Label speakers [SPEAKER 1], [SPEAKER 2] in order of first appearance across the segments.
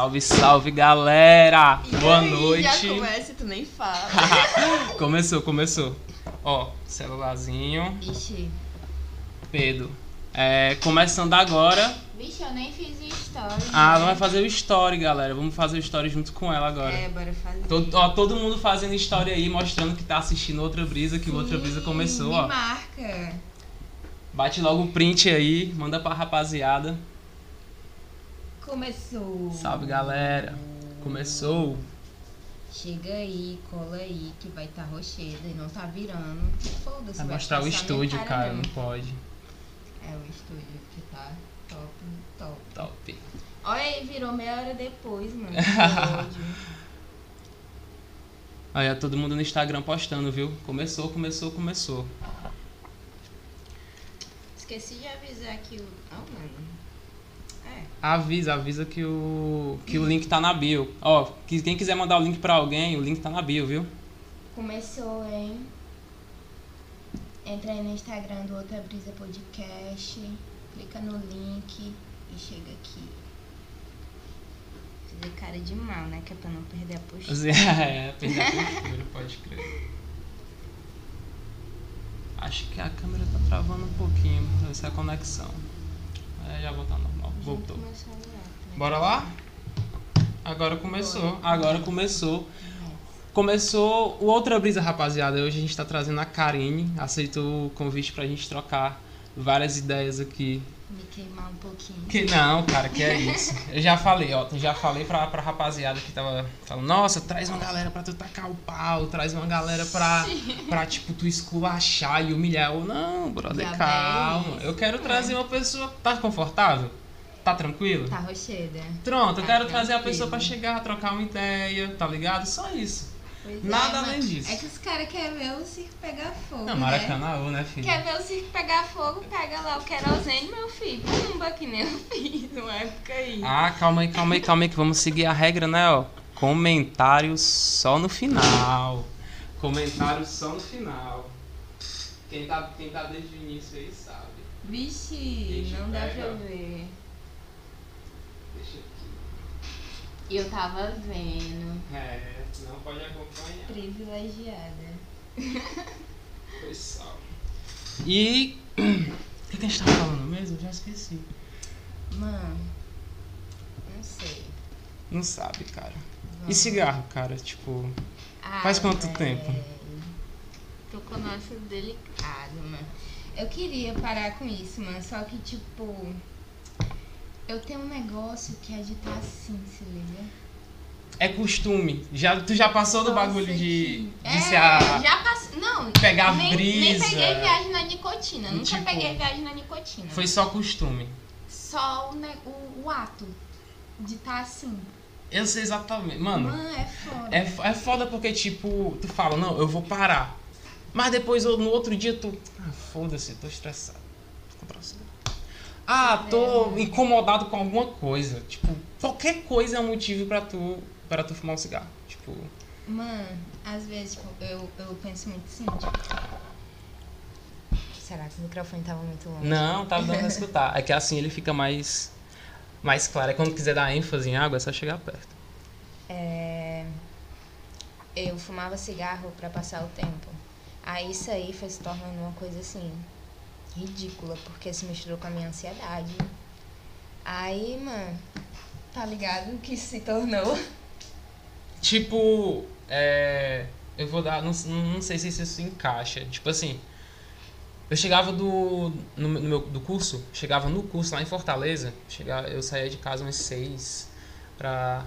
[SPEAKER 1] Salve, salve, galera!
[SPEAKER 2] E
[SPEAKER 1] Boa
[SPEAKER 2] aí,
[SPEAKER 1] noite.
[SPEAKER 2] Já começa e tu nem fala.
[SPEAKER 1] começou, começou. Ó, celularzinho.
[SPEAKER 3] Ixi.
[SPEAKER 1] Pedro. É, começando agora.
[SPEAKER 3] Vixe, eu nem fiz story.
[SPEAKER 1] Ah,
[SPEAKER 3] né?
[SPEAKER 1] vai fazer o story, galera. Vamos fazer o story junto com ela agora.
[SPEAKER 2] É, bora fazer.
[SPEAKER 1] Todo, ó, todo mundo fazendo história aí, mostrando que tá assistindo Outra Brisa, que o Outra Brisa começou,
[SPEAKER 3] Me
[SPEAKER 1] ó.
[SPEAKER 3] marca.
[SPEAKER 1] Bate logo o print aí, manda pra rapaziada.
[SPEAKER 3] Começou.
[SPEAKER 1] Salve, galera. Começou.
[SPEAKER 3] Chega aí, cola aí, que vai tá rocheda e não tá virando. Foda-se.
[SPEAKER 1] Vai
[SPEAKER 3] vai
[SPEAKER 1] mostrar o estúdio,
[SPEAKER 3] minha
[SPEAKER 1] cara, não pode.
[SPEAKER 3] É o estúdio que tá top, top.
[SPEAKER 1] Top.
[SPEAKER 3] Olha aí, virou meia hora depois, mano.
[SPEAKER 1] Ó, todo mundo no Instagram postando, viu? Começou, começou, começou.
[SPEAKER 3] Esqueci de avisar que o. Ah, mano. É.
[SPEAKER 1] Avisa, avisa que o que o link tá na bio. Ó, que quem quiser mandar o link pra alguém, o link tá na bio, viu?
[SPEAKER 3] Começou, hein? Entra aí no Instagram do Outra Brisa Podcast, clica no link e chega aqui. Fazer cara de mal, né? Que é pra não perder a postura.
[SPEAKER 1] É, perder a postura, pode crer. Acho que a câmera tá travando um pouquinho, deve ser a conexão. É, já.
[SPEAKER 3] Já
[SPEAKER 1] Voltou.
[SPEAKER 3] né?
[SPEAKER 1] Bora lá? Agora começou. Agora começou. Começou o Outra Brisa, rapaziada. Hoje a gente tá trazendo a Karine. Aceitou o convite pra gente trocar várias ideias aqui.
[SPEAKER 3] Me queimar um pouquinho.
[SPEAKER 1] Que não, cara, que é isso. Eu já falei, ó. Já falei pra, pra rapaziada que tava falando, nossa, traz uma galera pra tu tacar o pau, traz uma galera pra, pra tipo, tu esculachar e humilhar. Eu, não, brother,
[SPEAKER 3] Já
[SPEAKER 1] calma.
[SPEAKER 3] bem
[SPEAKER 1] Eu quero trazer
[SPEAKER 3] né?
[SPEAKER 1] uma pessoa. Tá confortável? Tá tranquilo?
[SPEAKER 3] Tá rocheda.
[SPEAKER 1] Pronto, eu
[SPEAKER 3] Tá
[SPEAKER 1] quero trazer a pessoa
[SPEAKER 3] tranquilo.
[SPEAKER 1] pra chegar, trocar uma ideia, tá ligado? Só isso.
[SPEAKER 3] Pois
[SPEAKER 1] Nada
[SPEAKER 3] é,
[SPEAKER 1] além disso.
[SPEAKER 3] É que os caras querem ver o circo pegar fogo.
[SPEAKER 1] Não,
[SPEAKER 3] né?
[SPEAKER 1] Maracanã, né, filho?
[SPEAKER 3] Quer ver o circo pegar fogo? Pega lá o querosene, meu filho. Pumba, que nem eu fiz uma época aí.
[SPEAKER 1] Ah, calma aí, calma aí, calma aí, que vamos seguir a regra, né, ó. Comentários só no final. Comentários só no final. Quem tá, quem tá desde o início aí sabe.
[SPEAKER 3] Vixe,
[SPEAKER 1] Deixa
[SPEAKER 3] não
[SPEAKER 1] eu
[SPEAKER 3] dá pra ver.
[SPEAKER 1] Deixa aqui.
[SPEAKER 3] E eu tava vendo.
[SPEAKER 1] É, não pode acompanhar.
[SPEAKER 3] Privilegiada.
[SPEAKER 1] Foi salve. E. O que, que a gente tava falando mesmo? Já esqueci.
[SPEAKER 3] Mano, não sei.
[SPEAKER 1] Não sabe, cara. E
[SPEAKER 3] Vamos.
[SPEAKER 1] cigarro, cara? Tipo.
[SPEAKER 3] Ah,
[SPEAKER 1] Faz quanto
[SPEAKER 3] velho.
[SPEAKER 1] tempo?
[SPEAKER 3] Tô com o nosso delicado, mano. Eu queria parar com isso, mano. Só que, tipo. Eu tenho um negócio que é de estar assim, se liga?
[SPEAKER 1] É costume. Já, tu já passou do
[SPEAKER 3] Nossa,
[SPEAKER 1] bagulho de, de
[SPEAKER 3] é,
[SPEAKER 1] ser a.
[SPEAKER 3] Já passei. Não,
[SPEAKER 1] pegar
[SPEAKER 3] nem,
[SPEAKER 1] brisa.
[SPEAKER 3] Nem peguei viagem na nicotina. Nunca
[SPEAKER 1] Tipo,
[SPEAKER 3] peguei viagem na nicotina.
[SPEAKER 1] Foi só costume.
[SPEAKER 3] Só o, o, o ato de estar assim.
[SPEAKER 1] Eu sei exatamente. Mano,
[SPEAKER 3] Mano, é foda.
[SPEAKER 1] é, é foda porque, tipo, tu fala, não, eu vou parar. Mas depois, no outro dia, tu. Ah, foda-se, tô estressado. Um cigarro. Ah, tô
[SPEAKER 3] É.
[SPEAKER 1] incomodado com alguma coisa. Tipo, qualquer coisa é um motivo pra tu, pra tu fumar um cigarro. Tipo,
[SPEAKER 3] Mano, às vezes, tipo, eu, eu penso muito assim, tipo. Será que o microfone tava muito longe?
[SPEAKER 1] não, tá dando pra escutar. É que assim ele fica mais. Mais claro. É quando quiser dar ênfase em água, é só chegar perto.
[SPEAKER 3] É, Eu fumava cigarro pra passar o tempo. Aí isso aí foi se tornando uma coisa assim, ridícula, porque se misturou com a minha ansiedade. Aí, mano, tá ligado o que se tornou?
[SPEAKER 1] Tipo, é, eu vou dar, não, não sei se isso encaixa. Tipo assim, eu chegava do, no, no meu, do curso, chegava no curso lá em Fortaleza, chegava, eu saía de casa umas seis pra,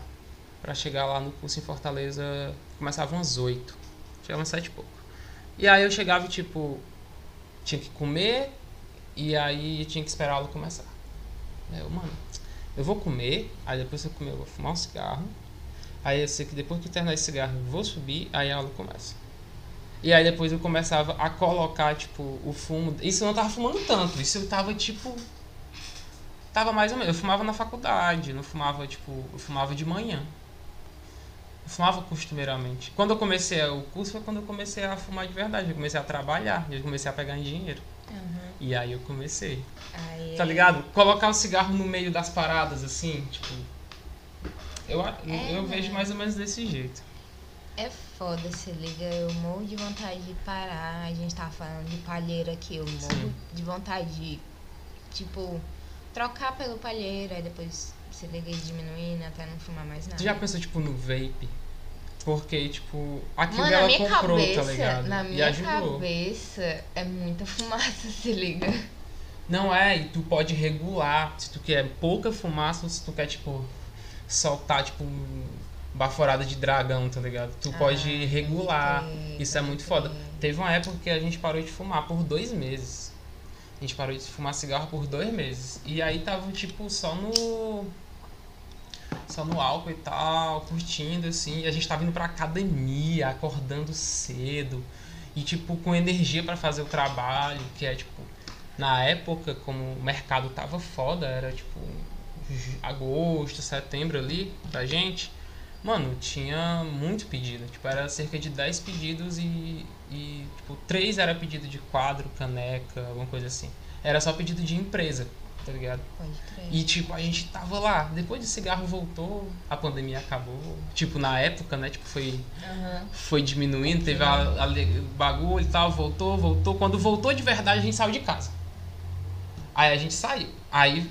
[SPEAKER 1] pra chegar lá no curso em Fortaleza, começava umas oito, chegava umas sete e pouco. E aí eu chegava tipo, tinha que comer e aí tinha que esperar a aula começar. Eu, mano, eu vou comer, aí depois que eu comer eu vou fumar um cigarro, Aí eu sei que depois que terminar esse cigarro eu vou subir, aí a aula começa. E aí depois eu começava a colocar, tipo, o fumo. Isso eu não tava fumando tanto, isso eu tava tipo. Tava mais ou menos. Eu fumava na faculdade, não fumava, tipo, eu fumava de manhã. Eu fumava costumeiramente. Quando eu comecei o curso foi quando eu comecei a fumar de verdade. Eu comecei a trabalhar, eu comecei a pegar em dinheiro. E aí eu comecei.
[SPEAKER 3] Aí,
[SPEAKER 1] Tá ligado? Colocar o cigarro no meio das paradas, assim, tipo. Eu,
[SPEAKER 3] É,
[SPEAKER 1] eu vejo
[SPEAKER 3] né?
[SPEAKER 1] mais ou menos desse jeito.
[SPEAKER 3] É foda, se liga. Eu morro de vontade de parar. A gente tava falando de palheiro aqui. Eu morro
[SPEAKER 1] Sim.
[SPEAKER 3] de vontade de, tipo, trocar pelo palheiro. Aí depois se liga e diminuindo até não fumar mais nada.
[SPEAKER 1] Tu já pensou, tipo, no vape? Porque, tipo, aquilo
[SPEAKER 3] Mano,
[SPEAKER 1] ela
[SPEAKER 3] minha
[SPEAKER 1] comprou,
[SPEAKER 3] cabeça,
[SPEAKER 1] tá ligado?
[SPEAKER 3] na minha
[SPEAKER 1] ajudou.
[SPEAKER 3] cabeça é muita fumaça, se liga.
[SPEAKER 1] Não é, e tu pode regular se tu quer pouca fumaça ou se tu quer, tipo, soltar, tipo, baforada de dragão, tá ligado? Tu
[SPEAKER 3] Ah,
[SPEAKER 1] pode regular.
[SPEAKER 3] crer,
[SPEAKER 1] Isso é muito foda.
[SPEAKER 3] crer.
[SPEAKER 1] Teve uma época que a gente parou de fumar por dois meses. A gente parou de fumar cigarro por dois meses. E aí tava, tipo, só no. Só no álcool e tal, curtindo, assim. E a gente tava indo pra academia, acordando cedo. E, tipo, com energia pra fazer o trabalho, que é, tipo. Na época, como o mercado tava foda, era, tipo, agosto, setembro ali, pra gente. Mano, tinha muito pedido. Tipo, era cerca de 10 pedidos e, e tipo, 3 era pedido de quadro, caneca, alguma coisa assim. Era só pedido de empresa, tá ligado?
[SPEAKER 3] Pode crer.
[SPEAKER 1] E, tipo, a gente tava lá. Depois de cigarro voltou, a pandemia acabou. Tipo, na época, né? Tipo, foi,
[SPEAKER 3] Aham.
[SPEAKER 1] foi diminuindo, teve a, a bagulho e tal, voltou, voltou. Quando voltou de verdade, a gente saiu de casa. Aí a gente saiu. Aí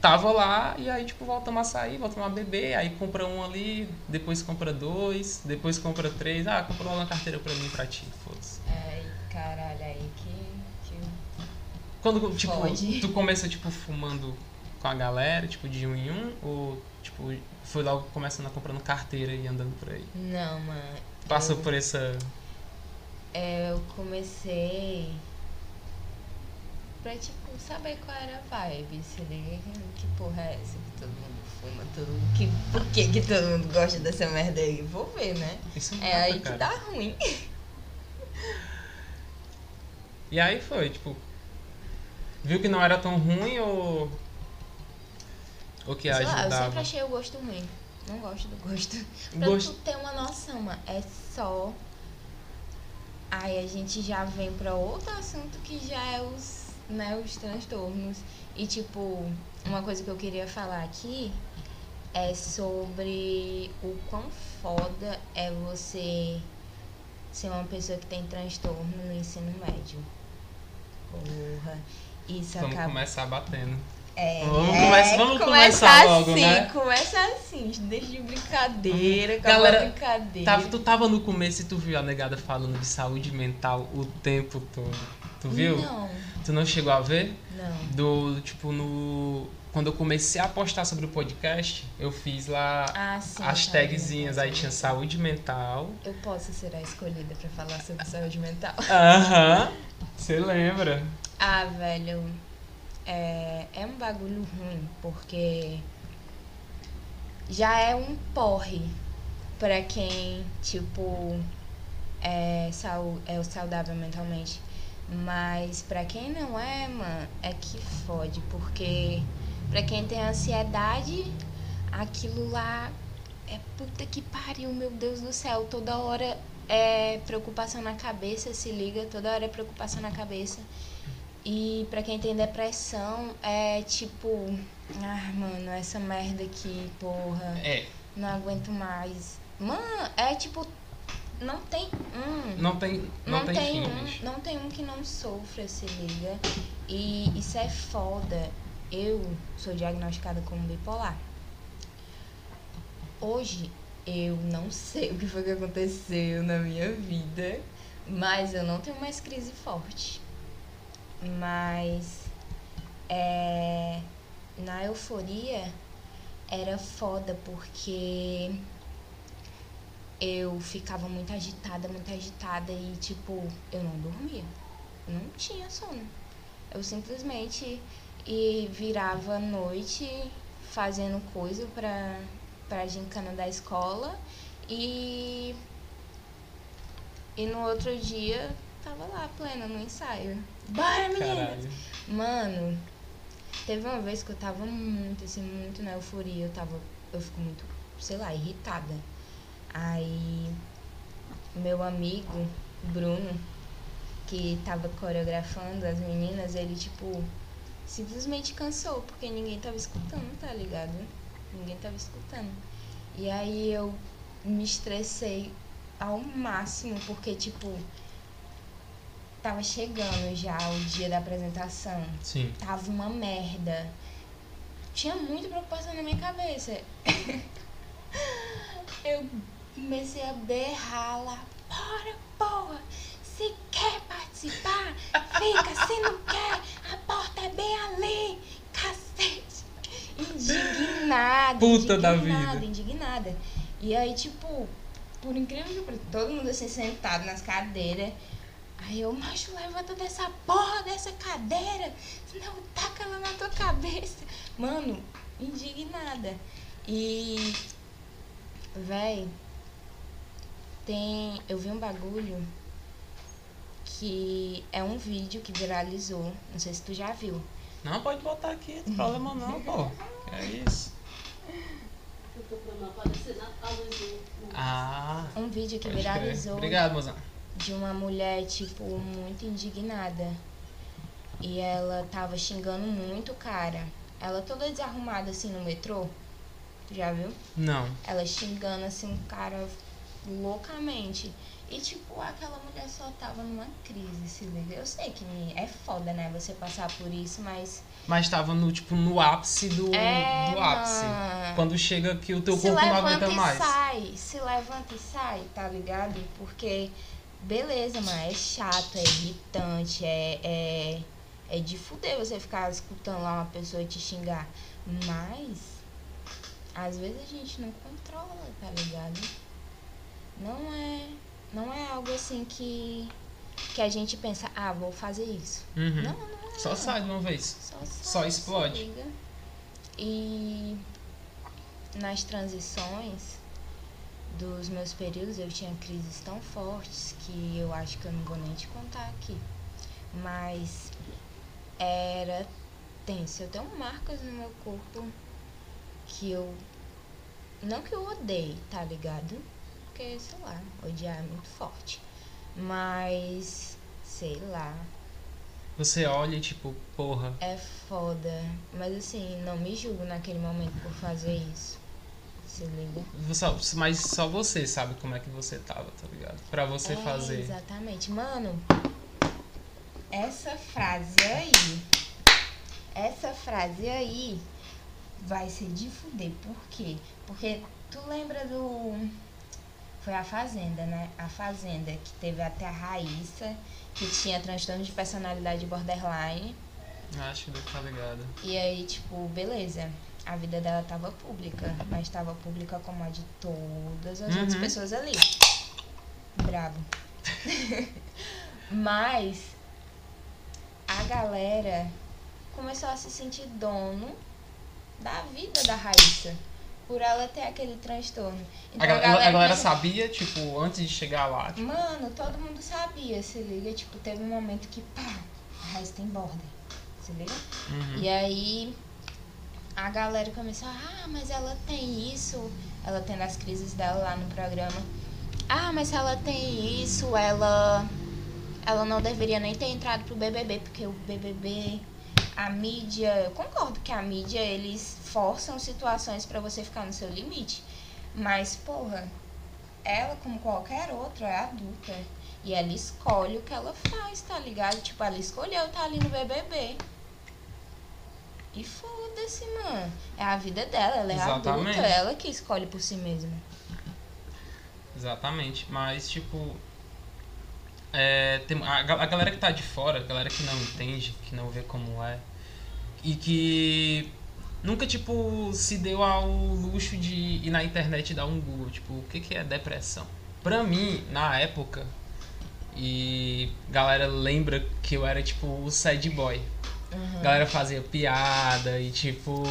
[SPEAKER 1] tava lá e aí, tipo, voltamos a sair, voltamos a beber. Aí compra um ali, depois compra dois, depois compra três. Ah, compra uma carteira pra mim e pra ti, foda-se.
[SPEAKER 3] Ai, caralho, aí.
[SPEAKER 1] Quando, tipo,
[SPEAKER 3] Pode.
[SPEAKER 1] tu começou, tipo, fumando com a galera, tipo, de um em um? Ou, tipo, foi logo começando a comprando carteira e andando por aí?
[SPEAKER 3] Não, mano.
[SPEAKER 1] Passou
[SPEAKER 3] eu,
[SPEAKER 1] por essa...
[SPEAKER 3] é, eu comecei. Pra, tipo, saber qual era a vibe, se liga. Que, que porra é essa que todo mundo fuma, todo mundo. Que, por que, que todo mundo gosta dessa merda aí? Vou ver, né?
[SPEAKER 1] Isso
[SPEAKER 3] É aí que
[SPEAKER 1] cara.
[SPEAKER 3] dá ruim.
[SPEAKER 1] E aí foi, tipo... Viu que não era tão ruim ou... Ou que
[SPEAKER 3] Sei lá, eu
[SPEAKER 1] ajudava?
[SPEAKER 3] sempre achei o gosto ruim. Não gosto do gosto. Pra
[SPEAKER 1] Gosto-
[SPEAKER 3] tu ter uma noção, mano, é só. Aí a gente já vem pra outro assunto que já é os, né, os transtornos. E tipo, uma coisa que eu queria falar aqui é sobre o quão foda é você ser uma pessoa que tem transtorno no ensino médio. Porra. Isso
[SPEAKER 1] Vamos
[SPEAKER 3] acaba.
[SPEAKER 1] começar batendo.
[SPEAKER 3] É,
[SPEAKER 1] Vamos
[SPEAKER 3] é,
[SPEAKER 1] começar- vamos
[SPEAKER 3] começa
[SPEAKER 1] começar logo,
[SPEAKER 3] assim,
[SPEAKER 1] né?
[SPEAKER 3] Começa assim, deixa de brincadeira,
[SPEAKER 1] Galera,
[SPEAKER 3] brincadeira.
[SPEAKER 1] Tava, tu tava no começo e tu viu a negada falando de saúde mental o tempo todo. Tu viu?
[SPEAKER 3] Não,
[SPEAKER 1] Tu não chegou a ver?
[SPEAKER 3] não.
[SPEAKER 1] Do, tipo, no... Quando eu comecei a postar sobre o podcast, eu fiz lá
[SPEAKER 3] Ah, sim.
[SPEAKER 1] as
[SPEAKER 3] saúde
[SPEAKER 1] tagzinhas. Aí tinha saúde mental.
[SPEAKER 3] Eu posso ser a escolhida pra falar sobre saúde mental.
[SPEAKER 1] Aham. Você lembra?
[SPEAKER 3] Ah, velho, é, é um bagulho ruim, porque já é um porre pra quem, tipo, é, sau, é saudável mentalmente. Mas pra quem não é, mano, é que fode, porque pra quem tem ansiedade, aquilo lá é puta que pariu, meu Deus do céu, toda hora é preocupação na cabeça, se liga, toda hora é preocupação na cabeça. E pra quem tem depressão, é tipo, ah, mano, essa merda aqui, porra,
[SPEAKER 1] É.
[SPEAKER 3] não aguento mais. Mano, é tipo, não tem um.
[SPEAKER 1] Não tem, não,
[SPEAKER 3] Não
[SPEAKER 1] tem,
[SPEAKER 3] tem, um, não tem um que não sofra, se liga. E isso é foda. Eu sou diagnosticada como bipolar. Hoje eu não sei o que foi que aconteceu na minha vida, mas eu não tenho mais crise forte. Mas é, na euforia era foda porque eu ficava muito agitada, muito agitada e tipo, eu não dormia. Não tinha sono. Eu simplesmente e virava à noite fazendo coisa pra, pra gincana da escola e e no outro dia tava lá plena no ensaio. Bora, meninas! Mano, teve uma vez que eu tava muito, assim, muito na euforia. Eu tava. Eu fico muito, sei lá, irritada. Aí, meu amigo, Bruno, que tava coreografando as meninas, ele, tipo, simplesmente cansou, porque ninguém tava escutando, tá ligado? Ninguém tava escutando. E aí eu me estressei ao máximo, porque, tipo, tava chegando já o dia da apresentação.
[SPEAKER 1] Sim.
[SPEAKER 3] Tava uma merda. Tinha muita preocupação na minha cabeça. eu comecei a berrar lá. Bora, porra! Se quer participar, fica. Se não quer, a porta é bem ali. Cacete. Indignada.
[SPEAKER 1] Puta da
[SPEAKER 3] indignada,
[SPEAKER 1] vida.
[SPEAKER 3] Indignada. E aí, tipo, por incrível que pareça, todo mundo assim sentado nas cadeiras. Aí eu, macho, levanta dessa porra dessa cadeira, senão taca ela na tua cabeça. Mano, indignada. E, véi, tem. Eu vi um bagulho que é um vídeo que viralizou. Não sei se tu já viu.
[SPEAKER 1] Não, pode botar aqui, não tem problema não, pô. É isso. Ah.
[SPEAKER 3] Um vídeo que viralizou
[SPEAKER 1] Obrigado, mozão.
[SPEAKER 3] De uma mulher, tipo, muito indignada. E ela tava xingando muito o cara. Ela toda desarrumada assim no metrô. Já viu?
[SPEAKER 1] Não.
[SPEAKER 3] Ela xingando assim o cara loucamente. E tipo, aquela mulher só tava numa crise, se liga. Eu sei que é foda, né, você passar por isso, mas.
[SPEAKER 1] Mas tava no, tipo, no ápice do,
[SPEAKER 3] É,
[SPEAKER 1] do ápice.
[SPEAKER 3] mano.
[SPEAKER 1] Quando chega que o teu
[SPEAKER 3] se
[SPEAKER 1] corpo não
[SPEAKER 3] levanta
[SPEAKER 1] aguenta
[SPEAKER 3] e
[SPEAKER 1] mais.
[SPEAKER 3] sai, se levanta e sai, tá ligado? Porque, beleza, mano, é chato, é irritante, é, é, é de fuder você ficar escutando lá uma pessoa te xingar. Mas, às vezes a gente não controla, tá ligado? Não é, não é algo assim que, que a gente pensa, ah, vou fazer isso.
[SPEAKER 1] Uhum.
[SPEAKER 3] Não, não é.
[SPEAKER 1] Só sai de uma vez.
[SPEAKER 3] Só,
[SPEAKER 1] Só
[SPEAKER 3] sai,
[SPEAKER 1] explode.
[SPEAKER 3] se liga. E nas transições dos meus períodos eu tinha crises tão fortes que eu acho que eu não vou nem te contar aqui. Mas era tenso. Eu tenho marcas no meu corpo que eu. Não que eu odeie, tá ligado? Porque, sei lá, odiar é muito forte. Mas, sei lá,
[SPEAKER 1] Você olha e tipo, porra.
[SPEAKER 3] é foda. Mas assim, não me julgo naquele momento por fazer isso.
[SPEAKER 1] Só, mas só você sabe como é que você tava, tá ligado? Pra você
[SPEAKER 3] É,
[SPEAKER 1] fazer.
[SPEAKER 3] Exatamente. Mano, essa frase aí. Essa frase aí vai ser de fuder. Por quê? Porque tu lembra do. Foi a Fazenda, né? A Fazenda, que teve até a Raíssa, que tinha transtorno de personalidade borderline.
[SPEAKER 1] Acho que deve estar ligado.
[SPEAKER 3] E aí, tipo, beleza. A vida dela tava pública, mas tava pública como a de todas as outras
[SPEAKER 1] Uhum.
[SPEAKER 3] pessoas ali. Brabo. mas a galera começou a se sentir dono da vida da Raíssa. Por ela ter aquele transtorno.
[SPEAKER 1] A, gal- a galera,
[SPEAKER 3] começou-
[SPEAKER 1] sabia, tipo, antes de chegar lá. Tipo,
[SPEAKER 3] Mano, todo mundo sabia, se liga. Tipo, teve um momento que, pá, a Raíssa tem border. Se liga?
[SPEAKER 1] uhum.
[SPEAKER 3] E aí a galera começou, ah, mas ela tem isso, ela tendo as crises dela lá no programa. Ah, mas ela tem isso, ela ela não deveria nem ter entrado pro BBB, porque o BBB, a mídia, eu concordo que a mídia eles forçam situações pra você ficar no seu limite. Mas, porra, ela como qualquer outra é adulta. E ela escolhe o que ela faz, tá ligado? Tipo, ela escolheu estar ali no BBB. E foda-se, mano. É a vida dela, ela é
[SPEAKER 1] Exatamente.
[SPEAKER 3] adulta, ela que escolhe por si mesma.
[SPEAKER 1] Exatamente. Mas, tipo. É, tem, a, a galera que tá de fora, a galera que não entende, que não vê como é. E que nunca, tipo, se deu ao luxo de ir na internet e dar um Google. Tipo, o que, que é depressão? Pra mim, na época, e galera lembra que eu era, tipo, o sad boy.
[SPEAKER 3] Uhum.
[SPEAKER 1] A galera fazia piada e tipo.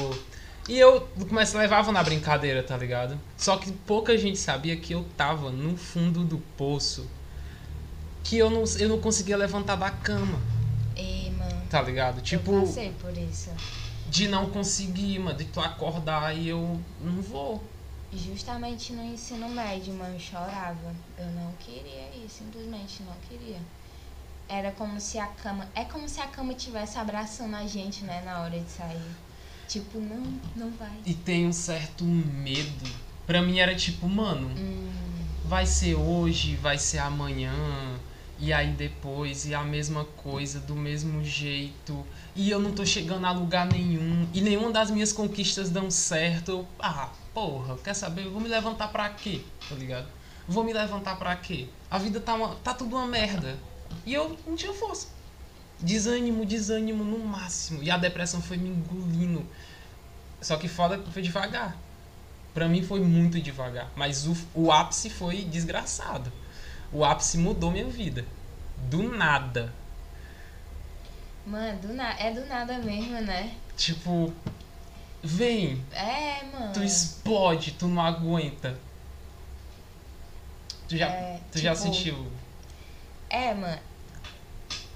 [SPEAKER 1] E eu começo levava na brincadeira, tá ligado? Só que pouca gente sabia que eu tava no fundo do poço. Que eu não, eu não conseguia levantar da cama,
[SPEAKER 3] Ei, mano.
[SPEAKER 1] tá ligado?
[SPEAKER 3] eu
[SPEAKER 1] Tipo,
[SPEAKER 3] passei por isso.
[SPEAKER 1] de não conseguir, mano, de tu acordar e eu não vou.
[SPEAKER 3] Justamente no ensino médio, mano, eu chorava. Eu não queria ir, simplesmente não queria. Era como se a cama. É como se a cama estivesse abraçando a gente, né, na hora de sair. Tipo, não, não vai.
[SPEAKER 1] E tem um certo medo. Pra mim era tipo, mano,
[SPEAKER 3] Hum,
[SPEAKER 1] vai ser hoje, vai ser amanhã, e aí depois, e a mesma coisa, do mesmo jeito, e eu não tô chegando a lugar nenhum, e nenhuma das minhas conquistas dão certo. Eu, ah, porra, quer saber? Eu vou me levantar pra quê? Tá ligado? Vou me levantar pra quê? A vida tá, uma, tá tudo uma merda. E eu não tinha força. Desânimo, desânimo no máximo. E a depressão foi me engolindo. Só que foda que foi devagar. Pra mim foi muito devagar. Mas o, o ápice foi desgraçado. O ápice mudou minha vida. Do nada.
[SPEAKER 3] mano, do na... é do nada mesmo, né?
[SPEAKER 1] Tipo, vem,
[SPEAKER 3] É, mano.
[SPEAKER 1] tu explode, tu não aguenta. Tu já,
[SPEAKER 3] É,
[SPEAKER 1] tu já
[SPEAKER 3] tipo,
[SPEAKER 1] sentiu?
[SPEAKER 3] É, mano.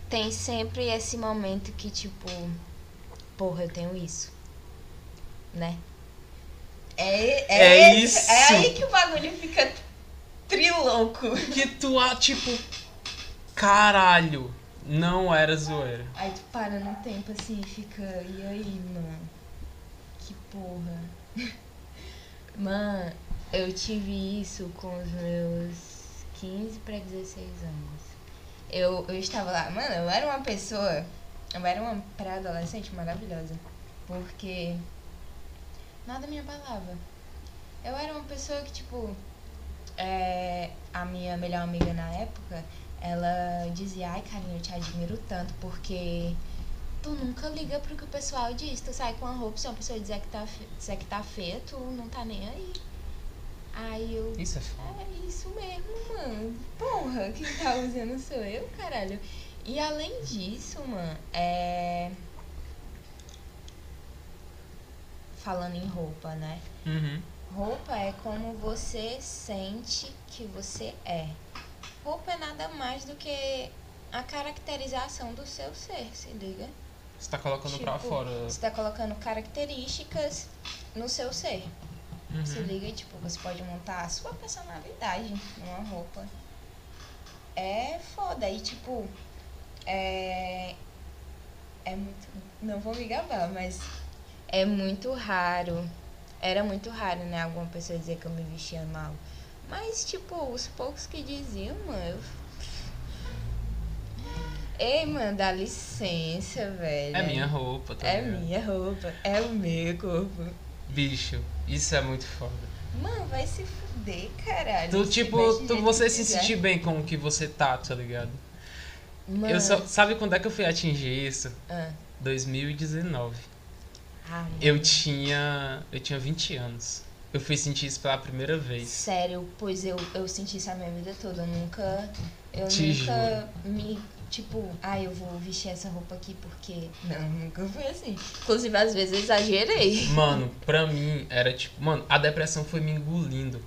[SPEAKER 3] Tem sempre esse momento que, tipo, porra, eu tenho isso. Né? É,
[SPEAKER 1] É
[SPEAKER 3] esse-
[SPEAKER 1] isso.
[SPEAKER 3] É aí que o bagulho fica trilouco.
[SPEAKER 1] Que tu, ah, tipo, caralho, não era zoeira.
[SPEAKER 3] Aí tu para no tempo assim e fica, e aí, mano? Que porra. Mano, eu tive isso com os meus 15 pra 16 anos. Eu, eu estava lá, mano, eu era uma pessoa, eu era uma pré-adolescente maravilhosa. Porque nada me abalava. Eu era uma pessoa que, tipo, é, a minha melhor amiga na época, ela dizia, ai, Karine, eu te admiro tanto, porque tu nunca liga pro que o pessoal diz. Tu sai com a roupa, se uma pessoa dizer que tá, dizer que tá feia, tu não tá nem aí. Aí eu,
[SPEAKER 1] Isso é foda.
[SPEAKER 3] é isso mesmo, mano. Porra, quem tá usando sou eu, caralho. E além disso, mano, é. Falando em roupa, né?
[SPEAKER 1] Uhum.
[SPEAKER 3] Roupa é como você sente que você é. Roupa é nada mais do que a caracterização do seu ser, se liga?
[SPEAKER 1] Você tá colocando pra
[SPEAKER 3] Tipo,
[SPEAKER 1] fora.
[SPEAKER 3] Você tá colocando características no seu ser. Se
[SPEAKER 1] Uhum.
[SPEAKER 3] liga, tipo, você pode montar a sua personalidade numa roupa. É foda. E tipo, é. É muito. Não vou me gabar, mas é muito raro. Era muito raro, né? Alguma pessoa dizer que eu me vestia mal. Mas, tipo, os poucos que diziam, mano, eu. Ei, mano, dá licença, velho.
[SPEAKER 1] É minha roupa, tá
[SPEAKER 3] É minha roupa, é o meu corpo.
[SPEAKER 1] Bicho, isso é muito foda.
[SPEAKER 3] Mano, vai se fuder, caralho.
[SPEAKER 1] Tu, tipo,
[SPEAKER 3] veste do
[SPEAKER 1] tu, você se
[SPEAKER 3] quiser.
[SPEAKER 1] sentir bem com o que você tá, tá ligado?
[SPEAKER 3] Mano.
[SPEAKER 1] Eu só, sabe quando é que eu fui atingir isso?
[SPEAKER 3] Ah.
[SPEAKER 1] 2019.
[SPEAKER 3] Ah, mano.
[SPEAKER 1] Eu tinha. Eu tinha 20 anos. Eu fui sentir isso pela primeira vez.
[SPEAKER 3] Sério, pois eu, eu senti isso a minha vida toda. Eu nunca. Eu
[SPEAKER 1] Te
[SPEAKER 3] nunca me. Tipo, ah, eu vou vestir essa roupa aqui porque. Não, nunca foi assim. Inclusive, às vezes eu exagerei.
[SPEAKER 1] Mano, pra mim era tipo, mano, a depressão foi me engolindo.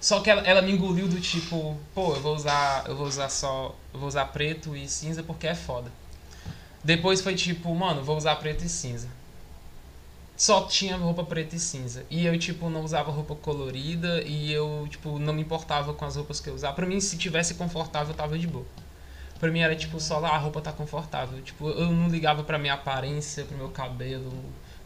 [SPEAKER 1] Só que ela, ela me engoliu do tipo, pô, eu vou usar, eu vou usar só, eu vou usar preto e cinza porque é foda. Depois foi tipo, mano, vou usar preto e cinza. Só tinha roupa preta e cinza. E eu, tipo, não usava roupa colorida e eu, tipo, não me importava com as roupas que eu usava. Pra mim, se tivesse confortável, eu tava de boa. Pra mim era tipo só lá, a roupa tá confortável. Tipo, eu não ligava pra minha aparência, pro meu cabelo,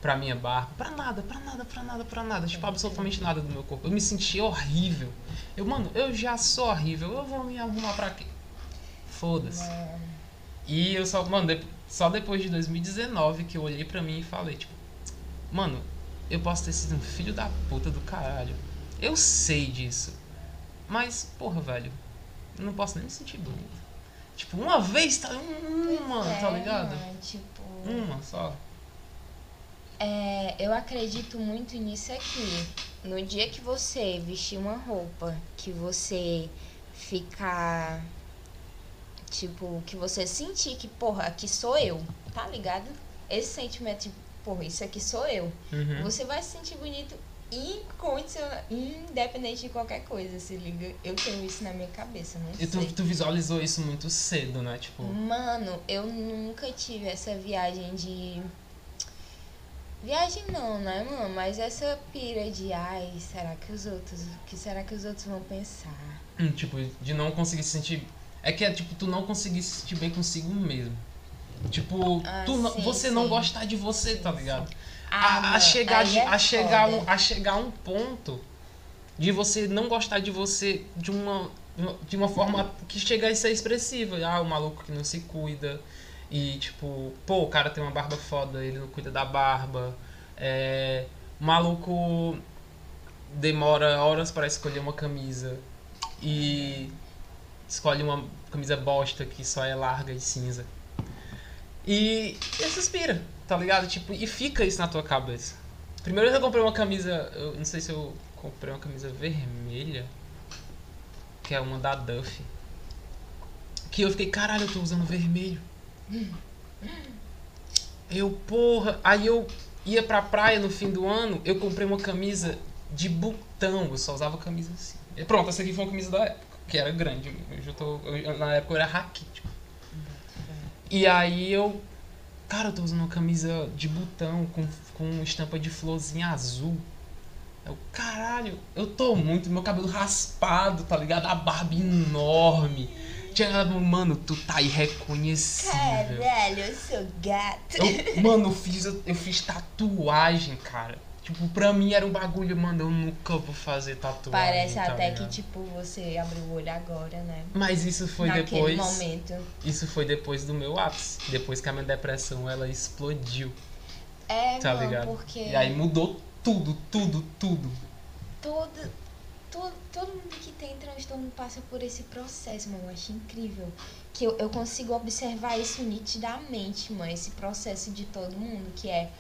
[SPEAKER 1] pra minha barba, pra nada, pra nada, pra nada, pra nada. Tipo, absolutamente nada do meu corpo. Eu me sentia horrível. Eu, mano, eu já sou horrível, eu vou me arrumar pra quê? Foda-se. E eu só, mano, só depois de 2019 que eu olhei pra mim e falei, tipo, mano, eu posso ter sido um filho da puta do caralho. Eu sei disso. Mas, porra, velho, eu não posso nem me sentir bonito. Tipo, uma vez, tá? Uma,
[SPEAKER 3] é,
[SPEAKER 1] tá ligado?
[SPEAKER 3] tipo.
[SPEAKER 1] Uma só.
[SPEAKER 3] É, eu acredito muito nisso aqui. No dia que você vestir uma roupa, que você ficar. Tipo, que você sentir que, porra, aqui sou eu, tá ligado? Esse sentimento de, porra, isso aqui sou eu.
[SPEAKER 1] Uhum.
[SPEAKER 3] Você vai se sentir bonito independente de qualquer coisa, se liga. Eu tenho isso na minha cabeça, não
[SPEAKER 1] E tu,
[SPEAKER 3] sei.
[SPEAKER 1] tu visualizou isso muito cedo, né? Tipo,
[SPEAKER 3] Mano, eu nunca tive essa viagem de. Viagem não, né, mano? Mas essa pira de ai, será que os outros. O que será que os outros vão pensar?
[SPEAKER 1] hum, tipo, de não conseguir se sentir. É que é tipo, tu não conseguir se sentir bem consigo mesmo. Tipo,
[SPEAKER 3] Ah,
[SPEAKER 1] tu não-
[SPEAKER 3] sim,
[SPEAKER 1] você não
[SPEAKER 3] sim.
[SPEAKER 1] gostar de você, tá ligado?
[SPEAKER 3] Ah,
[SPEAKER 1] a, a chegar, de-
[SPEAKER 3] é
[SPEAKER 1] a, chegar um, a chegar um ponto de você não gostar de você de uma, de uma forma que chega a ser expressiva. Ah, o maluco que não se cuida. E tipo, pô, o cara tem uma barba foda, ele não cuida da barba. É, o maluco demora horas para escolher uma camisa e escolhe uma camisa bosta que só é larga e cinza. E ele suspira, tá ligado? Tipo, e fica isso na tua cabeça. Primeiro eu comprei uma camisa, eu não sei se eu comprei uma camisa vermelha, que é uma da Duff. Que eu fiquei, caralho, eu tô usando vermelho. Eu, porra, aí eu ia pra praia no fim do ano, eu comprei uma camisa de botão, eu só usava camisa assim. E pronto, essa aqui foi uma camisa da época, que era grande. Eu já tô, eu- na época eu era raquítico. E aí eu. Cara, eu tô usando uma camisa de botão com, com estampa de florzinha azul. Eu, caralho, eu tô muito. Meu cabelo raspado, tá ligado? A barba enorme. Tinha mano, tu tá irreconhecível.
[SPEAKER 3] Caralho, eu sou gato.
[SPEAKER 1] Eu, mano, eu fiz, eu fiz tatuagem, cara. Tipo, pra mim era um bagulho, mano, eu nunca vou fazer tatuagem.
[SPEAKER 3] Parece
[SPEAKER 1] tá
[SPEAKER 3] até
[SPEAKER 1] ligado?
[SPEAKER 3] que, tipo, você abriu o olho agora, né?
[SPEAKER 1] Mas isso foi
[SPEAKER 3] Naquele
[SPEAKER 1] depois.
[SPEAKER 3] momento.
[SPEAKER 1] Isso foi depois do meu ápice. Depois que a minha depressão ela explodiu.
[SPEAKER 3] É,
[SPEAKER 1] Tá
[SPEAKER 3] mano,
[SPEAKER 1] ligado?
[SPEAKER 3] porque
[SPEAKER 1] E aí mudou tudo, tudo, tudo.
[SPEAKER 3] todo, todo, todo mundo que tem transtorno passa por esse processo, mano. Eu acho incrível. Que eu, eu consigo observar isso nitidamente, mano. Esse processo de todo mundo, que é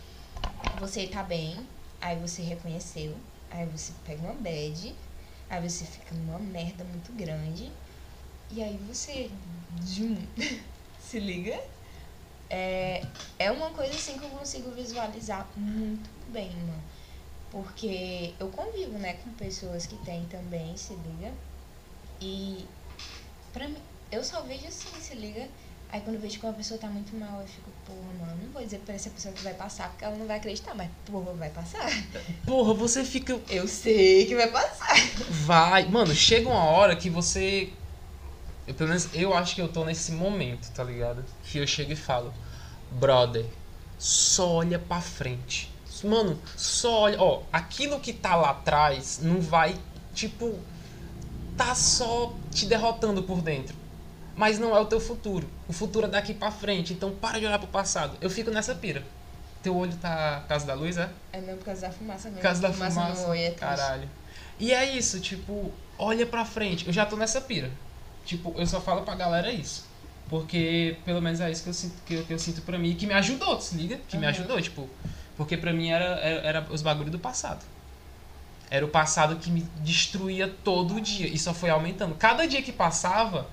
[SPEAKER 3] você tá bem, aí você reconheceu, aí você pega uma bad, aí você fica numa merda muito grande, e aí você. Zoom, se liga? É, é uma coisa assim que eu consigo visualizar muito bem, mano. Porque eu convivo, né, com pessoas que têm também, se liga? E pra mim, eu só vejo assim, se liga? Aí quando eu vejo que uma pessoa tá muito mal, eu fico, porra, mano, não vou dizer pra essa pessoa que vai passar, porque ela não vai acreditar, mas porra, vai passar.
[SPEAKER 1] Porra, você fica.
[SPEAKER 3] Eu sei que vai passar.
[SPEAKER 1] Vai. Mano, chega uma hora que você. Eu, pelo menos eu acho que eu tô nesse momento, tá ligado? Que eu chego e falo, brother, só olha pra frente. Mano, só olha. Ó, aquilo que tá lá atrás não vai, tipo, tá só te derrotando por dentro. Mas não é o teu futuro. O futuro é daqui pra frente. Então para de olhar pro passado. Eu fico nessa pira. Teu olho tá casa da luz, é?
[SPEAKER 3] É mesmo por causa da fumaça mesmo.
[SPEAKER 1] Casa da
[SPEAKER 3] fumaça.
[SPEAKER 1] fumaça.
[SPEAKER 3] no olho é.
[SPEAKER 1] Caralho. E é isso, tipo, olha pra frente. Eu já tô nessa pira. Tipo, eu só falo pra galera isso. Porque pelo menos é isso que eu sinto, que eu, que eu sinto pra mim. e Que me ajudou, se liga? Que me
[SPEAKER 3] Uhum.
[SPEAKER 1] ajudou, tipo. Porque pra mim era, era, era os bagulhos do passado. Era o passado que me destruía todo dia. E só foi aumentando. Cada dia que passava,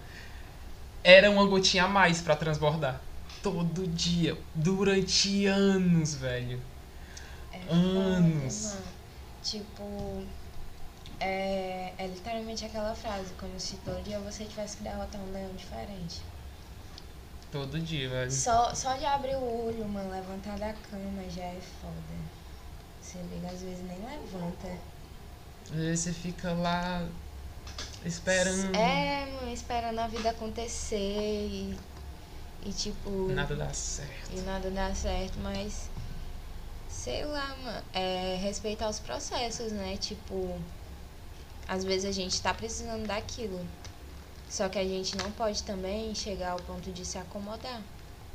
[SPEAKER 1] era uma gotinha a mais pra transbordar. Todo dia. Durante anos, velho.
[SPEAKER 3] É
[SPEAKER 1] Anos.
[SPEAKER 3] foda. Tipo, é, é literalmente aquela frase, como se todo dia você tivesse que derrotar um leão diferente.
[SPEAKER 1] Todo dia, velho.
[SPEAKER 3] Só, só de abrir o olho, mano, levantar da cama já é foda. Você liga, às vezes nem levanta.
[SPEAKER 1] Às vezes você fica lá esperando.
[SPEAKER 3] É, mano, esperando a vida acontecer e, e tipo.
[SPEAKER 1] Nada dá certo.
[SPEAKER 3] e nada dá certo, mas sei lá, mano, é respeitar os processos, né? Tipo, às vezes a gente tá precisando daquilo. Só que a gente não pode também chegar ao ponto de se acomodar.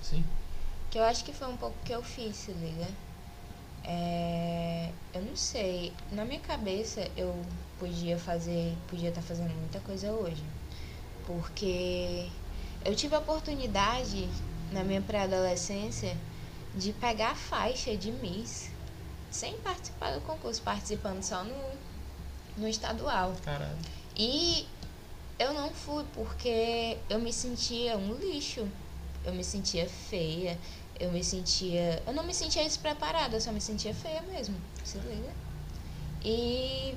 [SPEAKER 1] Sim.
[SPEAKER 3] Que eu acho que foi um pouco que eu fiz, se liga. É, eu não sei. Na minha cabeça eu podia fazer, podia estar fazendo muita coisa hoje. Porque eu tive a oportunidade na minha pré-adolescência de pegar a faixa de Miss sem participar do concurso, participando só no, no estadual.
[SPEAKER 1] Caralho.
[SPEAKER 3] E eu não fui porque eu me sentia um lixo. Eu me sentia feia. Eu me sentia. Eu não me sentia despreparada, eu só me sentia feia mesmo. Se liga? E.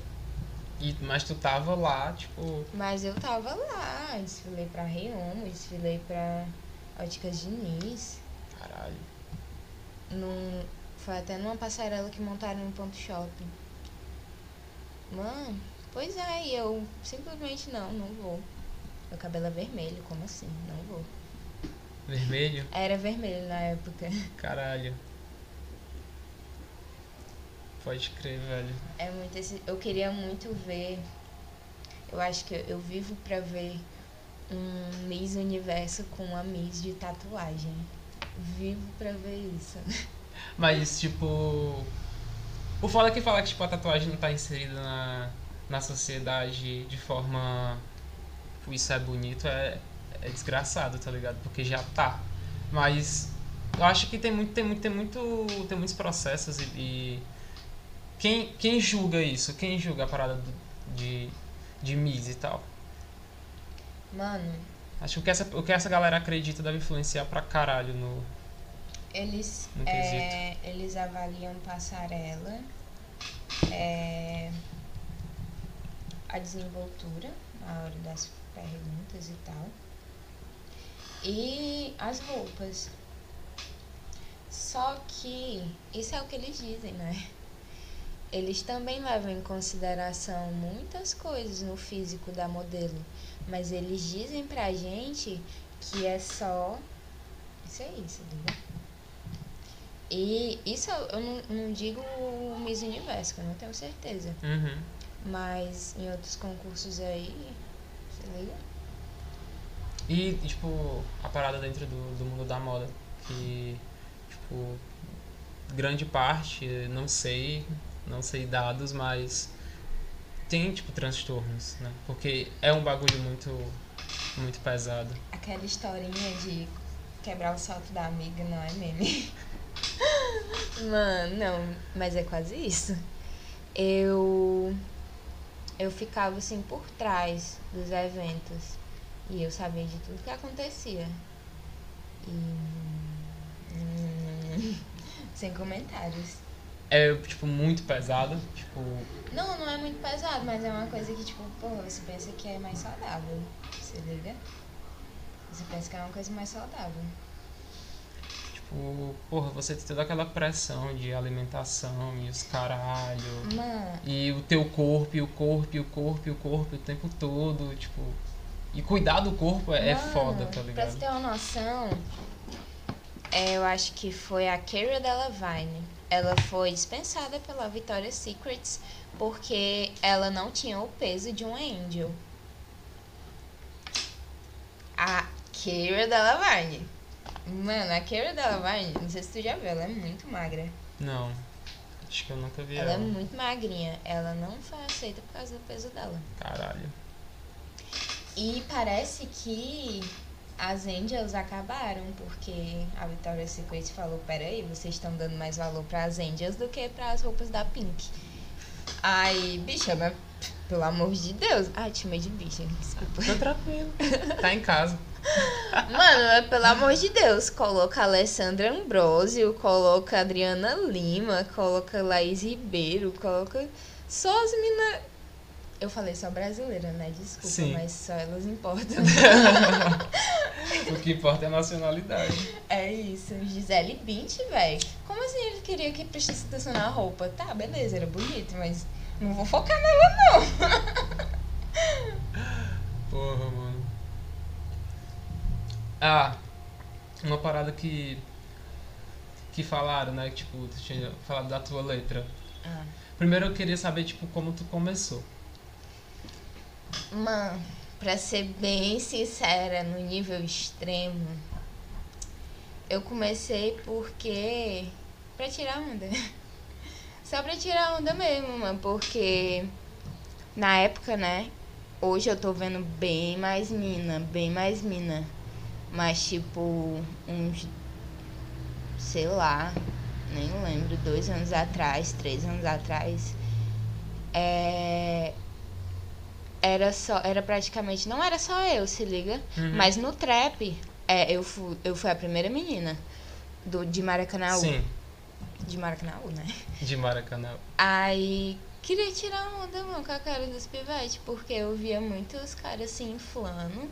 [SPEAKER 1] E, mas tu tava lá, tipo.
[SPEAKER 3] Mas eu tava lá. Desfilei pra Reomo, desfilei pra Óticas Diniz.
[SPEAKER 1] Caralho.
[SPEAKER 3] Num, foi até numa passarela que montaram no ponto shopping. Mano, pois é, e eu simplesmente não, não vou. Meu cabelo é vermelho, como assim? Não vou.
[SPEAKER 1] Vermelho?
[SPEAKER 3] Era vermelho na época.
[SPEAKER 1] Caralho. Pode crer, velho.
[SPEAKER 3] É muito esse. Eu queria muito ver. Eu acho que eu vivo pra ver um Miss Universo com uma Miss de tatuagem. Vivo pra ver isso.
[SPEAKER 1] Mas, tipo. O foda é que falar que tipo, a tatuagem não tá inserida na, na sociedade de forma. Tipo, isso é bonito, é, é desgraçado, tá ligado? Porque já tá. Mas eu acho que tem muito, tem muito, tem muito. Tem muitos processos e. e quem, quem julga isso? Quem julga a parada de, de Miss e tal?
[SPEAKER 3] Mano,
[SPEAKER 1] Acho que o que, essa, o que essa galera acredita deve influenciar pra caralho no.
[SPEAKER 3] eles,
[SPEAKER 1] No
[SPEAKER 3] é, eles avaliam passarela, é, a desenvoltura na hora das perguntas e tal. E as roupas. Só que isso é o que eles dizem, né? Eles também levam em consideração muitas coisas no físico da modelo. Mas eles dizem pra gente que é só isso aí, se liga? E isso eu eu não, não digo o Miss Universo, que eu não tenho certeza.
[SPEAKER 1] Uhum.
[SPEAKER 3] Mas em outros concursos aí, se liga?
[SPEAKER 1] E, tipo, a parada dentro do, do mundo da moda. Que, tipo, grande parte, não sei, não sei dados, mas tem, tipo, transtornos, né? Porque é um bagulho muito, muito pesado.
[SPEAKER 3] Aquela historinha de quebrar o salto da amiga não é meme. Mano, não, mas é quase isso. Eu eu ficava assim por trás dos eventos e eu sabia de tudo que acontecia. E sem comentários.
[SPEAKER 1] É, tipo, muito pesado. Tipo,
[SPEAKER 3] Não, não é muito pesado, mas é uma coisa que, tipo, porra, você pensa que é mais saudável. Você liga? Você pensa que é uma coisa mais saudável.
[SPEAKER 1] tipo, porra, você tem toda aquela pressão de alimentação e os caralho.
[SPEAKER 3] Mano,
[SPEAKER 1] E o teu corpo, e o corpo, e o corpo, e o corpo o tempo todo, tipo. E cuidar do corpo é,
[SPEAKER 3] Mano,
[SPEAKER 1] foda, tá
[SPEAKER 3] Pra
[SPEAKER 1] ligado?
[SPEAKER 3] você ter uma noção, é, eu acho que foi a Cara Delevingne. Ela foi dispensada pela Victoria's Secrets porque ela não tinha o peso de um angel. A Cara Delevingne. Mano, a Cara Delevingne, não sei se tu já viu, ela é muito magra.
[SPEAKER 1] Não. Acho que eu nunca vi
[SPEAKER 3] Ela
[SPEAKER 1] ela.
[SPEAKER 3] é muito magrinha. Ela não foi aceita por causa do peso dela.
[SPEAKER 1] Caralho.
[SPEAKER 3] E parece que as Angels acabaram, porque a Victoria's Secret falou, peraí, vocês estão dando mais valor para as Angels do que para as roupas da Pink. Aí, bicha, mas pelo amor de Deus. Ai, te chamei de bicha, desculpa.
[SPEAKER 1] Tô tranquilo. Tá em casa.
[SPEAKER 3] Mano, mas pelo amor de Deus, coloca a Alessandra Ambrosio, coloca a Adriana Lima, coloca Laís Ribeiro, coloca só as minas. Eu falei só brasileira, né? Desculpa,
[SPEAKER 1] Sim.
[SPEAKER 3] mas só elas importam.
[SPEAKER 1] O que importa é a nacionalidade.
[SPEAKER 3] É isso, Gisele Bint, velho. Como assim ele queria que prestasse atenção na roupa? Tá, beleza, era bonito, mas não vou focar nela, não.
[SPEAKER 1] Porra, mano. Ah, uma parada que. Que falaram, né? Tipo, tu tinha falado da tua letra.
[SPEAKER 3] Ah.
[SPEAKER 1] Primeiro eu queria saber, tipo, como tu começou.
[SPEAKER 3] Mano, pra ser bem sincera, no nível extremo, eu comecei porque. pra tirar onda. Só pra tirar onda mesmo, mano, porque na época, né? Hoje eu tô vendo bem mais mina, bem mais mina. Mas tipo, uns. sei lá, nem lembro, dois anos atrás, três anos atrás. É era só era praticamente não era só eu se liga.
[SPEAKER 1] Uhum.
[SPEAKER 3] mas no trap é, eu fui eu fui a primeira menina do de Maracanã
[SPEAKER 1] Sim,
[SPEAKER 3] de Maracanã né?
[SPEAKER 1] De Maracanã.
[SPEAKER 3] aí queria tirar onda mano com a cara dos pivetes porque eu via muitos caras se inflando.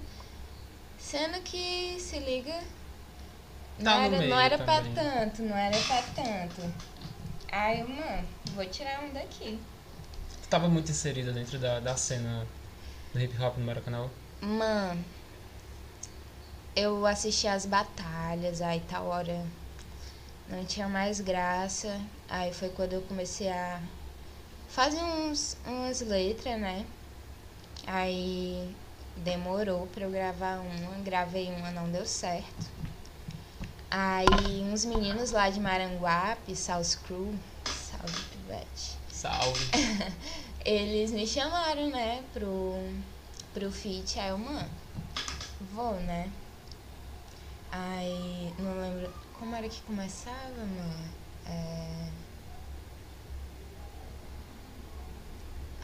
[SPEAKER 3] Sendo que se liga não
[SPEAKER 1] Tá no
[SPEAKER 3] era não era pra
[SPEAKER 1] também.
[SPEAKER 3] tanto não era pra tanto. Aí mano vou tirar onda aqui.
[SPEAKER 1] Tu tava muito inserida dentro da, da cena do hip hop no Maracanã.
[SPEAKER 3] Mano, eu assisti as batalhas, aí tal hora não tinha mais graça. Aí foi quando eu comecei a fazer uns, umas letras, né? Aí demorou pra eu gravar uma, gravei uma, não deu certo. Aí uns meninos lá de Maranguape, South Crew, salve Pivete,
[SPEAKER 1] Salve.
[SPEAKER 3] eles me chamaram, né, pro, pro feat, aí eu, mano, vou, né? Aí, não lembro, como era que começava, mano? É...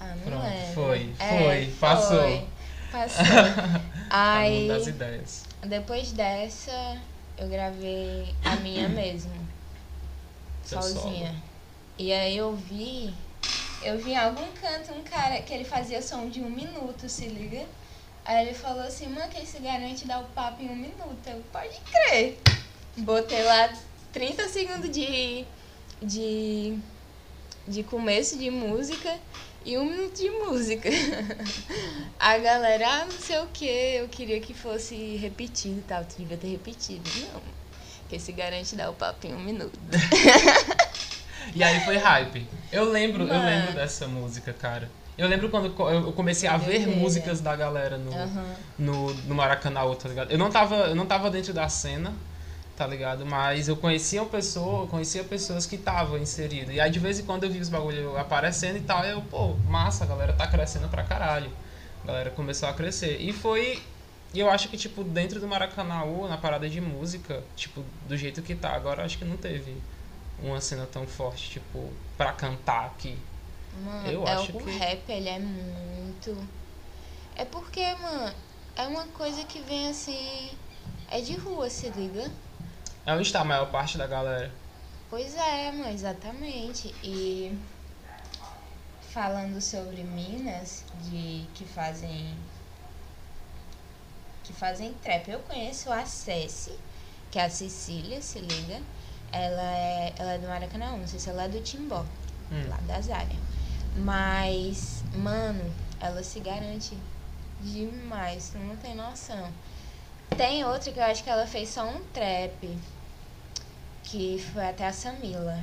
[SPEAKER 3] Ah, não
[SPEAKER 1] Pronto,
[SPEAKER 3] lembro.
[SPEAKER 1] foi,
[SPEAKER 3] É,
[SPEAKER 1] foi, passou.
[SPEAKER 3] foi, Passou.
[SPEAKER 1] Tá
[SPEAKER 3] Aí,
[SPEAKER 1] das ideias.
[SPEAKER 3] depois dessa, eu gravei a minha mesmo,
[SPEAKER 1] Seu
[SPEAKER 3] sozinha.
[SPEAKER 1] solo.
[SPEAKER 3] E aí eu vi, eu vi em algum canto um cara que ele fazia som de um minuto, se liga? Aí ele falou assim, mano, quem se garante dar o papo em um minuto? Eu, pode crer. Botei lá 30 segundos de, de, de começo de música e um minuto de música. A galera, ah, não sei o que, eu queria que fosse repetido e tal, tu devia ter repetido. Não, quem se garante dar o papo em um minuto.
[SPEAKER 1] E aí foi hype. Eu lembro, eu
[SPEAKER 3] Mano.
[SPEAKER 1] lembro dessa música, cara. Eu lembro quando eu comecei a ver músicas da galera no,
[SPEAKER 3] Aham.
[SPEAKER 1] no, no Maracanã, tá ligado? Eu não tava, eu não tava dentro da cena, tá ligado? Mas eu conhecia uma pessoa, eu conhecia pessoas que estavam inseridas. E aí de vez em quando eu vi os bagulho aparecendo e tal, e eu, pô, massa, a galera tá crescendo pra caralho. A galera começou a crescer. E foi. E eu acho que, tipo, dentro do Maracanã, na parada de música, tipo, do jeito que tá agora, acho que não teve uma cena tão forte, tipo, pra cantar aqui.
[SPEAKER 3] Mano,
[SPEAKER 1] Eu
[SPEAKER 3] é,
[SPEAKER 1] acho
[SPEAKER 3] o
[SPEAKER 1] que-
[SPEAKER 3] rap, ele é muito. É porque, mano, é uma coisa que vem assim. É de rua, se liga?
[SPEAKER 1] É onde está a maior parte da galera.
[SPEAKER 3] Pois é, mano, exatamente. E falando sobre minas de que fazem que fazem trap, eu conheço a Cessi, que é a Cecília, se liga. Ela é, ela é do Maracanã, não sei se ela é do Timbó,
[SPEAKER 1] Hum.
[SPEAKER 3] lá das áreas. Mas, mano, ela se garante demais, tu não tem noção. Tem outra que eu acho que ela fez só um trap, que foi até a Samila.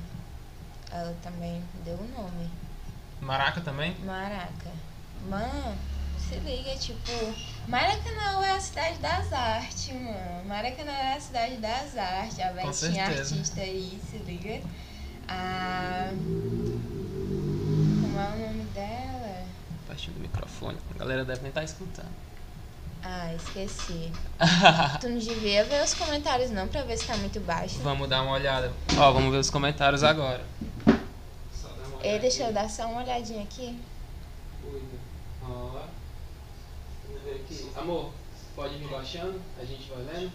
[SPEAKER 3] Ela também deu o nome.
[SPEAKER 1] Maraca também?
[SPEAKER 3] Maraca. Mano, se liga, tipo, Maracanã é a cidade das artes, mano. Maracanã é a cidade das artes. A Betinha
[SPEAKER 1] certeza.
[SPEAKER 3] artista aí, se liga. A. Como é o nome dela?
[SPEAKER 1] Pertinho do microfone. A galera deve nem estar escutando.
[SPEAKER 3] Ah, esqueci. tu não devia ver os comentários não pra ver se tá muito baixo.
[SPEAKER 1] Vamos dar uma olhada. Ó, vamos ver os comentários agora. Só dar uma
[SPEAKER 3] Ei, deixa eu dar só uma olhadinha aqui.
[SPEAKER 1] Cuida. Ó. Aqui. Amor, pode vir baixando? A gente vai lendo?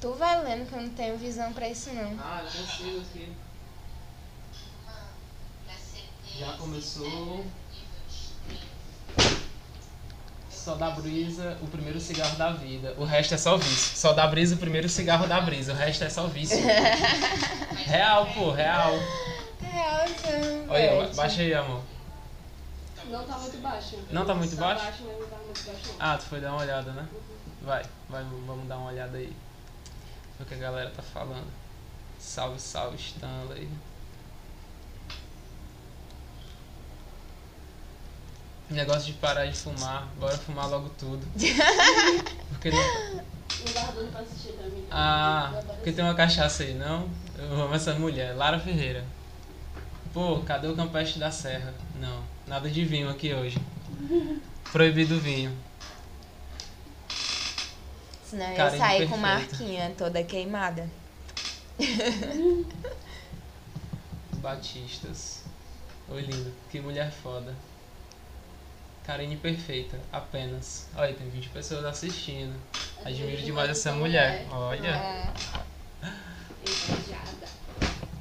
[SPEAKER 3] Tu vai lendo que eu não tenho visão pra isso não.
[SPEAKER 1] Ah, eu consigo aqui. Já começou. Só dá brisa o primeiro cigarro da vida. O resto é só vício. Só dá brisa o primeiro cigarro da brisa. O resto é só vício. real, pô, real.
[SPEAKER 3] Realzão,
[SPEAKER 1] Olha,
[SPEAKER 3] Beth.
[SPEAKER 1] baixa aí, amor.
[SPEAKER 2] Não tá muito baixo.
[SPEAKER 1] Não tá muito
[SPEAKER 2] Tá
[SPEAKER 1] baixo?
[SPEAKER 2] baixo, não tá muito baixo. não.
[SPEAKER 1] Ah, tu foi dar uma olhada, né? Vai, vai, vamos dar uma olhada aí. O que a galera tá falando. Salve, salve, Stanley. Negócio de parar de fumar, bora fumar logo tudo. Porque não... Ah, porque tem uma cachaça aí, não? Eu amo essa mulher, Lara Ferreira. Pô, cadê o Campestre da Serra? Não, nada de vinho aqui hoje. Proibido vinho.
[SPEAKER 3] Senão eu ia sair com
[SPEAKER 1] perfeito.
[SPEAKER 3] marquinha toda queimada.
[SPEAKER 1] Batistas. Oi, lindo. Que mulher foda. Karine perfeita, apenas. Olha, tem 20 pessoas assistindo. Admiro demais essa mulher. Olha.
[SPEAKER 3] É.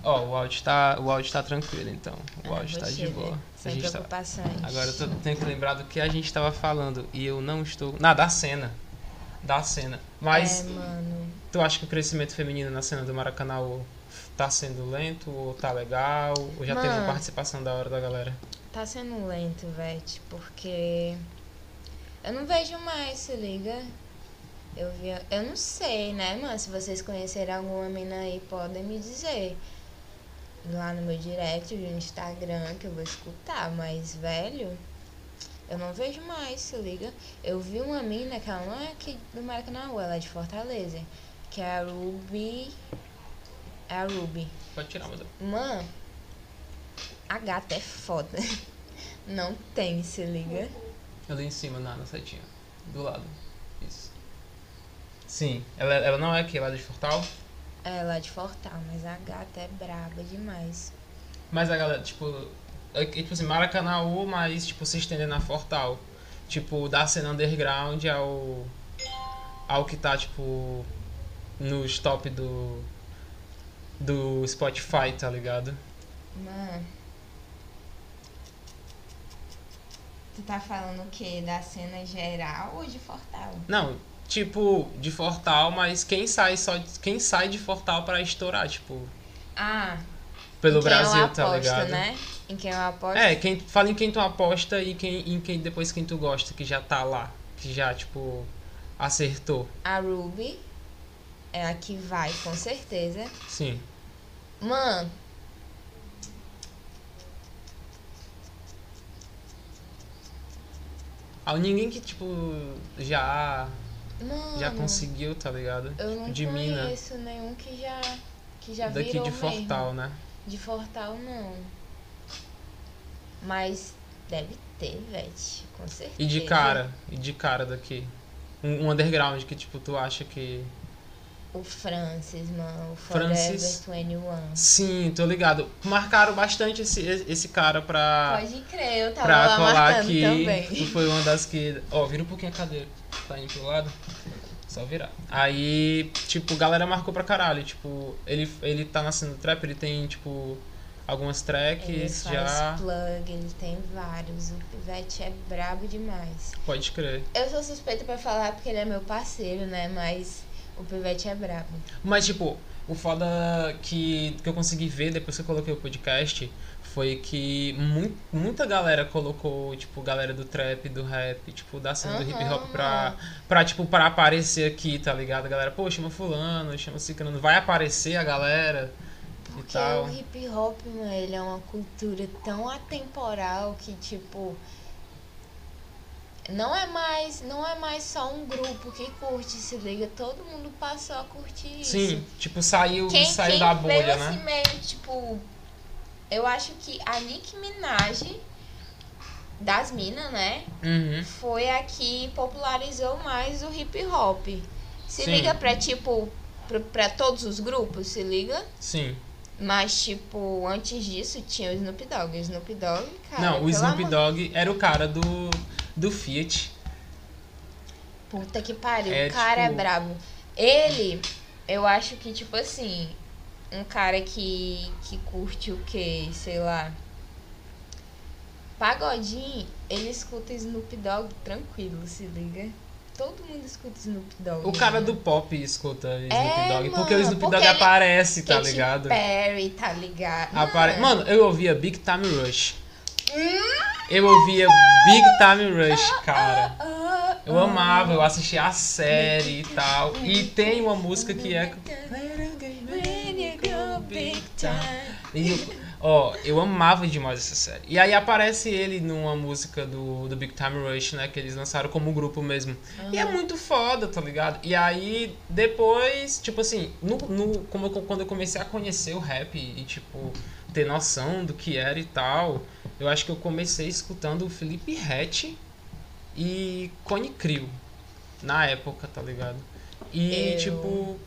[SPEAKER 1] Ó, o áudio tá, o áudio tá tranquilo, então. O
[SPEAKER 3] Ah,
[SPEAKER 1] áudio tá de boa.
[SPEAKER 3] Sem
[SPEAKER 1] gente tá...
[SPEAKER 3] preocupações.
[SPEAKER 1] Agora eu tô, tenho que lembrar do que a gente tava falando. E eu não estou. Não, da cena. Da cena. Mas
[SPEAKER 3] É, mano.
[SPEAKER 1] tu acha que o crescimento feminino na cena do Maracanã tá sendo lento? Ou tá legal? Ou já teve uma
[SPEAKER 3] Mano.
[SPEAKER 1] participação da hora da galera?
[SPEAKER 3] Tá sendo lento, Vete, porque eu não vejo mais, se liga. Eu vi. Eu não sei, né, mano? Se vocês conhecerem alguma mina aí, podem me dizer. Lá no meu direct, no Instagram, que eu vou escutar. Mas, velho, eu não vejo mais, se liga. Eu vi uma mina que ela não é aqui do Maracanã, ela é de Fortaleza. Que é a Ruby. É a Ruby.
[SPEAKER 1] Pode tirar, mas
[SPEAKER 3] Mano, a gata é foda. Não tem, se liga.
[SPEAKER 1] ali em cima, na, na setinha. Do lado. Isso. Sim, ela, ela não é aqui, ela é de Fortal.
[SPEAKER 3] É de Fortal, mas a gata é braba demais.
[SPEAKER 1] Mas a galera, tipo, é que, tipo assim, Maracanãú, mas tipo, se estendendo a Fortal. Tipo, da cena underground ao. ao que tá, tipo. nos top do. do Spotify, tá ligado?
[SPEAKER 3] Mano. Tu tá falando o quê? Da cena geral ou de Fortal?
[SPEAKER 1] Não, tipo, de Fortal, mas quem sai só. quem sai de Fortal pra estourar, tipo,
[SPEAKER 3] Ah,
[SPEAKER 1] pelo Brasil,
[SPEAKER 3] eu aposto,
[SPEAKER 1] tá ligado?
[SPEAKER 3] né? Em quem eu aposto.
[SPEAKER 1] É, quem, fala em quem tu aposta e quem, em quem depois quem tu gosta, que já tá lá, que já, tipo, acertou.
[SPEAKER 3] A Ruby é a que vai, com certeza.
[SPEAKER 1] Sim.
[SPEAKER 3] Mano.
[SPEAKER 1] Ah, ninguém que, tipo, já,
[SPEAKER 3] Mano.
[SPEAKER 1] já conseguiu, tá ligado?
[SPEAKER 3] Eu não
[SPEAKER 1] de mina.
[SPEAKER 3] conheço nenhum que já, que já
[SPEAKER 1] Daqui
[SPEAKER 3] virou
[SPEAKER 1] de
[SPEAKER 3] mesmo.
[SPEAKER 1] Fortal, né?
[SPEAKER 3] De Fortal, não. Mas deve ter, Vete. Com certeza.
[SPEAKER 1] E de cara, e de cara daqui. Um, um underground que, tipo, tu acha que.
[SPEAKER 3] O Francis, mano. O
[SPEAKER 1] Francis.
[SPEAKER 3] Forever 21.
[SPEAKER 1] Sim, tô ligado. Marcaram bastante esse, esse cara pra.
[SPEAKER 3] Pode crer, eu tava
[SPEAKER 1] pra
[SPEAKER 3] lá
[SPEAKER 1] colar aqui.
[SPEAKER 3] também.
[SPEAKER 1] Foi uma das que. Ó, vira um pouquinho a cadeira. Tá indo pro lado. Só virar. Aí, tipo, galera marcou pra caralho. Tipo, ele, ele tá nascendo trap, ele tem, tipo, algumas
[SPEAKER 3] Ele
[SPEAKER 1] tracks
[SPEAKER 3] faz
[SPEAKER 1] já.
[SPEAKER 3] plug, ele tem vários. O Pivete é brabo demais.
[SPEAKER 1] Pode crer.
[SPEAKER 3] Eu sou suspeita pra falar porque ele é meu parceiro, né? Mas o Pivete é brabo.
[SPEAKER 1] Mas, tipo, o foda que, que eu consegui ver depois que eu coloquei o podcast foi que mu muita galera colocou, tipo, galera do trap, do rap, tipo, da cena do hip hop pra, pra, tipo, pra aparecer aqui, tá ligado? A galera, pô, chama fulano, chama ciclano, vai aparecer a galera e
[SPEAKER 3] Porque
[SPEAKER 1] tal.
[SPEAKER 3] o hip hop, mano, ele é uma cultura tão atemporal que, tipo. Não é mais, não é mais só um grupo que curte, se liga, todo mundo passou a curtir isso.
[SPEAKER 1] Sim, tipo, saiu,
[SPEAKER 3] Quem,
[SPEAKER 1] saiu
[SPEAKER 3] quem
[SPEAKER 1] da bolha,
[SPEAKER 3] assim
[SPEAKER 1] né?
[SPEAKER 3] meio, tipo. Eu acho que a Nicki Minaj, das minas, né?
[SPEAKER 1] Uhum.
[SPEAKER 3] Foi a que popularizou mais o hip hop. Se
[SPEAKER 1] Sim.
[SPEAKER 3] liga pra, tipo, pra todos os grupos, se liga?
[SPEAKER 1] Sim.
[SPEAKER 3] Mas, tipo, antes disso tinha o Snoop Dogg. O Snoop Dogg, cara.
[SPEAKER 1] Não, o Snoop
[SPEAKER 3] amor-
[SPEAKER 1] Dogg era o cara do, do Fiat.
[SPEAKER 3] Puta que pariu,
[SPEAKER 1] É,
[SPEAKER 3] o cara é
[SPEAKER 1] tipo-
[SPEAKER 3] brabo. Ele, eu acho que, tipo assim, um cara que, que curte o quê? Sei lá. Pagodinho, ele escuta Snoop Dogg tranquilo, se liga. Todo mundo escuta Snoop Dogg.
[SPEAKER 1] O cara
[SPEAKER 3] mano.
[SPEAKER 1] do pop escuta Snoop
[SPEAKER 3] É,
[SPEAKER 1] Dogg. porque
[SPEAKER 3] mano,
[SPEAKER 1] o Snoop
[SPEAKER 3] porque
[SPEAKER 1] Dogg aparece, tá ligado?
[SPEAKER 3] Perry, tá ligado?
[SPEAKER 1] Apare...
[SPEAKER 3] Mano,
[SPEAKER 1] eu ouvia Big Time Rush. Eu ouvia Big Time Rush, cara. Eu amava, eu assistia a série e tal. E tem uma música que é. E eu- ó, eu amava demais essa série. E aí aparece ele numa música do, do Big Time Rush, né? Que eles lançaram como grupo mesmo. E é muito foda, tá ligado? E aí, depois, tipo assim, no, no, como eu- quando eu comecei a conhecer o rap e, tipo, ter noção do que era e tal, eu acho que eu comecei escutando o Felipe Rett e Cone Crew na época, tá ligado? E,
[SPEAKER 3] Eu-
[SPEAKER 1] tipo,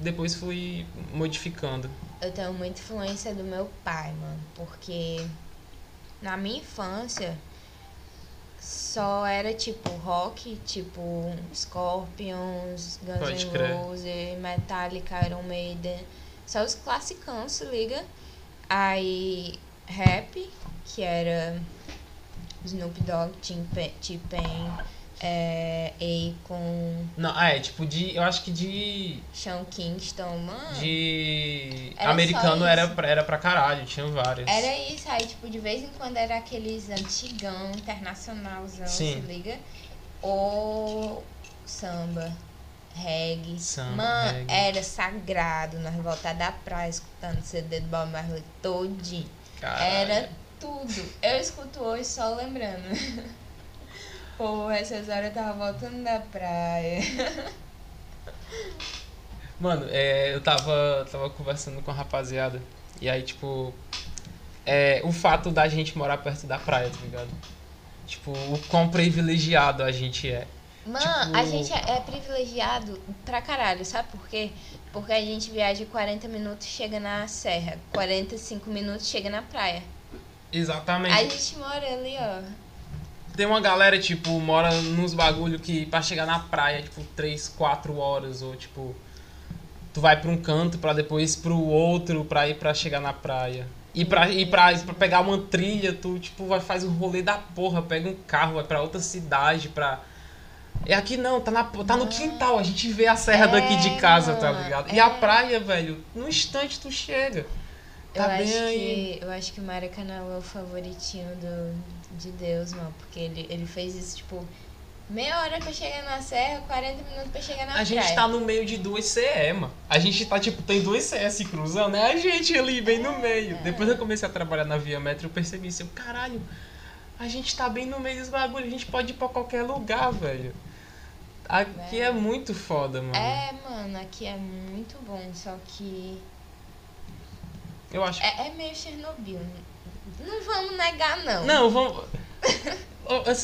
[SPEAKER 1] depois fui modificando.
[SPEAKER 3] Eu tenho muita influência do meu pai, mano. Porque na minha infância só era tipo rock, tipo Scorpions, Guns N'. Roses, Metallica, Iron Maiden. Só os classicão, se liga. Aí rap, que era Snoop Dogg, T-Pain, é, Akon,
[SPEAKER 1] Não, ah, é, tipo, de. Eu acho que de.
[SPEAKER 3] Sean Kingston, mano.
[SPEAKER 1] De.
[SPEAKER 3] Era
[SPEAKER 1] americano era pra, era pra caralho, tinha várias.
[SPEAKER 3] Era isso, aí, tipo, de vez em quando era aqueles antigão, internacionalzão,
[SPEAKER 1] Sim.
[SPEAKER 3] se liga? Ou samba. Reggae.
[SPEAKER 1] Samba,
[SPEAKER 3] Mano,
[SPEAKER 1] reggae.
[SPEAKER 3] era sagrado nós voltar da praia escutando CD do Bob Marley todinho.
[SPEAKER 1] Caralho.
[SPEAKER 3] Era tudo. Eu escuto hoje só lembrando. Pô, essas horas eu tava voltando da praia.
[SPEAKER 1] Mano, é, eu tava, tava conversando com a rapaziada. E aí, tipo. É, o fato da gente morar perto da praia, tá ligado? Tipo, o quão privilegiado a gente é.
[SPEAKER 3] Mano,
[SPEAKER 1] Tipo-
[SPEAKER 3] a gente é privilegiado pra caralho, sabe por quê? Porque a gente viaja 40 minutos e chega na serra, 45 minutos chega na praia.
[SPEAKER 1] Exatamente.
[SPEAKER 3] A gente mora ali, ó.
[SPEAKER 1] Tem uma galera, tipo, mora nos bagulho que pra chegar na praia, tipo, 3, 4 horas, ou tipo, tu vai pra um canto pra depois pro outro pra ir pra chegar na praia. E pra, e pra, pra pegar uma trilha, tu, tipo, vai faz um rolê da porra, pega um carro, vai pra outra cidade pra. É aqui não, tá, na, tá no quintal, a gente vê a serra
[SPEAKER 3] É,
[SPEAKER 1] daqui de casa, tá ligado? E
[SPEAKER 3] é.
[SPEAKER 1] a praia, velho, num instante tu chega.
[SPEAKER 3] Eu
[SPEAKER 1] Tá
[SPEAKER 3] acho,
[SPEAKER 1] bem aí.
[SPEAKER 3] que, eu acho que o Maracanã é o favoritinho do, de Deus, mano. Porque ele, ele fez isso, tipo, meia hora pra chegar na serra, 40 minutos pra chegar na
[SPEAKER 1] A
[SPEAKER 3] praia.
[SPEAKER 1] gente tá no meio de duas CE, mano. A gente tá, tipo, tem duas CS se cruzando, é a gente ali, bem no meio. Depois eu comecei a trabalhar na Via Metro, eu percebi isso. Eu, caralho, a gente tá bem no meio dos bagulhos, a gente pode ir pra qualquer lugar, velho. Aqui é muito foda, mano.
[SPEAKER 3] É, mano, aqui é muito bom, só que
[SPEAKER 1] Eu acho
[SPEAKER 3] é, é meio Chernobyl. Não vamos negar, não.
[SPEAKER 1] Não, vamos.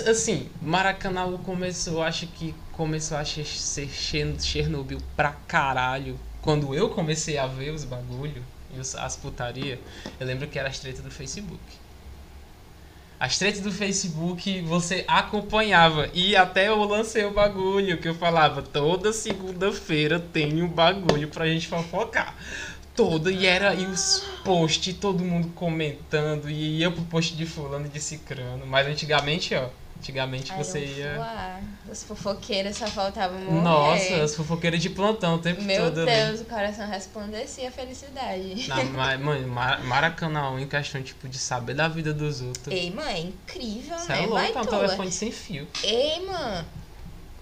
[SPEAKER 1] Assim, Maracanã começou, acho que começou a ser Cher- Chernobyl pra caralho. Quando eu comecei a ver os bagulho e as putaria, eu lembro que era as tretas do Facebook. As tretas do Facebook você acompanhava. E até eu lancei o bagulho que eu falava, toda segunda-feira tem um bagulho pra gente fofocar. Toda, e era e os posts, todo mundo comentando, e ia pro post de fulano e de cicrano. Mas antigamente, ó, antigamente você ia.
[SPEAKER 3] fuá. As fofoqueiras só faltavam morrer.
[SPEAKER 1] Nossa, as fofoqueiras de plantão o tempo
[SPEAKER 3] Meu
[SPEAKER 1] todo ali.
[SPEAKER 3] Deus, o coração resplandecia a felicidade.
[SPEAKER 1] Não, mas, Mar- Maracanã em questão, tipo, de saber da vida dos outros.
[SPEAKER 3] Ei, mano, é incrível,
[SPEAKER 1] Você
[SPEAKER 3] né?
[SPEAKER 1] é
[SPEAKER 3] Vai
[SPEAKER 1] louco, é um telefone sem fio.
[SPEAKER 3] Ei, mano,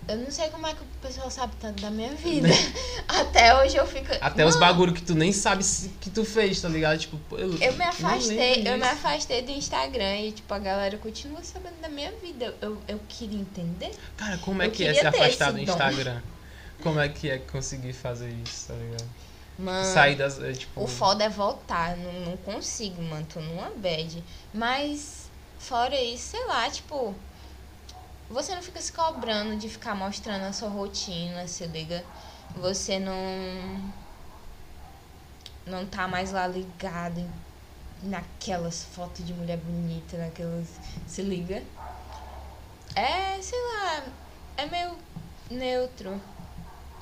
[SPEAKER 3] eu não sei como é que o pessoal sabe tanto da minha vida. Até hoje eu fico.
[SPEAKER 1] Até os
[SPEAKER 3] Mano,
[SPEAKER 1] bagulho que tu nem sabe que tu fez, tá ligado? Tipo, eu,
[SPEAKER 3] Eu me afastei, eu me afastei do Instagram e, tipo, a galera continua sabendo da minha vida. Eu, eu queria entender.
[SPEAKER 1] Cara, como é
[SPEAKER 3] Eu
[SPEAKER 1] que é se afastar do
[SPEAKER 3] esse dom.
[SPEAKER 1] Instagram? Como é que é conseguir fazer isso, tá ligado?
[SPEAKER 3] Mano,
[SPEAKER 1] Sair das. é, Tipo,
[SPEAKER 3] o foda é voltar. Não, não consigo, mano. Tô numa bad. Mas, fora isso, sei lá, tipo. Você não fica se cobrando de ficar mostrando a sua rotina, se liga. Você não. Não tá mais lá ligado naquelas fotos de mulher bonita, naquelas. Se liga. É, sei lá. É meio neutro.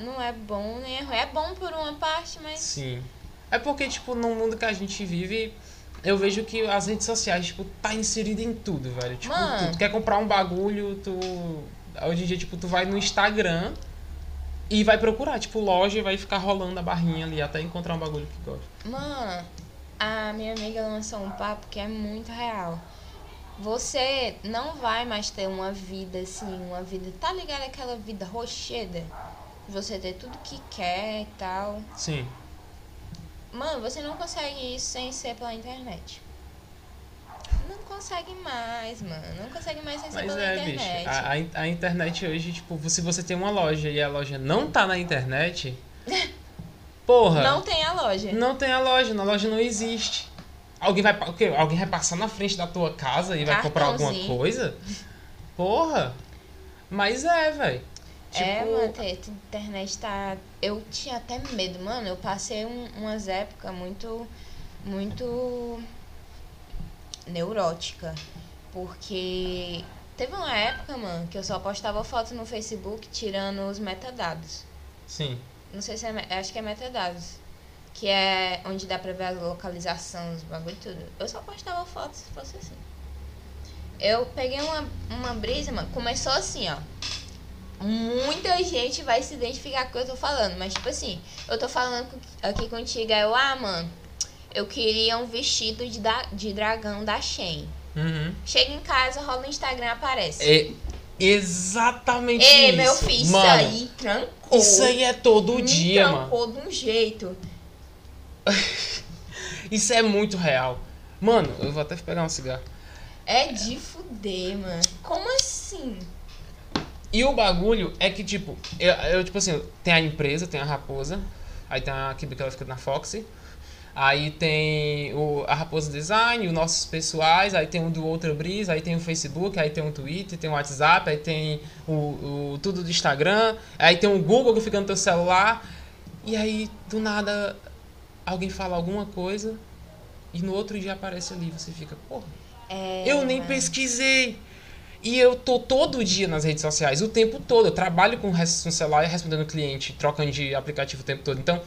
[SPEAKER 3] Não é bom nem é ruim. É bom por uma parte, mas.
[SPEAKER 1] Sim. É porque, tipo, no mundo que a gente vive, eu vejo que as redes sociais, tipo, tá inserido em tudo, velho. Tipo,
[SPEAKER 3] Mano.
[SPEAKER 1] tu, tu quer comprar um bagulho, tu. Hoje em dia, tipo, tu vai no Instagram e vai procurar, tipo, loja e vai ficar rolando a barrinha ali até encontrar um bagulho que gosta.
[SPEAKER 3] Mano, a minha amiga lançou um papo que é muito real. Você não vai mais ter uma vida assim, uma vida. Tá ligado aquela vida rocheda? Você ter tudo que quer e tal.
[SPEAKER 1] Sim.
[SPEAKER 3] Mano, você não consegue isso sem ser pela internet. Não consegue mais, mano. Não consegue mais sem ser
[SPEAKER 1] Mas
[SPEAKER 3] pela
[SPEAKER 1] é, bicho,
[SPEAKER 3] internet.
[SPEAKER 1] a, a, a internet hoje, tipo, se você tem uma loja e a loja não tá na internet, porra,
[SPEAKER 3] Não tem a loja.
[SPEAKER 1] não tem a loja, na loja não existe. Alguém vai, o quê? Alguém vai passar na frente da tua casa e vai comprar alguma coisa? Porra. Mas é, velho. Tipo,
[SPEAKER 3] É, mano, a internet tá. Eu tinha até medo, mano. Eu passei um- umas épocas muito. Muito. neurótica. Porque. Teve uma época, mano, que eu só postava foto no Facebook tirando os metadados.
[SPEAKER 1] Sim.
[SPEAKER 3] Não sei se é. Acho que é metadados. Que é onde dá pra ver a localização, os bagulho e tudo. Eu só postava foto se fosse assim. Eu peguei uma, uma brisa, mano. Começou assim, ó. Muita gente vai se identificar com o que eu tô falando. Mas, tipo assim, eu tô falando aqui contigo. Aí eu, ah, mano, eu queria um vestido de, da, de dragão da Shein.
[SPEAKER 1] Uhum.
[SPEAKER 3] Chega em casa, rola no Instagram, aparece.
[SPEAKER 1] É, Exatamente
[SPEAKER 3] Ei,
[SPEAKER 1] isso.
[SPEAKER 3] meu filho, isso
[SPEAKER 1] mano,
[SPEAKER 3] aí trancou.
[SPEAKER 1] Isso aí é todo
[SPEAKER 3] Me
[SPEAKER 1] dia, mano.
[SPEAKER 3] trancou de um jeito.
[SPEAKER 1] Isso é muito real. Mano, eu vou até pegar um cigarro.
[SPEAKER 3] É de fuder, mano. Como assim?
[SPEAKER 1] E o bagulho é que, tipo, eu, eu, tipo assim, tem a empresa, tem a Raposa, aí tem a Kibi que ela fica na Foxy, aí tem o, a Raposa Design, os nossos pessoais, aí tem o do Outra Brisa, aí tem o Facebook, aí tem o Twitter, tem o WhatsApp, aí tem o, o tudo do Instagram, aí tem o Google que fica no teu celular, e aí do nada alguém fala alguma coisa e no outro dia aparece ali, você fica, porra,
[SPEAKER 3] É,
[SPEAKER 1] eu nem
[SPEAKER 3] mano.
[SPEAKER 1] pesquisei. E eu tô todo dia nas redes sociais, o tempo todo. Eu trabalho com, com celular respondendo cliente, trocando de aplicativo o tempo todo. Então,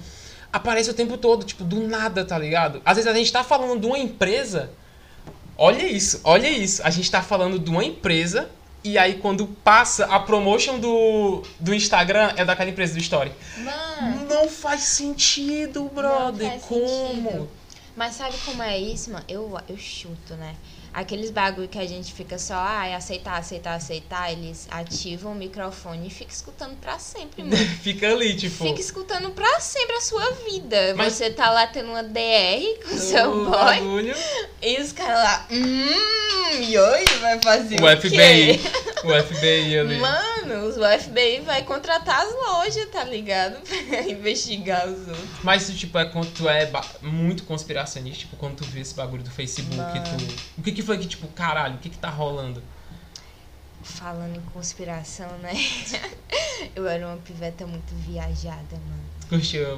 [SPEAKER 1] aparece o tempo todo, tipo, do nada, tá ligado? Às vezes a gente tá falando de uma empresa. Olha isso, olha isso. A gente tá falando de uma empresa. E aí, quando passa a promotion do, do Instagram, é daquela empresa do Story.
[SPEAKER 3] Mano,
[SPEAKER 1] Não faz sentido, brother.
[SPEAKER 3] faz
[SPEAKER 1] Como?
[SPEAKER 3] sentido. mas sabe como é isso, mano? Eu, eu chuto, né? Aqueles bagulho que a gente fica só, ah, aceitar, aceitar, aceitar, eles ativam o microfone e fica escutando pra sempre, mano.
[SPEAKER 1] Fica ali, tipo.
[SPEAKER 3] Fica escutando pra sempre a sua vida.
[SPEAKER 1] Mas-
[SPEAKER 3] Você tá lá tendo uma DR com o seu boy
[SPEAKER 1] bagulho.
[SPEAKER 3] e os caras lá, hum, e hoje vai fazer
[SPEAKER 1] O
[SPEAKER 3] o,
[SPEAKER 1] FBI. O FBI ali.
[SPEAKER 3] Mano, o FBI vai contratar as lojas, tá ligado? Pra investigar os outros.
[SPEAKER 1] Mas tipo, é quando tu é muito conspiracionista, tipo, quando tu vê esse bagulho do Facebook, tu... O que que foi que, tipo, caralho, o que que tá rolando?
[SPEAKER 3] Falando em conspiração, né? Eu era uma piveta muito viajada, mano.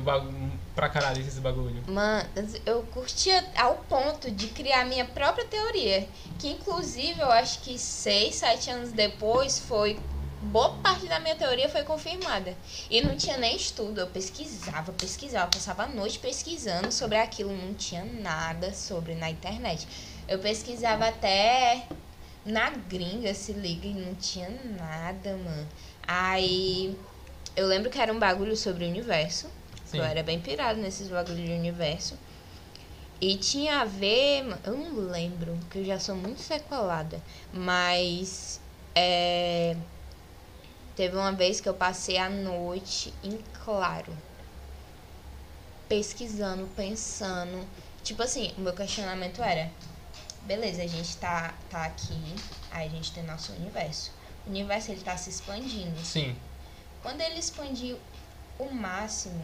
[SPEAKER 1] Bagulho pra caralho esse bagulho?
[SPEAKER 3] Mano, eu curtia ao ponto de criar minha própria teoria. Que inclusive eu acho que seis, sete anos depois foi. Boa parte da minha teoria foi confirmada. E não tinha nem estudo. Eu pesquisava, pesquisava, passava a noite pesquisando sobre aquilo. Não tinha nada sobre na internet. Eu pesquisava até na gringa, se liga, e não tinha nada, mano. Aí eu lembro que era um bagulho sobre o universo.
[SPEAKER 1] Sim.
[SPEAKER 3] Eu era bem pirado nesses bagulhos de universo. E tinha a ver. Eu não lembro, porque eu já sou muito sequelada. Mas. É, teve uma vez que eu passei a noite em claro. Pesquisando, pensando. Tipo assim, o meu questionamento era. Beleza, a gente tá, tá aqui, aí a gente tem nosso universo. O universo ele tá se expandindo.
[SPEAKER 1] Sim.
[SPEAKER 3] Quando ele expandir o máximo,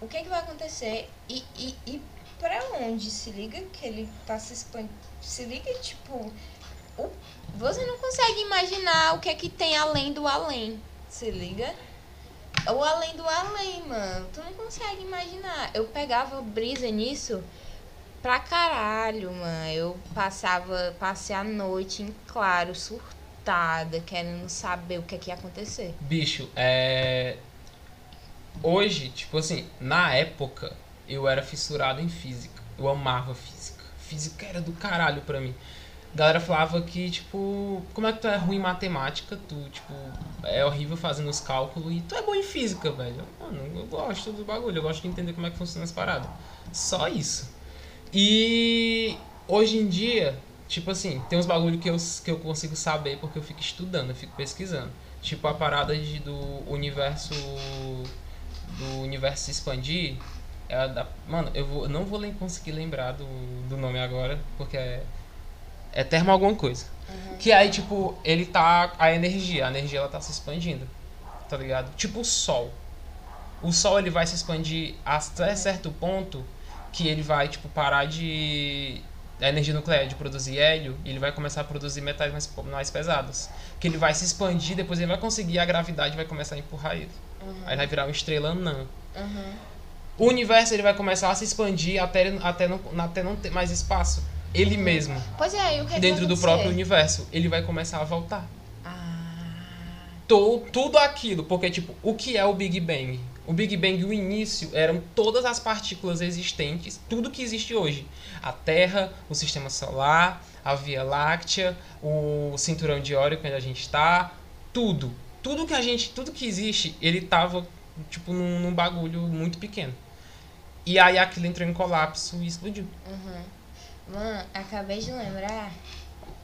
[SPEAKER 3] o que, que vai acontecer? E, e, e pra onde? Se liga que ele tá se expandindo. Se liga, tipo. o- você não consegue imaginar o que é que tem além do além. Se liga? O além do além, mano. Tu não consegue imaginar. Eu pegava brisa nisso pra caralho, mano. Eu passava, passei a noite em claro, surtada, querendo saber o que, é que ia acontecer.
[SPEAKER 1] Bicho, é... Hoje, tipo assim, na época, eu era fissurado em física. Eu amava física. Física era do caralho pra mim. A galera falava que, tipo, como é que tu é ruim em matemática? Tu, tipo, é horrível fazendo os cálculos e tu é bom em física, velho. Mano, eu gosto do bagulho, eu gosto de entender como é que funciona as paradas. Só isso. E hoje em dia, tipo assim, tem uns bagulho que eu, que eu consigo saber porque eu fico estudando, eu fico pesquisando. Tipo a parada de, do universo. Do universo se expandir. É da, mano, eu vou, não vou nem conseguir lembrar do, do nome agora, porque é. É termo alguma coisa. Que aí, tipo, ele tá. A energia, a energia ela tá se expandindo. Tá ligado? Tipo o sol. O sol ele vai se expandir até certo ponto que ele vai, tipo, parar de. A energia nuclear de produzir hélio e ele vai começar a produzir metais mais, mais pesados. Que ele vai se expandir, depois ele vai conseguir a gravidade vai começar a empurrar ele. Aí vai virar uma estrela anã.
[SPEAKER 3] Uhum.
[SPEAKER 1] O universo ele vai começar a se expandir até, até, não, até não ter mais espaço. Ele mesmo,
[SPEAKER 3] Pois é, e o que é
[SPEAKER 1] dentro do próprio universo, ele vai começar a voltar.
[SPEAKER 3] Ah,
[SPEAKER 1] To- tudo aquilo, porque tipo, o que é o Big Bang? O Big Bang, o início, eram todas as partículas existentes, tudo que existe hoje. A Terra, o Sistema Solar, a Via Láctea, o cinturão de Órion, onde a gente está, tudo. Tudo que a gente, tudo que existe, ele tava tipo num, num bagulho muito pequeno. E aí aquilo entrou em colapso e explodiu.
[SPEAKER 3] uhum. Mano, acabei de lembrar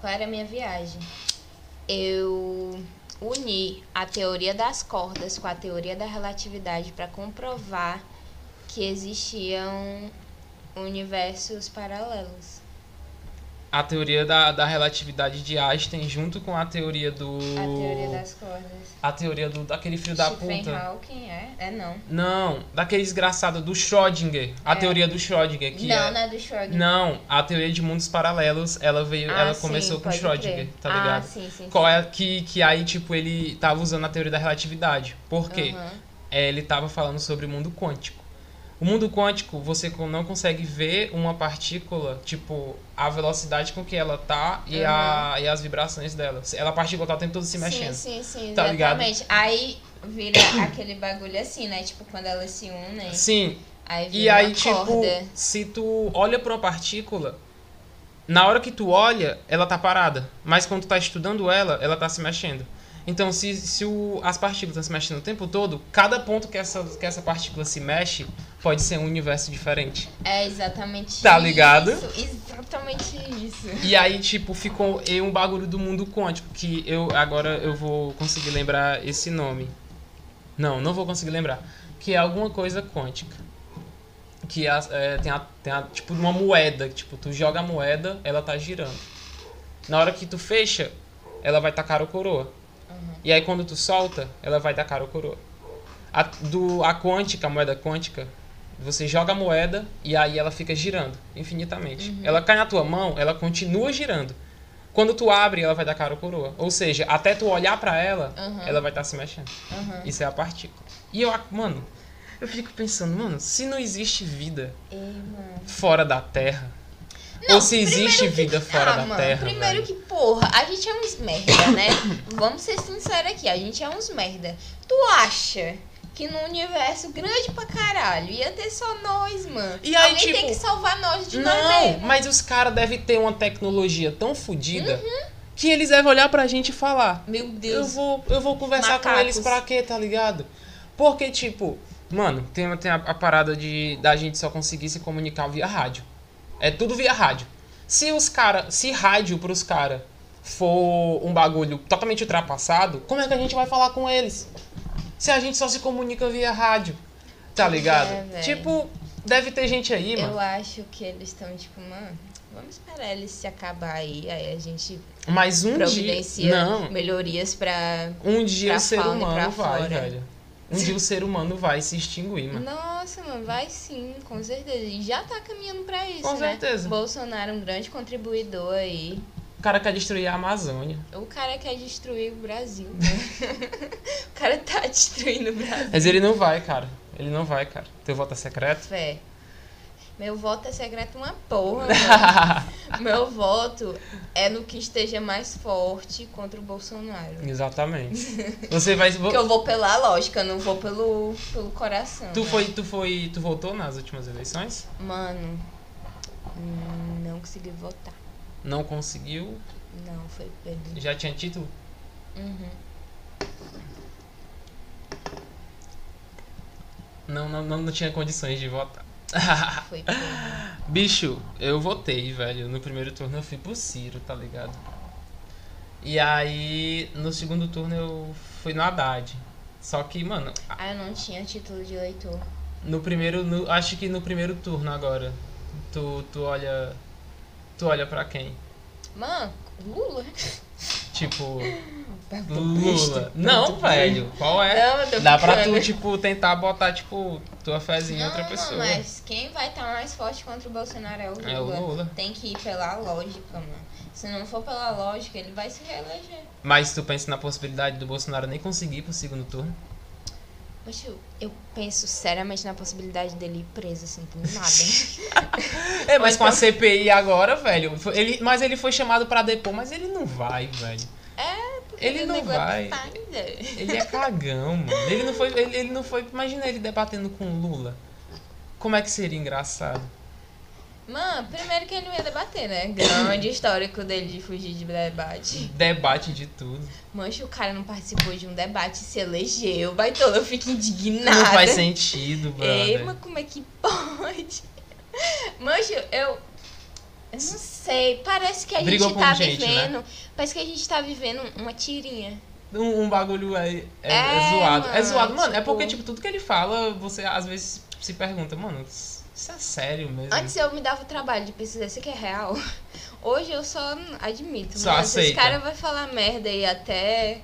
[SPEAKER 3] qual era a minha viagem. eu uni a teoria das cordas com a teoria da relatividade para comprovar que existiam universos paralelos.
[SPEAKER 1] A teoria da, da relatividade de Einstein junto com a teoria do.
[SPEAKER 3] A teoria das cordas.
[SPEAKER 1] A teoria do, daquele filho da
[SPEAKER 3] Stephen
[SPEAKER 1] puta.
[SPEAKER 3] Hawking é? É não.
[SPEAKER 1] Não, daquele desgraçado do Schrödinger. A
[SPEAKER 3] É.
[SPEAKER 1] teoria do Schrödinger, que
[SPEAKER 3] não,
[SPEAKER 1] é.
[SPEAKER 3] não é do Schrödinger.
[SPEAKER 1] Não, a teoria de mundos paralelos, ela veio,
[SPEAKER 3] Ah,
[SPEAKER 1] ela
[SPEAKER 3] sim,
[SPEAKER 1] começou com Schrödinger,
[SPEAKER 3] crer.
[SPEAKER 1] tá ligado?
[SPEAKER 3] Ah, sim, sim.
[SPEAKER 1] Qual é que, que aí, tipo, ele tava usando a teoria da relatividade. Por quê?
[SPEAKER 3] Aham.
[SPEAKER 1] É, ele tava falando sobre o mundo quântico. O mundo quântico, você não consegue ver uma partícula, tipo, a velocidade com que ela tá e, a, e as vibrações dela. Ela, a partícula tá o tempo todo se mexendo.
[SPEAKER 3] Sim, sim, sim,
[SPEAKER 1] Tá ligado?
[SPEAKER 3] exatamente. Aí vira aquele bagulho assim, né? Tipo, quando elas se unem,
[SPEAKER 1] Sim,
[SPEAKER 3] aí vira
[SPEAKER 1] E aí,
[SPEAKER 3] uma
[SPEAKER 1] tipo, se tu olha pra uma partícula, na hora que tu olha, ela tá parada. Mas quando tu tá estudando ela, ela tá se mexendo. Então, se, se o- as partículas estão se mexendo o tempo todo, cada ponto que essa, que essa partícula se mexe pode ser um universo diferente.
[SPEAKER 3] É exatamente
[SPEAKER 1] Tá ligado?
[SPEAKER 3] Isso, exatamente isso.
[SPEAKER 1] E aí, tipo, ficou um bagulho do mundo quântico, que eu agora eu vou conseguir lembrar esse nome. Não, não vou conseguir lembrar. Que é alguma coisa quântica. Que é, tem, a, tem a, tipo uma moeda, que, tipo, tu joga a moeda, ela tá girando. Na hora que tu fecha, ela vai tacar o coroa. E aí quando tu solta, ela vai tacar o coroa. A, do, a quântica, a moeda quântica, você joga a moeda e aí ela fica girando infinitamente. Ela cai na tua mão, ela continua girando. Quando tu abre, ela vai dar cara ou coroa. Ou seja, até tu olhar pra ela,
[SPEAKER 3] Uhum.
[SPEAKER 1] ela vai estar se mexendo.
[SPEAKER 3] Aham.
[SPEAKER 1] Isso é a partícula. E eu, mano, eu fico pensando, mano, se não existe vida
[SPEAKER 3] Ei,
[SPEAKER 1] fora da Terra,
[SPEAKER 3] Não,
[SPEAKER 1] ou se existe
[SPEAKER 3] que-
[SPEAKER 1] vida fora
[SPEAKER 3] ah,
[SPEAKER 1] da
[SPEAKER 3] mano,
[SPEAKER 1] Terra,
[SPEAKER 3] Primeiro
[SPEAKER 1] velho.
[SPEAKER 3] que, porra, a gente é uns merda, né? Vamos ser sinceros aqui, a gente é uns merda. Tu acha que no universo grande pra caralho ia ter só nós, mano?
[SPEAKER 1] E aí,
[SPEAKER 3] Alguém tem
[SPEAKER 1] tipo,
[SPEAKER 3] que salvar nós de nós
[SPEAKER 1] Não, mas os caras devem ter uma tecnologia tão fodida
[SPEAKER 3] Uhum.
[SPEAKER 1] que eles devem olhar pra gente e falar.
[SPEAKER 3] Meu
[SPEAKER 1] Eu
[SPEAKER 3] Deus.
[SPEAKER 1] vou, eu vou conversar com
[SPEAKER 3] Macacos.
[SPEAKER 1] eles pra quê, tá ligado? Porque, tipo, mano, tem, tem a, a parada de da gente só conseguir se comunicar via rádio. É tudo via rádio. Se os cara, se rádio pros caras for um bagulho totalmente ultrapassado, como é que a gente vai falar com eles? Se a gente só se comunica via rádio, tá ligado?
[SPEAKER 3] É,
[SPEAKER 1] tipo, deve ter gente aí, mano.
[SPEAKER 3] Eu acho que eles estão tipo, mano, vamos esperar eles se acabar aí, aí a gente
[SPEAKER 1] Mas um dia, não,
[SPEAKER 3] melhorias pra.
[SPEAKER 1] um dia
[SPEAKER 3] pra
[SPEAKER 1] o ser humano vai,
[SPEAKER 3] flora.
[SPEAKER 1] velho. Um dia o ser humano vai se extinguir, mano.
[SPEAKER 3] Nossa, mano, vai sim, com certeza. E já tá caminhando pra isso,
[SPEAKER 1] Com
[SPEAKER 3] né?
[SPEAKER 1] certeza.
[SPEAKER 3] Bolsonaro é um grande contribuidor aí.
[SPEAKER 1] O cara quer destruir a Amazônia.
[SPEAKER 3] O cara quer destruir o Brasil, né? o cara tá destruindo o Brasil.
[SPEAKER 1] Mas ele não vai, cara. Ele não vai, cara. Teu voto é secreto?
[SPEAKER 3] Fé. Meu voto é secreto uma porra. Meu voto é no que esteja mais forte contra o Bolsonaro.
[SPEAKER 1] Exatamente. Você vai.
[SPEAKER 3] Porque eu vou pela lógica, não vou pelo, pelo coração.
[SPEAKER 1] Tu
[SPEAKER 3] né?
[SPEAKER 1] foi, tu foi. Tu votou nas últimas eleições?
[SPEAKER 3] Mano, não consegui votar.
[SPEAKER 1] Não conseguiu.
[SPEAKER 3] Não, foi perdido.
[SPEAKER 1] Já tinha título?
[SPEAKER 3] Uhum.
[SPEAKER 1] Não, não, não, não tinha condições de votar.
[SPEAKER 3] Foi.
[SPEAKER 1] Bicho, eu votei, velho. No primeiro turno eu fui pro Ciro, tá ligado? E aí, no segundo turno eu fui no Haddad. Só que, mano,
[SPEAKER 3] Ah, eu não tinha título de eleitor.
[SPEAKER 1] no primeiro. no- acho que no primeiro turno agora. Tu, tu olha. Tu olha pra quem?
[SPEAKER 3] Mano, Lula?
[SPEAKER 1] Tipo.
[SPEAKER 3] Pergunta
[SPEAKER 1] Lula.
[SPEAKER 3] besta.
[SPEAKER 1] Não, velho. Qual é?
[SPEAKER 3] Não,
[SPEAKER 1] Dá pra tu, tipo, tentar botar, tipo, tua fezinha em outra
[SPEAKER 3] Não,
[SPEAKER 1] pessoa.
[SPEAKER 3] mas quem vai estar mais forte contra o Bolsonaro é o Lula.
[SPEAKER 1] É o Lula.
[SPEAKER 3] Tem que ir pela lógica, mano. Se não for pela lógica, ele vai se reeleger.
[SPEAKER 1] Mas tu pensa na possibilidade do Bolsonaro nem conseguir ir pro segundo turno?
[SPEAKER 3] Poxa, eu- penso seriamente na possibilidade dele ir preso, assim, por nada.
[SPEAKER 1] É, mas com a
[SPEAKER 3] então-
[SPEAKER 1] CPI agora, velho. foi- Ele, mas ele foi chamado pra depor, mas ele não vai, velho.
[SPEAKER 3] É, porque
[SPEAKER 1] Ele
[SPEAKER 3] o
[SPEAKER 1] não
[SPEAKER 3] é
[SPEAKER 1] vai. Ele é cagão, mano. Ele não foi. Ele, ele não foi. Imagina ele debatendo com o Lula. Como é que seria engraçado?
[SPEAKER 3] Mano, primeiro que ele não ia debater, né? Grande histórico dele de fugir de debate.
[SPEAKER 1] Debate de tudo.
[SPEAKER 3] Mancha, o cara não participou de um debate e se elegeu. Vai todo, eu fico indignada.
[SPEAKER 1] Não faz sentido,
[SPEAKER 3] Ei,
[SPEAKER 1] brother.
[SPEAKER 3] mas como é que pode? Mancha, eu. Eu não sei, parece que a
[SPEAKER 1] Brigou
[SPEAKER 3] gente tá
[SPEAKER 1] gente, né?
[SPEAKER 3] vivendo. Parece que a gente tá vivendo uma tirinha.
[SPEAKER 1] Um, um bagulho é, é, é
[SPEAKER 3] É,
[SPEAKER 1] zoado. é
[SPEAKER 3] mano,
[SPEAKER 1] zoado, mano. É
[SPEAKER 3] tipo-
[SPEAKER 1] porque, tipo, tudo que ele fala, você às vezes se pergunta, mano, isso é sério mesmo?
[SPEAKER 3] Antes eu me dava o trabalho de pesquisar isso aqui é real. Hoje eu só admito.
[SPEAKER 1] Só
[SPEAKER 3] mas esse cara vai falar merda aí até,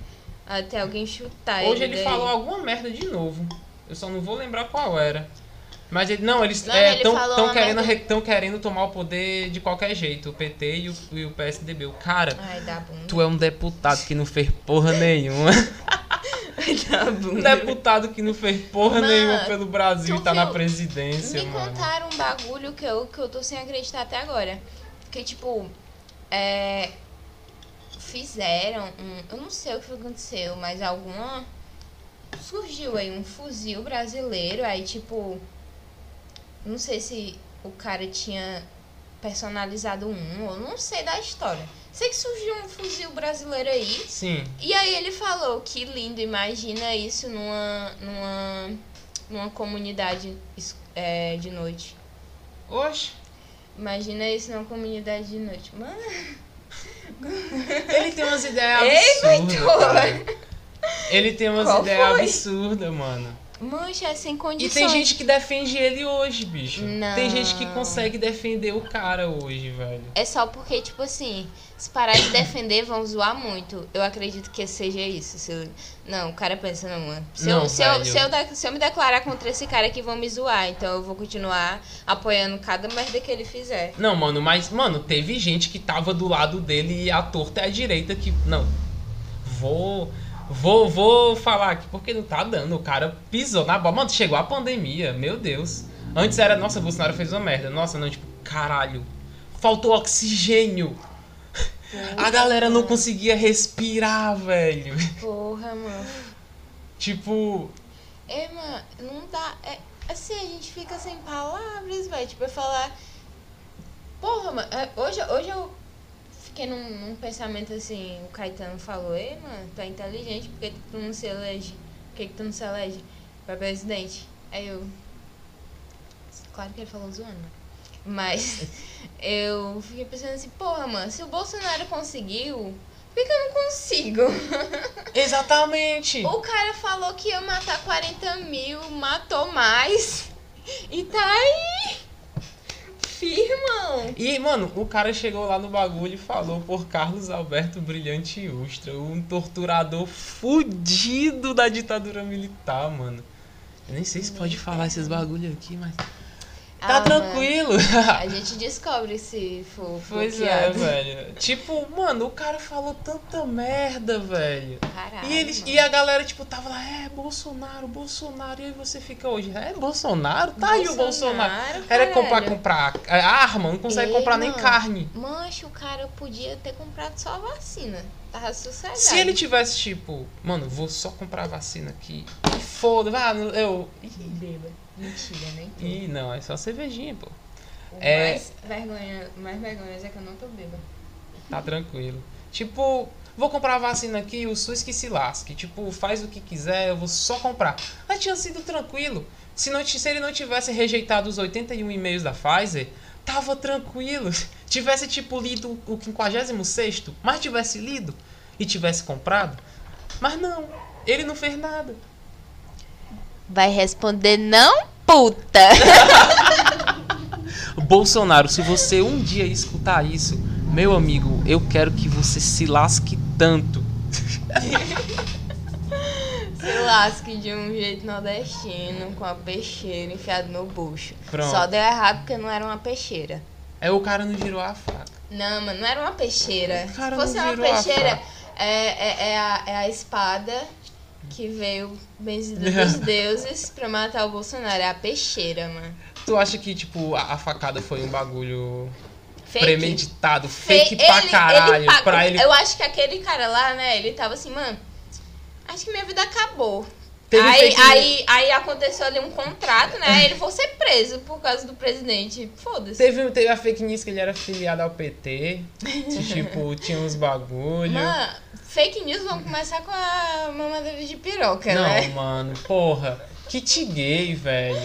[SPEAKER 3] até alguém chutar
[SPEAKER 1] Hoje ele
[SPEAKER 3] daí.
[SPEAKER 1] falou alguma merda de novo. Eu só não vou lembrar qual era. Mas ele, não, eles
[SPEAKER 3] Não,
[SPEAKER 1] é,
[SPEAKER 3] ele
[SPEAKER 1] querendo,
[SPEAKER 3] merda.
[SPEAKER 1] querendo tomar o poder de qualquer jeito, o PT e o, e o PSDB. O cara,
[SPEAKER 3] Ai, dá
[SPEAKER 1] tu é um deputado que não fez porra nenhuma.
[SPEAKER 3] dá
[SPEAKER 1] um
[SPEAKER 3] bunda.
[SPEAKER 1] deputado que não fez porra nenhuma pelo Brasil e tá na presidência,
[SPEAKER 3] Me
[SPEAKER 1] mano.
[SPEAKER 3] contaram um bagulho que eu, que eu tô sem acreditar até agora. Que, tipo, é, fizeram um. Eu não sei o que aconteceu, mas alguma. Surgiu aí um fuzil brasileiro, aí, tipo. Não sei se o cara tinha personalizado um, eu não sei da história. Sei que surgiu um fuzil brasileiro aí.
[SPEAKER 1] Sim.
[SPEAKER 3] E aí ele falou que lindo, imagina isso numa, numa, numa comunidade é, de noite.
[SPEAKER 1] Oxe.
[SPEAKER 3] Imagina isso numa comunidade de noite. Mano,
[SPEAKER 1] Ele tem umas ideias
[SPEAKER 3] Ei,
[SPEAKER 1] absurdas, cara. Ele tem umas
[SPEAKER 3] Qual
[SPEAKER 1] ideias
[SPEAKER 3] foi?
[SPEAKER 1] absurdas, mano.
[SPEAKER 3] Mancha é sem
[SPEAKER 1] E
[SPEAKER 3] condições.
[SPEAKER 1] tem gente que defende ele hoje, bicho.
[SPEAKER 3] Não.
[SPEAKER 1] Tem gente que consegue defender o cara hoje, velho.
[SPEAKER 3] É só porque, tipo assim, se parar de defender, vão zoar muito. Eu acredito que seja isso. Se eu- Não, o cara pensa, não, mano. Se,
[SPEAKER 1] Não,
[SPEAKER 3] eu, se, eu, se, eu, se eu me declarar contra esse cara aqui, vão me zoar. Então eu vou continuar apoiando cada merda que ele fizer.
[SPEAKER 1] Não, mano, mas, mano, teve gente que tava do lado dele e a torta é a direita que. Não. Vou. Vou, vou falar aqui porque não tá dando. O cara pisou na bola. Mano, chegou a pandemia, meu Deus. Antes era, nossa, Bolsonaro fez uma merda. Nossa, não, tipo, caralho. Faltou oxigênio. A galera não conseguia respirar, velho.
[SPEAKER 3] Porra, mano.
[SPEAKER 1] Tipo,
[SPEAKER 3] É, mano, não dá. É, assim, a gente fica sem palavras, velho. Tipo, eu falar. Porra, mano, é, hoje, hoje eu fiquei num, num pensamento assim. O Caetano falou: Ei, mano, tu é inteligente, por que tu não se elege? Por que, que tu não se elege pra presidente? Aí eu. Claro que ele falou zoando, né? Mas eu fiquei pensando assim: Porra, mano, se o Bolsonaro conseguiu, por que eu não consigo?
[SPEAKER 1] exatamente.
[SPEAKER 3] O cara falou que ia matar 40 mil, matou mais. E tá aí. Firmão.
[SPEAKER 1] E, mano, o cara chegou lá no bagulho e falou por Carlos Alberto Brilhante Ustra, um torturador fudido da ditadura militar, mano. Eu nem sei se pode falar esses bagulho aqui, mas. Tá
[SPEAKER 3] Ah,
[SPEAKER 1] tranquilo.
[SPEAKER 3] mano, A gente descobre se for
[SPEAKER 1] pois é,
[SPEAKER 3] bloqueado.
[SPEAKER 1] velho. Tipo, mano, o cara falou tanta merda, velho.
[SPEAKER 3] Caralho.
[SPEAKER 1] E, eles,
[SPEAKER 3] mano.
[SPEAKER 1] e a galera, tipo, tava lá, é, Bolsonaro, Bolsonaro. E aí você fica hoje, é, Bolsonaro? Tá aí o Bolsonaro.
[SPEAKER 3] Bolsonaro,
[SPEAKER 1] Era comprar, comprar é, arma, não consegue
[SPEAKER 3] Ei,
[SPEAKER 1] comprar nem
[SPEAKER 3] mano.
[SPEAKER 1] carne.
[SPEAKER 3] Mancho, o cara podia ter comprado só a vacina. Tava sossegado.
[SPEAKER 1] Se ele tivesse, tipo, mano, vou só comprar a vacina aqui. E foda, ah, eu. Ih,
[SPEAKER 3] Beba. Mentira, nem tô.
[SPEAKER 1] Ih, não, é só cervejinha, pô.
[SPEAKER 3] O
[SPEAKER 1] é-
[SPEAKER 3] mais vergonha, mais vergonha é que eu não tô bêbada.
[SPEAKER 1] Tá tranquilo. Tipo, vou comprar a vacina aqui, o SUS que se lasque. Tipo, faz o que quiser, eu vou só comprar. Mas tinha sido tranquilo. Se, não, se ele não tivesse rejeitado os 81 e-mails da Pfizer, tava tranquilo. Tivesse, tipo, lido o 56, mas tivesse lido e tivesse comprado. Mas não, ele não fez nada.
[SPEAKER 3] Vai responder não, puta.
[SPEAKER 1] Bolsonaro, se você um dia escutar isso, meu amigo, eu quero que você se lasque tanto.
[SPEAKER 3] Se lasque de um jeito nordestino, com a peixeira enfiada no bucho.
[SPEAKER 1] Pronto.
[SPEAKER 3] Só deu errado porque não era uma peixeira.
[SPEAKER 1] Aí o cara não girou a faca.
[SPEAKER 3] Não, mano, não era uma peixeira.
[SPEAKER 1] O cara
[SPEAKER 3] Se fosse
[SPEAKER 1] não
[SPEAKER 3] uma
[SPEAKER 1] virou a
[SPEAKER 3] peixeira,
[SPEAKER 1] faca.
[SPEAKER 3] é, é, é, a, é a espada que veio benzida dos deuses pra matar o Bolsonaro. É a peixeira, mano.
[SPEAKER 1] Tu acha que, tipo, a, a facada foi um bagulho
[SPEAKER 3] Fake.
[SPEAKER 1] premeditado,
[SPEAKER 3] Fe-
[SPEAKER 1] fake pra caralho,
[SPEAKER 3] pagou-
[SPEAKER 1] pra ele...
[SPEAKER 3] Eu acho que aquele cara lá, né, ele tava assim, mano, acho que minha vida acabou.
[SPEAKER 1] Teve
[SPEAKER 3] Aí, aí, aí aconteceu ali um contrato, né? Aí ele vou ser preso por causa do presidente. Foda-se.
[SPEAKER 1] Teve, teve a fake news que ele era filiado ao PT, tipo, tinha uns bagulho.
[SPEAKER 3] Mano, fake news vão começar com a mamadeira de piroca,
[SPEAKER 1] Não,
[SPEAKER 3] né?
[SPEAKER 1] mano, porra, kit gay, velho.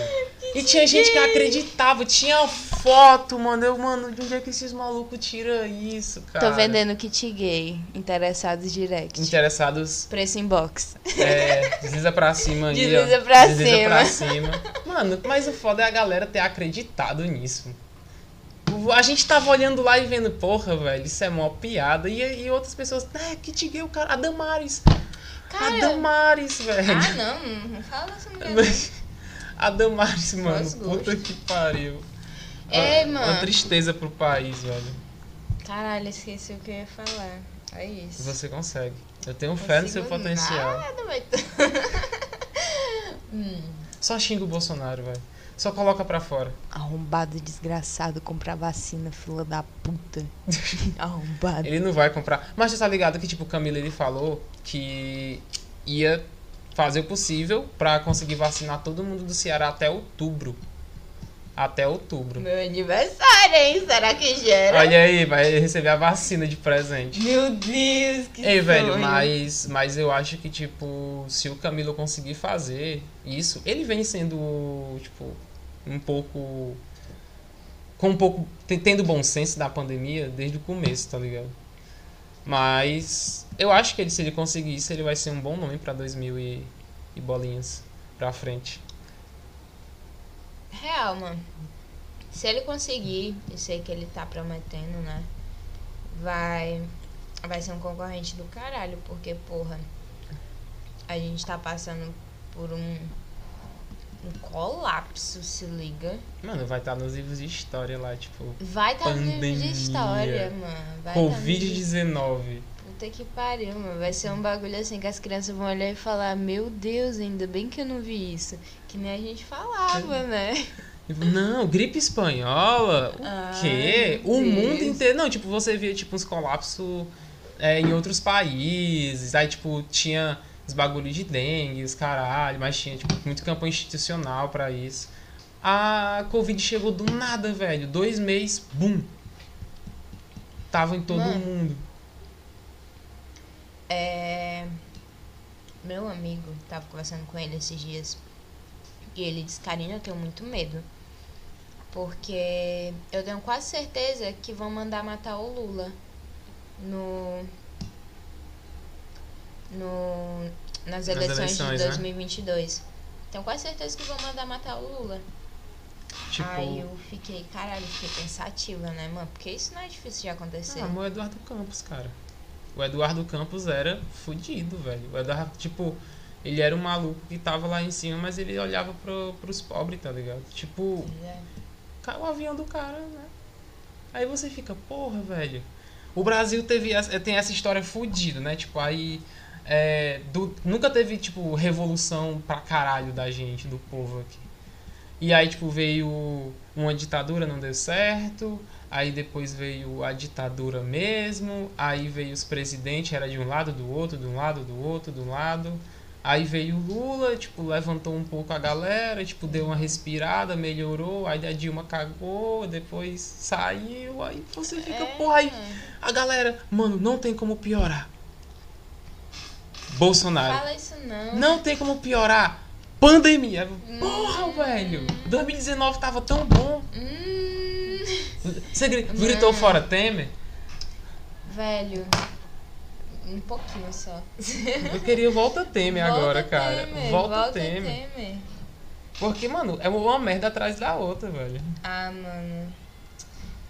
[SPEAKER 1] E tinha gente que acreditava, tinha foto, mano. Eu, mano, de onde é que esses malucos tiram isso, cara?
[SPEAKER 3] Tô vendendo kit gay. Interessados direct.
[SPEAKER 1] Interessados,
[SPEAKER 3] Preço inbox.
[SPEAKER 1] é, desliza pra cima aí, ó.
[SPEAKER 3] Desliza pra
[SPEAKER 1] desliza
[SPEAKER 3] cima.
[SPEAKER 1] pra cima. Mano, mas o foda é a galera ter acreditado nisso. A gente tava olhando lá e vendo, porra, velho, isso é mó piada. E, e outras pessoas, é, kit gay, o cara. A Damares. A
[SPEAKER 3] Cara,
[SPEAKER 1] Damares, velho.
[SPEAKER 3] ah não, não fala dessa mulher. não.
[SPEAKER 1] A Damares, mano, puta que pariu. Uma-
[SPEAKER 3] mano.
[SPEAKER 1] Uma tristeza pro país, velho.
[SPEAKER 3] Caralho, esqueci o que eu ia falar. É isso.
[SPEAKER 1] Você consegue. Eu tenho fé no seu potencial.
[SPEAKER 3] Nada, vai... hum.
[SPEAKER 1] Só xinga o Bolsonaro, velho. Só coloca pra fora.
[SPEAKER 3] Arrombado desgraçado comprar vacina, fila da puta. Arrombado.
[SPEAKER 1] Ele não vai comprar. Mas você tá ligado que, tipo, o Camilo ele falou que ia fazer o possível pra conseguir vacinar todo mundo do Ceará até outubro. Até outubro.
[SPEAKER 3] Meu aniversário, hein? Será que gera?
[SPEAKER 1] Olha aí, vai receber a vacina de presente.
[SPEAKER 3] Meu Deus, que
[SPEAKER 1] Ei, velho,
[SPEAKER 3] sonho.
[SPEAKER 1] mas, mas eu acho que, tipo, se o Camilo conseguir fazer isso, ele vem sendo, tipo, um pouco. Com um pouco. te- tendo bom senso da pandemia desde o começo, tá ligado? Mas eu acho que ele, se ele conseguir isso, ele vai ser um bom nome pra 2000 e, e bolinhas pra frente.
[SPEAKER 3] Real, mano. Se ele conseguir, eu sei que ele tá prometendo, né? Vai. Vai ser um concorrente do caralho, porque, porra, a gente tá passando por um. Um colapso, se liga.
[SPEAKER 1] Mano, vai estar nos livros de história lá, tipo.
[SPEAKER 3] Vai tá no livro de história, mano. Vai tá no livro de
[SPEAKER 1] Covid-19.
[SPEAKER 3] Puta que pariu, mano. Vai ser um bagulho assim que as crianças vão olhar e falar: Meu Deus, ainda bem que eu não vi isso. Que nem a gente falava, né?
[SPEAKER 1] Tipo, Não, gripe espanhola? O
[SPEAKER 3] Ai,
[SPEAKER 1] quê?
[SPEAKER 3] meu
[SPEAKER 1] O
[SPEAKER 3] Deus.
[SPEAKER 1] mundo inteiro. Não, tipo, você via tipo uns colapsos é, em outros países. Aí, tipo, tinha os bagulhos de dengue, os caralho, mas tinha, tipo, muito campo institucional pra isso. A Covid chegou do nada, velho. Dois meses, bum. Tava em todo
[SPEAKER 3] Mano.
[SPEAKER 1] mundo.
[SPEAKER 3] É. Meu amigo, tava conversando com ele esses dias. E ele disse: Karina, eu tenho muito medo. Porque eu tenho quase certeza que vão mandar matar o Lula no. no nas eleições,
[SPEAKER 1] eleições,
[SPEAKER 3] de
[SPEAKER 1] né?
[SPEAKER 3] 2022. Tenho quase certeza que vão mandar matar o Lula.
[SPEAKER 1] Tipo,
[SPEAKER 3] Aí eu fiquei, caralho, fiquei pensativa, né, mano? Porque isso não é difícil de acontecer.
[SPEAKER 1] Ah, o Eduardo Campos, cara. O Eduardo Campos era fudido, velho. O Eduardo, tipo, ele era um maluco que tava lá em cima, mas ele olhava pro, pros pobres, tá ligado? Tipo,
[SPEAKER 3] é.
[SPEAKER 1] caiu o avião do cara, né? Aí você fica, porra, velho. O Brasil teve essa- tem essa história fudida, né? Tipo, aí. é, do- nunca teve, tipo, revolução pra caralho da gente, do povo aqui. E aí, tipo, veio uma ditadura, não deu certo. Aí depois veio a ditadura mesmo. Aí veio os presidentes, era de um lado, do outro, de um lado, do outro, do lado. Aí veio o Lula, tipo, levantou um pouco a galera, tipo, deu uma respirada, melhorou. Aí a Dilma cagou, depois saiu. Aí você fica,
[SPEAKER 3] É.
[SPEAKER 1] porra, aí a galera, mano, não tem como piorar. Bolsonaro.
[SPEAKER 3] Fala isso não.
[SPEAKER 1] Não tem como piorar. Pandemia. Porra,
[SPEAKER 3] Hum.
[SPEAKER 1] velho. 2019 tava tão bom.
[SPEAKER 3] Hum,
[SPEAKER 1] Você gri- gritou fora Temer?
[SPEAKER 3] velho, um pouquinho só.
[SPEAKER 1] Eu queria volta Temer agora,
[SPEAKER 3] Volta
[SPEAKER 1] cara.
[SPEAKER 3] Temer,
[SPEAKER 1] volta, Temer.
[SPEAKER 3] Temer.
[SPEAKER 1] Porque, mano, é uma merda atrás da outra, velho.
[SPEAKER 3] Ah, mano.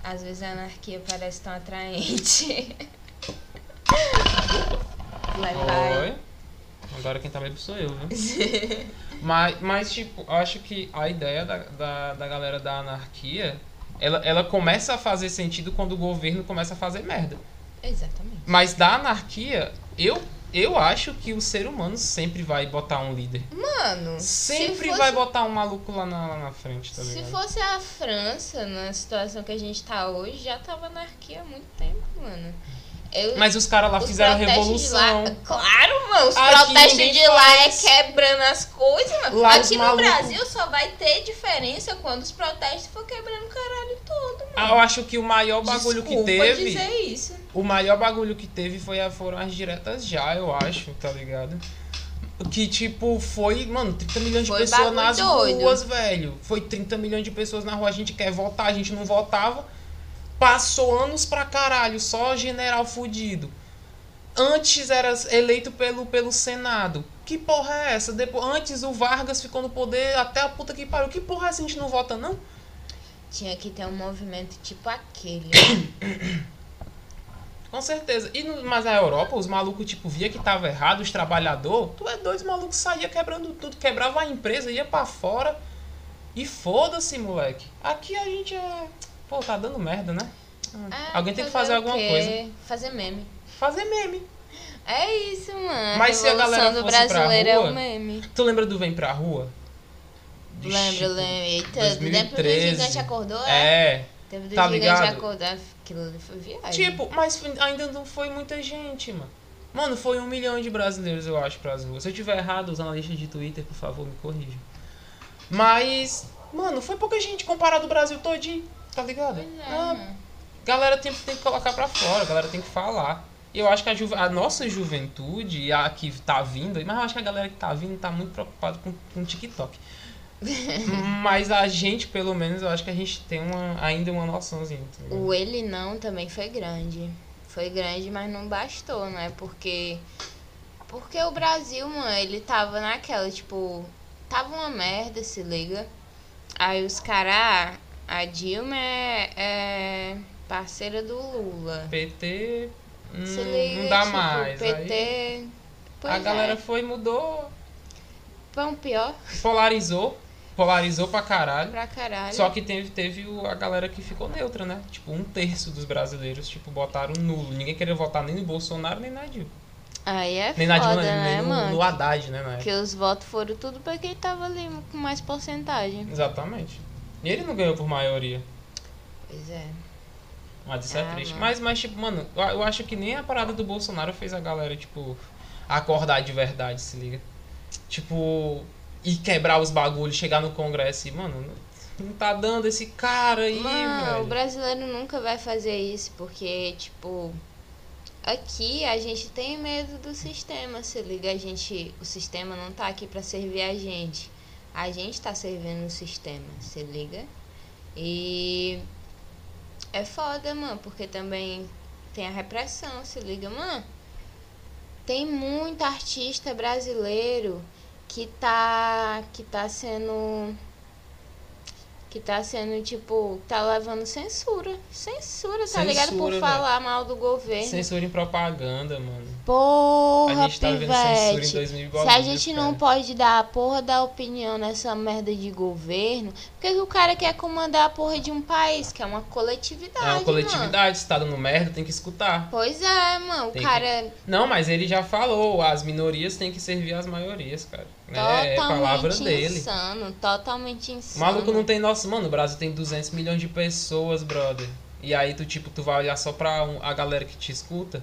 [SPEAKER 3] Às vezes a anarquia parece tão atraente. Vai.
[SPEAKER 1] Agora quem tá bem sou eu, viu? mas, mas, tipo, acho que a ideia da, da, da galera da anarquia, ela, ela começa a fazer sentido quando o governo começa a fazer merda.
[SPEAKER 3] Exatamente.
[SPEAKER 1] Mas da anarquia, eu, eu acho que o ser humano sempre vai botar um líder.
[SPEAKER 3] Mano,
[SPEAKER 1] Sempre
[SPEAKER 3] se fosse,
[SPEAKER 1] vai botar um maluco lá na, lá na frente, tá
[SPEAKER 3] Se fosse a França, na situação que a gente tá hoje, já tava anarquia há muito tempo, mano. Eu,
[SPEAKER 1] Mas os caras lá
[SPEAKER 3] os
[SPEAKER 1] fizeram
[SPEAKER 3] de
[SPEAKER 1] revolução.
[SPEAKER 3] Lá, claro, mano. Os protestos de lá é
[SPEAKER 1] faz.
[SPEAKER 3] quebrando as coisas, mano.
[SPEAKER 1] Lá
[SPEAKER 3] Aqui no
[SPEAKER 1] malucos-
[SPEAKER 3] Brasil só vai ter diferença quando os protestos for quebrando o caralho todo, mano.
[SPEAKER 1] Ah, Eu acho que o maior bagulho
[SPEAKER 3] Desculpa
[SPEAKER 1] que teve.
[SPEAKER 3] dizer isso.
[SPEAKER 1] O maior bagulho que teve foi a, foram as diretas já, eu acho, tá ligado? Que, tipo, foi, mano, 30 milhões de
[SPEAKER 3] Foi
[SPEAKER 1] pessoas
[SPEAKER 3] bagulho
[SPEAKER 1] nas
[SPEAKER 3] doido.
[SPEAKER 1] ruas, velho. Foi 30 milhões de pessoas na rua. A gente quer votar, a gente não votava. Passou anos pra caralho, só general fudido. Antes era eleito pelo, pelo Senado. Que porra é essa? Depois, antes o Vargas ficou no poder até a puta que pariu. Que porra é essa? A gente não vota, não?
[SPEAKER 3] Tinha que ter um movimento tipo aquele.
[SPEAKER 1] Com certeza. E no, mas na Europa, os malucos, tipo, via que tava errado, os trabalhadores. Tu é dois malucos saía quebrando tudo, quebrava a empresa, ia pra fora. E foda-se, moleque. Aqui a gente é. Pô, tá dando merda, né?
[SPEAKER 3] Ah,
[SPEAKER 1] Alguém tem que fazer
[SPEAKER 3] o
[SPEAKER 1] alguma coisa.
[SPEAKER 3] Fazer meme.
[SPEAKER 1] Fazer meme.
[SPEAKER 3] É isso, mano.
[SPEAKER 1] Mas se a galera fosse pra
[SPEAKER 3] brasileiro é
[SPEAKER 1] rua,
[SPEAKER 3] o meme.
[SPEAKER 1] Tu lembra do Vem Pra Rua? De
[SPEAKER 3] Lembro, lembro. Eita, do tempo do
[SPEAKER 1] 2013.
[SPEAKER 3] gigante acordou, é?
[SPEAKER 1] É.
[SPEAKER 3] Do
[SPEAKER 1] tá ligado?
[SPEAKER 3] acordou. Aquilo ali foi viagem.
[SPEAKER 1] Tipo, mas ainda não foi muita gente, mano. Mano, foi um milhão de brasileiros, eu acho, pras ruas. Se eu tiver errado, os analistas de Twitter, por favor, me corrijam. Mas, mano, foi pouca gente comparado ao Brasil todinho, tá ligado?
[SPEAKER 3] É,
[SPEAKER 1] Ah,
[SPEAKER 3] mano.
[SPEAKER 1] galera tem, tem que colocar pra fora, a galera tem que falar. E eu acho que a, juve- a nossa juventude, a que tá vindo, mas eu acho que a galera que tá vindo tá muito preocupada com, com TikTok. mas a gente, pelo menos, eu acho que a gente tem uma, ainda uma noçãozinha. Tá?
[SPEAKER 3] O ele não também foi grande. Foi grande, mas não bastou, né? Porque. Porque o Brasil, mano, ele tava naquela, tipo. Tava uma merda, se liga. Aí os caras. A Dilma é, é parceira do Lula.
[SPEAKER 1] PT hum,
[SPEAKER 3] liga,
[SPEAKER 1] não dá
[SPEAKER 3] tipo,
[SPEAKER 1] mais.
[SPEAKER 3] PT.
[SPEAKER 1] Aí a galera
[SPEAKER 3] é.
[SPEAKER 1] foi, mudou,
[SPEAKER 3] Pão pior
[SPEAKER 1] polarizou. Polarizou pra caralho.
[SPEAKER 3] pra caralho.
[SPEAKER 1] Só que teve, teve a galera que ficou neutra, né? Tipo, um terço dos brasileiros, tipo, botaram nulo. Ninguém queria votar nem no Bolsonaro, nem na Dilma.
[SPEAKER 3] Aí é
[SPEAKER 1] Nem na
[SPEAKER 3] foda,
[SPEAKER 1] Dilma,
[SPEAKER 3] né,
[SPEAKER 1] nem no,
[SPEAKER 3] mano?
[SPEAKER 1] no Haddad, né.
[SPEAKER 3] Porque os votos foram tudo pra quem tava ali com mais porcentagem.
[SPEAKER 1] Exatamente. E ele não ganhou por maioria.
[SPEAKER 3] Pois é.
[SPEAKER 1] Mas isso é
[SPEAKER 3] Ah,
[SPEAKER 1] triste.
[SPEAKER 3] mano.
[SPEAKER 1] Mas, mas, tipo, mano, eu, acho que nem a parada do Bolsonaro fez a galera, tipo, acordar de verdade, se liga. Tipo, e quebrar os bagulhos, chegar no Congresso e, mano, não, tá dando esse cara aí,
[SPEAKER 3] Mano, o
[SPEAKER 1] velho.
[SPEAKER 3] brasileiro nunca vai fazer isso, porque, tipo, aqui a gente tem medo do sistema, se liga, a gente, o sistema não tá aqui pra servir a gente. A gente tá servindo o sistema, se liga? E é foda, mano, porque também tem a repressão, se liga, mano. Tem muito artista brasileiro que tá que tá sendo que tá sendo, tipo, tá levando censura. Censura, tá ligado? Por
[SPEAKER 1] Censura,
[SPEAKER 3] falar mal do governo.
[SPEAKER 1] Censura em propaganda, mano.
[SPEAKER 3] Porra,
[SPEAKER 1] a gente tá vivendo censura em
[SPEAKER 3] pivete.
[SPEAKER 1] 2000
[SPEAKER 3] Se a gente não pode dar a porra da opinião nessa merda de governo, por que, que o cara quer comandar a porra de um país? Que é uma coletividade.
[SPEAKER 1] É uma
[SPEAKER 3] Mano.
[SPEAKER 1] coletividade, se tá dando merda, tem que escutar.
[SPEAKER 3] Pois é, mano. O
[SPEAKER 1] Tem que-
[SPEAKER 3] cara
[SPEAKER 1] Não, mas ele já falou, as minorias têm que servir as maiorias, cara. É, é
[SPEAKER 3] totalmente
[SPEAKER 1] palavra dele.
[SPEAKER 3] insano. Totalmente
[SPEAKER 1] O
[SPEAKER 3] insano.
[SPEAKER 1] maluco não tem nossa, mano, o Brasil tem 200 milhões de pessoas, brother. E aí tu tipo, tu vai olhar só pra um- a galera que te escuta.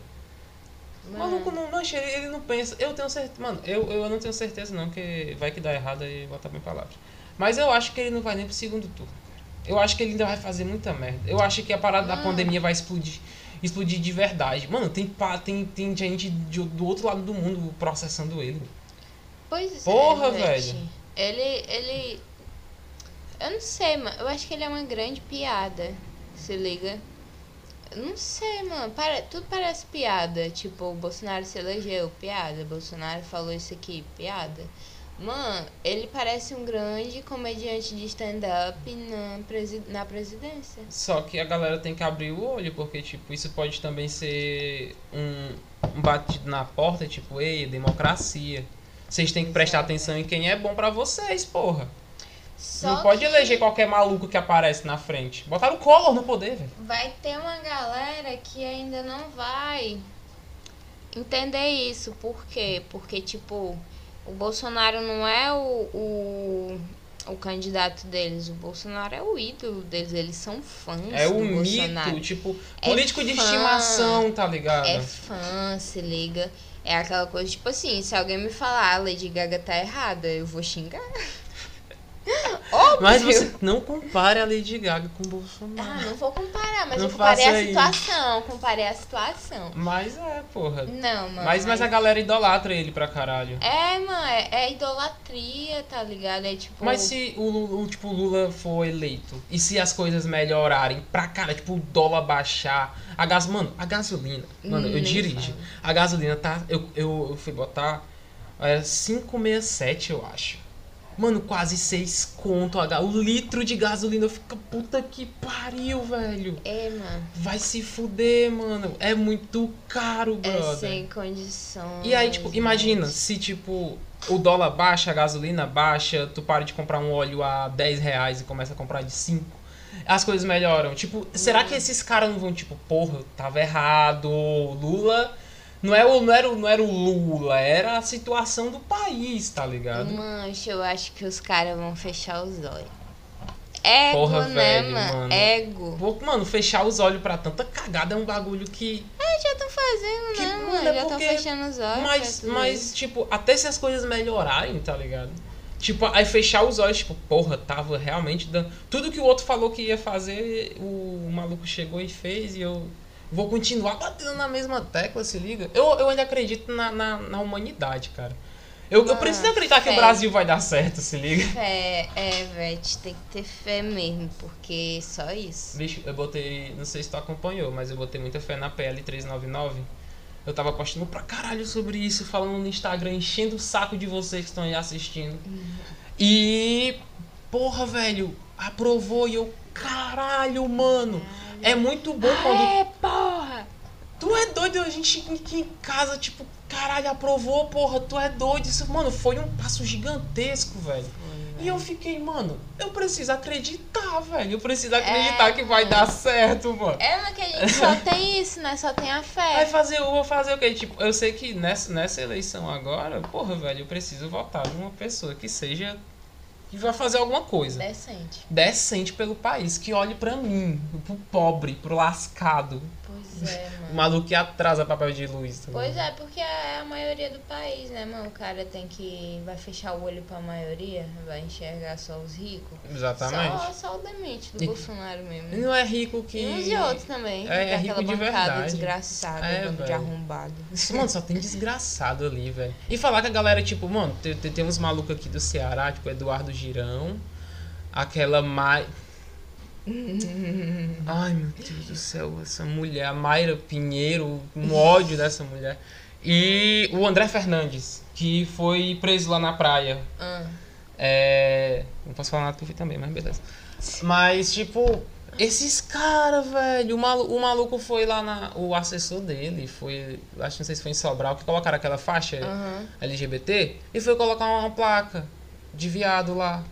[SPEAKER 1] O
[SPEAKER 3] Mano.
[SPEAKER 1] maluco não, mancha, ele, ele não pensa. Eu tenho certeza, mano, eu, eu não tenho certeza não que vai que dá errado aí botar bem palavras. Mas eu acho que ele não vai nem pro segundo turno. Eu acho que ele ainda vai fazer muita merda. Eu acho que a parada da
[SPEAKER 3] Mano.
[SPEAKER 1] pandemia vai explodir. Explodir de verdade. Mano, tem, tem, tem gente do outro lado do mundo processando ele.
[SPEAKER 3] Pois
[SPEAKER 1] Porra,
[SPEAKER 3] é,
[SPEAKER 1] velho.
[SPEAKER 3] Ele, ele. Eu não sei, mano. Eu acho que ele é uma grande piada. Se liga. Eu não sei, mano. Pare... Tudo parece piada. Tipo, o Bolsonaro se elegeu, piada. Bolsonaro falou isso aqui, piada. Mano, ele parece um grande comediante de stand-up na, presi... na presidência.
[SPEAKER 1] Só que a galera tem que abrir o olho, porque, tipo, isso pode também ser um, um batido na porta, tipo, ei, democracia. Vocês têm que prestar atenção em quem é bom pra vocês, porra.
[SPEAKER 3] Só
[SPEAKER 1] não pode eleger qualquer maluco que aparece na frente. Botaram o Collor no poder, velho.
[SPEAKER 3] Vai ter uma galera que ainda não vai entender isso. Por quê? Porque, tipo, o Bolsonaro não é o, o, o candidato deles. O Bolsonaro é o ídolo deles. Eles são fãs
[SPEAKER 1] É o
[SPEAKER 3] Bolsonaro.
[SPEAKER 1] mito, tipo,
[SPEAKER 3] É
[SPEAKER 1] político de
[SPEAKER 3] fã.
[SPEAKER 1] estimação, tá ligado?
[SPEAKER 3] É fã, se liga. É aquela coisa, tipo assim, se alguém me falar, a Lady Gaga tá errada, eu vou xingar.
[SPEAKER 1] Mas você não compare a Lady Gaga com o Bolsonaro.
[SPEAKER 3] Ah, não vou comparar, mas
[SPEAKER 1] Não
[SPEAKER 3] eu comparei a
[SPEAKER 1] isso.
[SPEAKER 3] situação. Comparei a situação.
[SPEAKER 1] Mas é, porra.
[SPEAKER 3] Não, mano.
[SPEAKER 1] Mas, mas a galera idolatra ele pra caralho.
[SPEAKER 3] É, mano, é, é idolatria, tá ligado? É tipo.
[SPEAKER 1] Mas se o, o, tipo, Lula for eleito e se as coisas melhorarem pra cara, tipo, o dólar baixar, a gas, mano, a gasolina, mano, eu dirijo.
[SPEAKER 3] fala.
[SPEAKER 1] A gasolina tá, eu, eu, eu fui botar, era 5,67 eu acho. Mano, quase 6 conto ga- o litro de gasolina. Eu fico, puta que pariu, velho.
[SPEAKER 3] É, mano.
[SPEAKER 1] Vai se fuder, mano. É muito caro,
[SPEAKER 3] É
[SPEAKER 1] brother.
[SPEAKER 3] sem condições.
[SPEAKER 1] E aí, tipo, imagina
[SPEAKER 3] mas-
[SPEAKER 1] se, tipo, o dólar baixa, a gasolina baixa, tu para de comprar um óleo a 10 reais e começa a comprar de 5. As coisas melhoram. Tipo, será que esses caras não vão, tipo, porra, eu tava errado, Lula. Não, é o, não, era, o- não era o Lula, era a situação do país, tá ligado?
[SPEAKER 3] Mancha, eu acho que os caras vão fechar os olhos. Ego,
[SPEAKER 1] Porra,
[SPEAKER 3] né,
[SPEAKER 1] velho,
[SPEAKER 3] mano?
[SPEAKER 1] mano.
[SPEAKER 3] Ego.
[SPEAKER 1] Pô, Mano, fechar os olhos pra tanta cagada é um bagulho que.
[SPEAKER 3] É, já estão fazendo,
[SPEAKER 1] Que,
[SPEAKER 3] né,
[SPEAKER 1] mano,
[SPEAKER 3] mano?
[SPEAKER 1] é
[SPEAKER 3] Já estão fechando os olhos.
[SPEAKER 1] Mas, mas,
[SPEAKER 3] isso.
[SPEAKER 1] tipo, até se as coisas melhorarem, tá ligado? Tipo, aí fechar os olhos, tipo, porra, tava realmente dando. Tudo que o outro falou que ia fazer, o maluco chegou e fez, e eu vou continuar batendo na mesma tecla, se liga. Eu, eu ainda acredito na, na, na humanidade, cara. Eu, eu
[SPEAKER 3] Ah,
[SPEAKER 1] preciso acreditar que o
[SPEAKER 3] fé.
[SPEAKER 1] Brasil vai dar certo, se liga.
[SPEAKER 3] Fé, é, velho, tem que ter fé mesmo, porque só isso.
[SPEAKER 1] Bicho, eu botei. Não sei se tu acompanhou, mas eu botei muita fé na PL399. Eu tava postando pra caralho sobre isso, falando no Instagram, enchendo o saco de vocês que estão aí assistindo. E. Porra, velho, aprovou e eu. Caralho, mano. É muito bom quando.
[SPEAKER 3] É, porra!
[SPEAKER 1] Tu é doido, a gente aqui em casa, tipo, caralho, aprovou, porra, tu é doido. Isso, mano, foi um passo gigantesco, velho. E eu fiquei, mano, eu preciso acreditar, velho. Eu preciso acreditar que vai dar certo, mano.
[SPEAKER 3] É, que a gente só tem isso, né? Só tem a
[SPEAKER 1] Vai
[SPEAKER 3] fé.
[SPEAKER 1] fazer, eu vou fazer o quê? Tipo, eu sei que nessa, nessa eleição agora, porra, velho, eu preciso votar numa pessoa que seja. Que vai fazer alguma coisa.
[SPEAKER 3] Decente.
[SPEAKER 1] Decente pelo país, que olhe pra mim, pro pobre, pro lascado.
[SPEAKER 3] Pois é,
[SPEAKER 1] O
[SPEAKER 3] mano.
[SPEAKER 1] maluco que atrasa papel de luz. tá
[SPEAKER 3] Pois é, porque é a maioria do país, né, mano? O cara tem que. Vai fechar o olho pra maioria, vai enxergar só os ricos.
[SPEAKER 1] Exatamente.
[SPEAKER 3] Só, só o demente do
[SPEAKER 1] E-
[SPEAKER 3] Bolsonaro mesmo.
[SPEAKER 1] E não é rico que.
[SPEAKER 3] E uns e outros também.
[SPEAKER 1] É, é rico de
[SPEAKER 3] bancada
[SPEAKER 1] verdade.
[SPEAKER 3] desgraçada,
[SPEAKER 1] É,
[SPEAKER 3] de arrombado.
[SPEAKER 1] Mano, só tem desgraçado ali, velho. E falar que a galera, tipo, mano, tem, tem, uns malucos aqui do Ceará, tipo, Eduardo Girão, aquela Mai. Ai, meu Deus do céu, essa mulher, a Mayra Pinheiro, um ódio dessa mulher. E o André Fernandes, que foi preso lá na praia.
[SPEAKER 3] Ah,
[SPEAKER 1] É. Não posso falar nada que eu fui também, mas beleza. Mas, tipo, esses caras, velho. O, malu o maluco foi lá na. O assessor dele foi. Acho que não sei se foi em Sobral, que colocaram aquela faixa
[SPEAKER 3] aham.
[SPEAKER 1] LGBT e foi colocar uma placa de viado lá.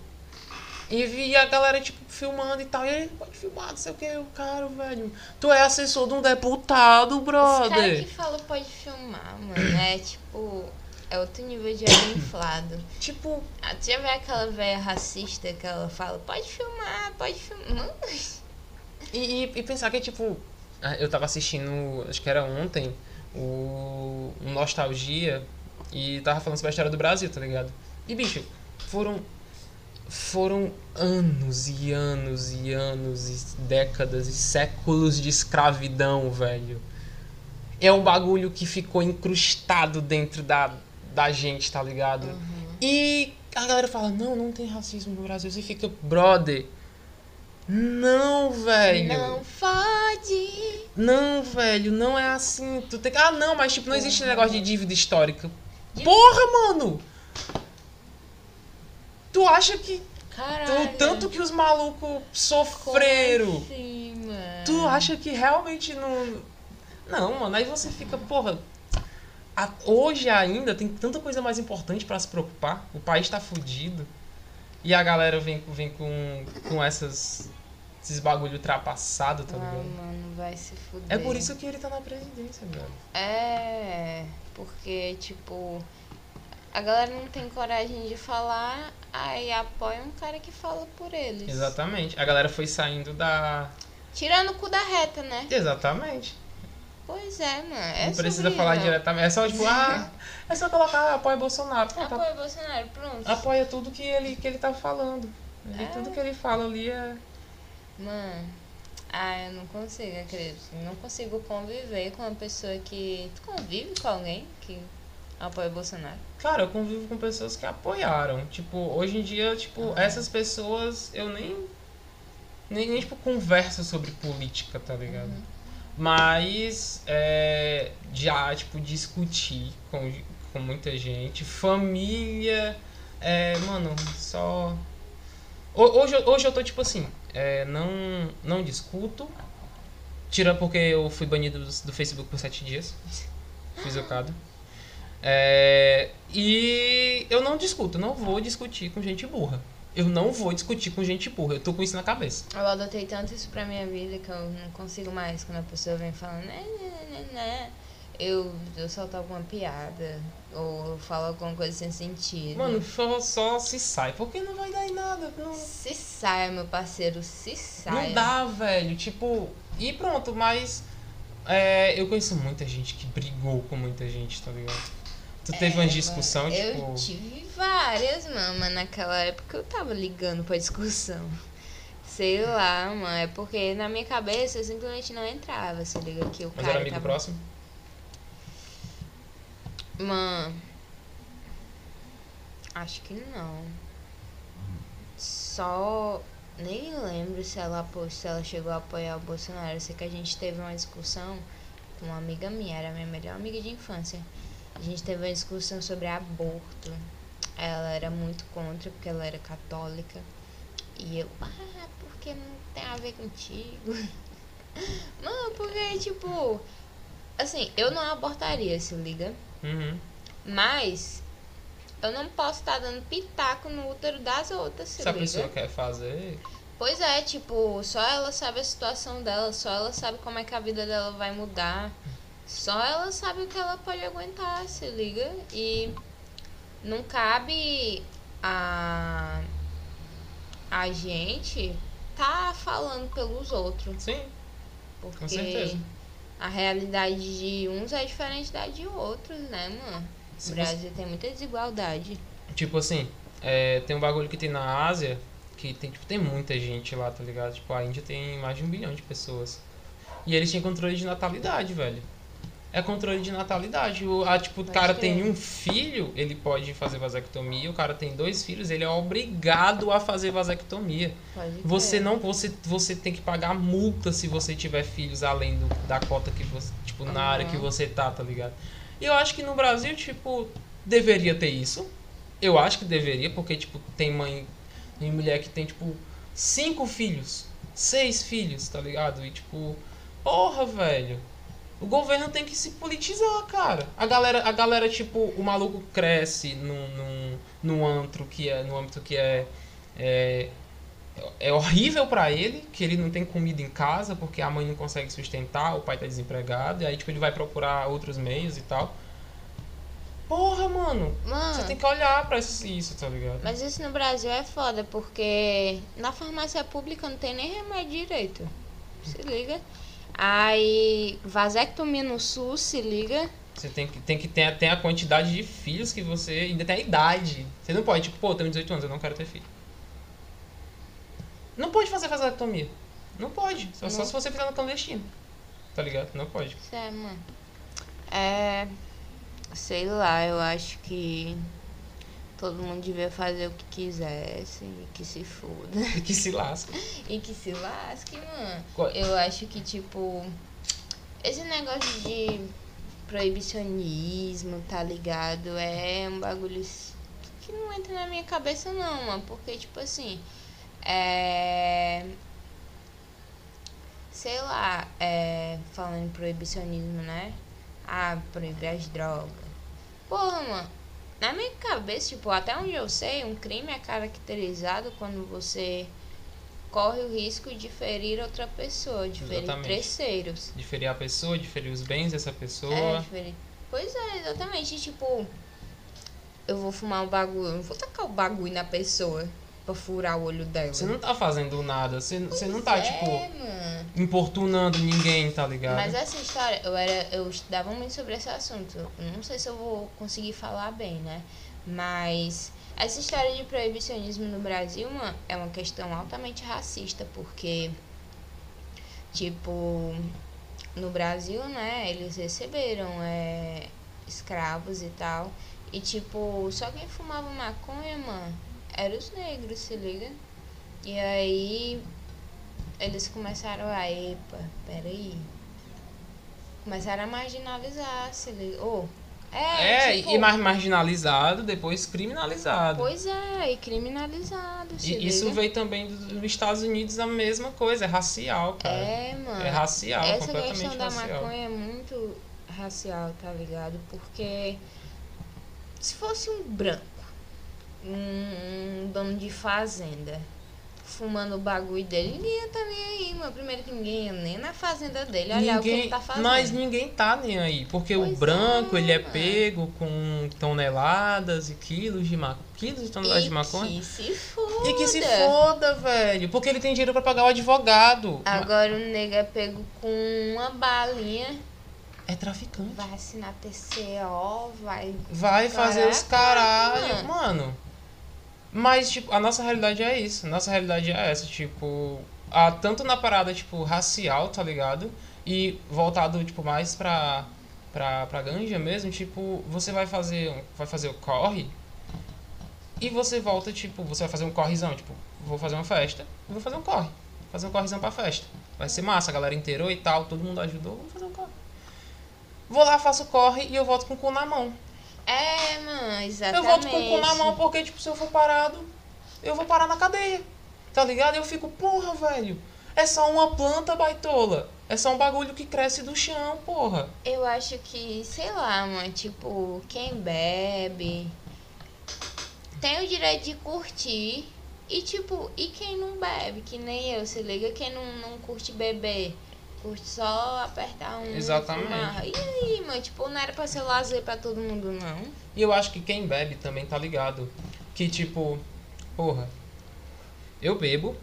[SPEAKER 1] E vi a galera, tipo, filmando e tal. E ele pode filmar, não sei o que. O cara, velho. Tu é assessor de um deputado,
[SPEAKER 3] Os caras
[SPEAKER 1] brother.
[SPEAKER 3] que falam pode filmar, mano. É tipo. É outro nível de ego inflado.
[SPEAKER 1] Tipo,
[SPEAKER 3] Ah, tu já vê aquela velha racista que ela fala, pode filmar, pode filmar. Mano,
[SPEAKER 1] E, e, e pensar que, tipo, ah, eu tava assistindo, acho que era ontem, o Nostalgia e tava falando sobre a história do Brasil, tá ligado? E, bicho, foram. Foram anos e anos e anos e décadas e séculos de escravidão, velho. É um bagulho que ficou incrustado dentro da, da gente, tá ligado? E a galera fala, não, não tem racismo no Brasil. Você fica, brother. Não, velho.
[SPEAKER 3] não fode.
[SPEAKER 1] Não, velho, não é assim. Tu tem. Ah, não, mas tipo, não existe
[SPEAKER 3] Porra.
[SPEAKER 1] negócio de dívida histórica. Porra, mano! Tu acha que
[SPEAKER 3] Caralho.
[SPEAKER 1] o tanto que os malucos sofreram?
[SPEAKER 3] assim?
[SPEAKER 1] Tu acha que realmente não. Não, mano, aí você fica, porra. a- Hoje ainda tem tanta coisa mais importante pra se preocupar. O país tá fudido. E a galera vem, vem com, com essas, esses bagulho ultrapassado, tá
[SPEAKER 3] Ah,
[SPEAKER 1] ligado?
[SPEAKER 3] mano, vai se fuder.
[SPEAKER 1] É por isso que ele tá na presidência, velho.
[SPEAKER 3] É, porque, tipo, a galera não tem coragem de falar, aí apoia um cara que fala por eles.
[SPEAKER 1] Exatamente. A galera foi saindo da.
[SPEAKER 3] Tirando o cu da reta, né?
[SPEAKER 1] Exatamente.
[SPEAKER 3] Pois é, mano. É
[SPEAKER 1] não precisa falar diretamente. É só tipo, ah, é só colocar apoia Bolsonaro. Pronto,
[SPEAKER 3] Apoia o Bolsonaro, pronto.
[SPEAKER 1] apoia tudo que ele, que ele tá falando. E tudo que ele fala ali é.
[SPEAKER 3] Mano, ah, eu não consigo, acredito. Não consigo conviver com uma pessoa que. Tu convive com alguém que apoia o Bolsonaro?
[SPEAKER 1] Cara, eu convivo com pessoas que apoiaram. Tipo, hoje em dia, tipo, essas pessoas eu nem. Nem, nem tipo, converso sobre política, tá ligado? Mas é, já, tipo, discutir com, com muita gente. Família. É, mano, só. Ho- Hoje, eu- hoje eu tô tipo assim, é, não, não discuto. Tira porque eu fui banido do, do Facebook por sete dias. Fiz o cado. É, e eu não discuto, não vou discutir com gente burra. Eu não vou discutir com gente burra. Eu tô com isso na cabeça.
[SPEAKER 3] Eu adotei tanto isso pra minha vida que eu não consigo mais quando a pessoa vem falando, né, né, né, né. Eu, eu solto alguma piada, ou falo alguma coisa sem sentido.
[SPEAKER 1] Mano, só, só se sai. Porque não vai dar em nada. Não,
[SPEAKER 3] se saia, meu parceiro, se saia.
[SPEAKER 1] não dá, velho. Tipo, e pronto, mas. é, eu conheço muita gente que brigou com muita gente, tá ligado? Tu teve uma discussão,
[SPEAKER 3] É, Eu
[SPEAKER 1] tipo.
[SPEAKER 3] tive várias, mano, mas naquela época eu tava ligando pra discussão. Sei lá, mano, é porque na minha cabeça eu simplesmente não entrava, se liga que o
[SPEAKER 1] Mas
[SPEAKER 3] cara
[SPEAKER 1] era amigo
[SPEAKER 3] tava...
[SPEAKER 1] próximo?
[SPEAKER 3] Mano, acho que não. Só nem lembro se ela se ela chegou a apoiar o Bolsonaro. Eu sei que a gente teve uma discussão com uma amiga minha, era minha melhor amiga de infância. A gente teve uma discussão sobre aborto. Ela era muito contra porque ela era católica. E eu, ah, porque não tem a ver contigo. Mano, porque tipo, assim, eu não abortaria, se liga.
[SPEAKER 1] Uhum.
[SPEAKER 3] Mas eu não posso estar dando pitaco no útero das outras, se
[SPEAKER 1] Se a
[SPEAKER 3] liga?
[SPEAKER 1] pessoa quer fazer.
[SPEAKER 3] Pois é, tipo, só ela sabe a situação dela, só ela sabe como é que a vida dela vai mudar. Só ela sabe o que ela pode aguentar, se liga? E não cabe a a gente tá falando pelos outros,
[SPEAKER 1] Sim,
[SPEAKER 3] porque
[SPEAKER 1] certeza.
[SPEAKER 3] a realidade de uns é diferente da de outros, né, mano?
[SPEAKER 1] Se
[SPEAKER 3] O
[SPEAKER 1] você-
[SPEAKER 3] Brasil tem muita desigualdade.
[SPEAKER 1] Tipo assim, é, tem um bagulho que tem na Ásia que tem, tipo, tem muita gente lá, tá ligado? Tipo, a Índia tem mais de um bilhão de pessoas. E eles têm controle de natalidade, velho. É controle de natalidade. O, a, tipo, o cara tem um filho, ele pode fazer vasectomia. O cara tem dois filhos, ele é obrigado a fazer vasectomia. Você não, você, você tem que pagar multa se você tiver filhos além do, da cota que você, tipo, na área que você tá, tá ligado? E eu acho que no Brasil, tipo, deveria ter isso. Eu acho que deveria, porque, tipo, tem mãe, tem mulher que tem, tipo, cinco filhos, seis filhos, tá ligado? E, tipo, porra, velho. O governo tem que se politizar, cara. A galera, a galera tipo, o maluco cresce num, num, num antro que é, no âmbito que é, é, é horrível pra ele, que ele não tem comida em casa porque a mãe não consegue sustentar, o pai tá desempregado, e aí tipo ele vai procurar outros meios e tal. Porra, mano,
[SPEAKER 3] Mano,
[SPEAKER 1] você tem que olhar pra isso, isso, tá ligado?
[SPEAKER 3] Mas isso no Brasil é foda, porque na farmácia pública não tem nem remédio direito. Se liga. Aí, vasectomia no SUS, se liga.
[SPEAKER 1] Você tem que, tem que ter, ter a quantidade de filhos que você. Ainda tem a idade. Você não pode, tipo, pô, eu tenho 18 anos, eu não quero ter filho. Não pode fazer vasectomia. Não pode. Só, só
[SPEAKER 3] Não.
[SPEAKER 1] se você fizer no clandestino. Tá ligado? Não pode.
[SPEAKER 3] É, mano. É. Sei lá, eu acho que todo mundo devia fazer o que quisesse e que se foda.
[SPEAKER 1] E que se lasca.
[SPEAKER 3] E que se lasque, mano.
[SPEAKER 1] Qual-
[SPEAKER 3] Eu acho que, tipo, esse negócio de proibicionismo, tá ligado? É um bagulho que não entra na minha cabeça, não, mano. Porque, tipo assim, é. Sei lá, é. Falando em proibicionismo, né? Ah, proibir as drogas. Porra, mano. Na minha cabeça, tipo, até onde eu sei, um crime é caracterizado quando você corre o risco de ferir outra pessoa, de ferir
[SPEAKER 1] Exatamente.
[SPEAKER 3] terceiros.
[SPEAKER 1] Diferir a pessoa, diferir os bens dessa pessoa.
[SPEAKER 3] É, diferir. Pois é, exatamente. Tipo, eu vou fumar um bagulho, eu não vou tacar o bagulho na pessoa pra furar o olho dela.
[SPEAKER 1] Você não tá fazendo nada. Você, você não tá,
[SPEAKER 3] é,
[SPEAKER 1] tipo,
[SPEAKER 3] mano.
[SPEAKER 1] importunando ninguém, tá ligado?
[SPEAKER 3] Mas essa história, eu era, eu estudava muito sobre esse assunto. Não sei se eu vou conseguir falar bem, né? Mas Essa história de proibicionismo no Brasil, mano, é uma questão altamente racista, porque, tipo, no Brasil, né, eles receberam é, escravos e tal. E, tipo, só quem fumava maconha, mano, eram os negros, se liga? E aí, eles começaram a, epa, peraí. Começaram a marginalizar, se liga? Ô, é,
[SPEAKER 1] É,
[SPEAKER 3] tipo,
[SPEAKER 1] e mais marginalizado, depois criminalizado.
[SPEAKER 3] Pois é, e criminalizado, se
[SPEAKER 1] E isso
[SPEAKER 3] liga?
[SPEAKER 1] veio também dos dos Estados Unidos a mesma coisa, é racial, cara.
[SPEAKER 3] É, mano.
[SPEAKER 1] É racial,
[SPEAKER 3] Essa
[SPEAKER 1] completamente
[SPEAKER 3] questão da
[SPEAKER 1] racial.
[SPEAKER 3] maconha é muito racial, tá ligado? Porque se fosse um branco, um, um dono de fazenda, fumando o bagulho dele, ninguém tá nem aí, mano. Primeiro que ninguém ia nem na fazenda dele olhar o que tá fazendo.
[SPEAKER 1] mas ninguém tá nem aí, porque o
[SPEAKER 3] Pois
[SPEAKER 1] branco
[SPEAKER 3] é,
[SPEAKER 1] ele é
[SPEAKER 3] mano.
[SPEAKER 1] pego com toneladas e quilos de maconha, quilos de toneladas
[SPEAKER 3] e
[SPEAKER 1] de maconha.
[SPEAKER 3] que se foda.
[SPEAKER 1] E que se foda, velho, porque ele tem dinheiro pra pagar o advogado.
[SPEAKER 3] Agora o nego é pego com uma balinha,
[SPEAKER 1] É traficante.
[SPEAKER 3] vai assinar TCO, vai
[SPEAKER 1] Vai fazer os
[SPEAKER 3] Caraca,
[SPEAKER 1] caralho, mano. Mas, tipo, a nossa realidade é isso. Nossa realidade é essa, tipo. A, tanto na parada, tipo, racial, tá ligado? E voltado, tipo, mais pra, pra, pra ganja mesmo, tipo, você vai fazer, vai fazer o corre e você volta, tipo, você vai fazer um correzão, tipo, vou fazer uma festa vou fazer um corre. Fazer um correzão pra festa. Vai ser massa, a galera inteirou e tal, todo mundo ajudou, vamos fazer um corre. Vou lá, faço o corre e eu volto com o cu na mão.
[SPEAKER 3] É, mano,
[SPEAKER 1] Eu
[SPEAKER 3] exatamente.
[SPEAKER 1] volto com o cu na mão porque, tipo, se eu for parado, eu vou parar na cadeia. Tá ligado? Eu fico, porra, velho. É só uma planta baitola. É só um bagulho que cresce do chão, porra.
[SPEAKER 3] Eu acho que, sei lá, mano, tipo, quem bebe tem o direito de curtir. E tipo, e quem não bebe, que nem eu, se liga, quem não, não curte beber, curte só apertar um.
[SPEAKER 1] Exatamente.
[SPEAKER 3] fumar. E aí, mano, tipo, não era pra ser lazer pra todo mundo, não.
[SPEAKER 1] E eu acho que quem bebe também tá ligado. Que, tipo, porra, eu bebo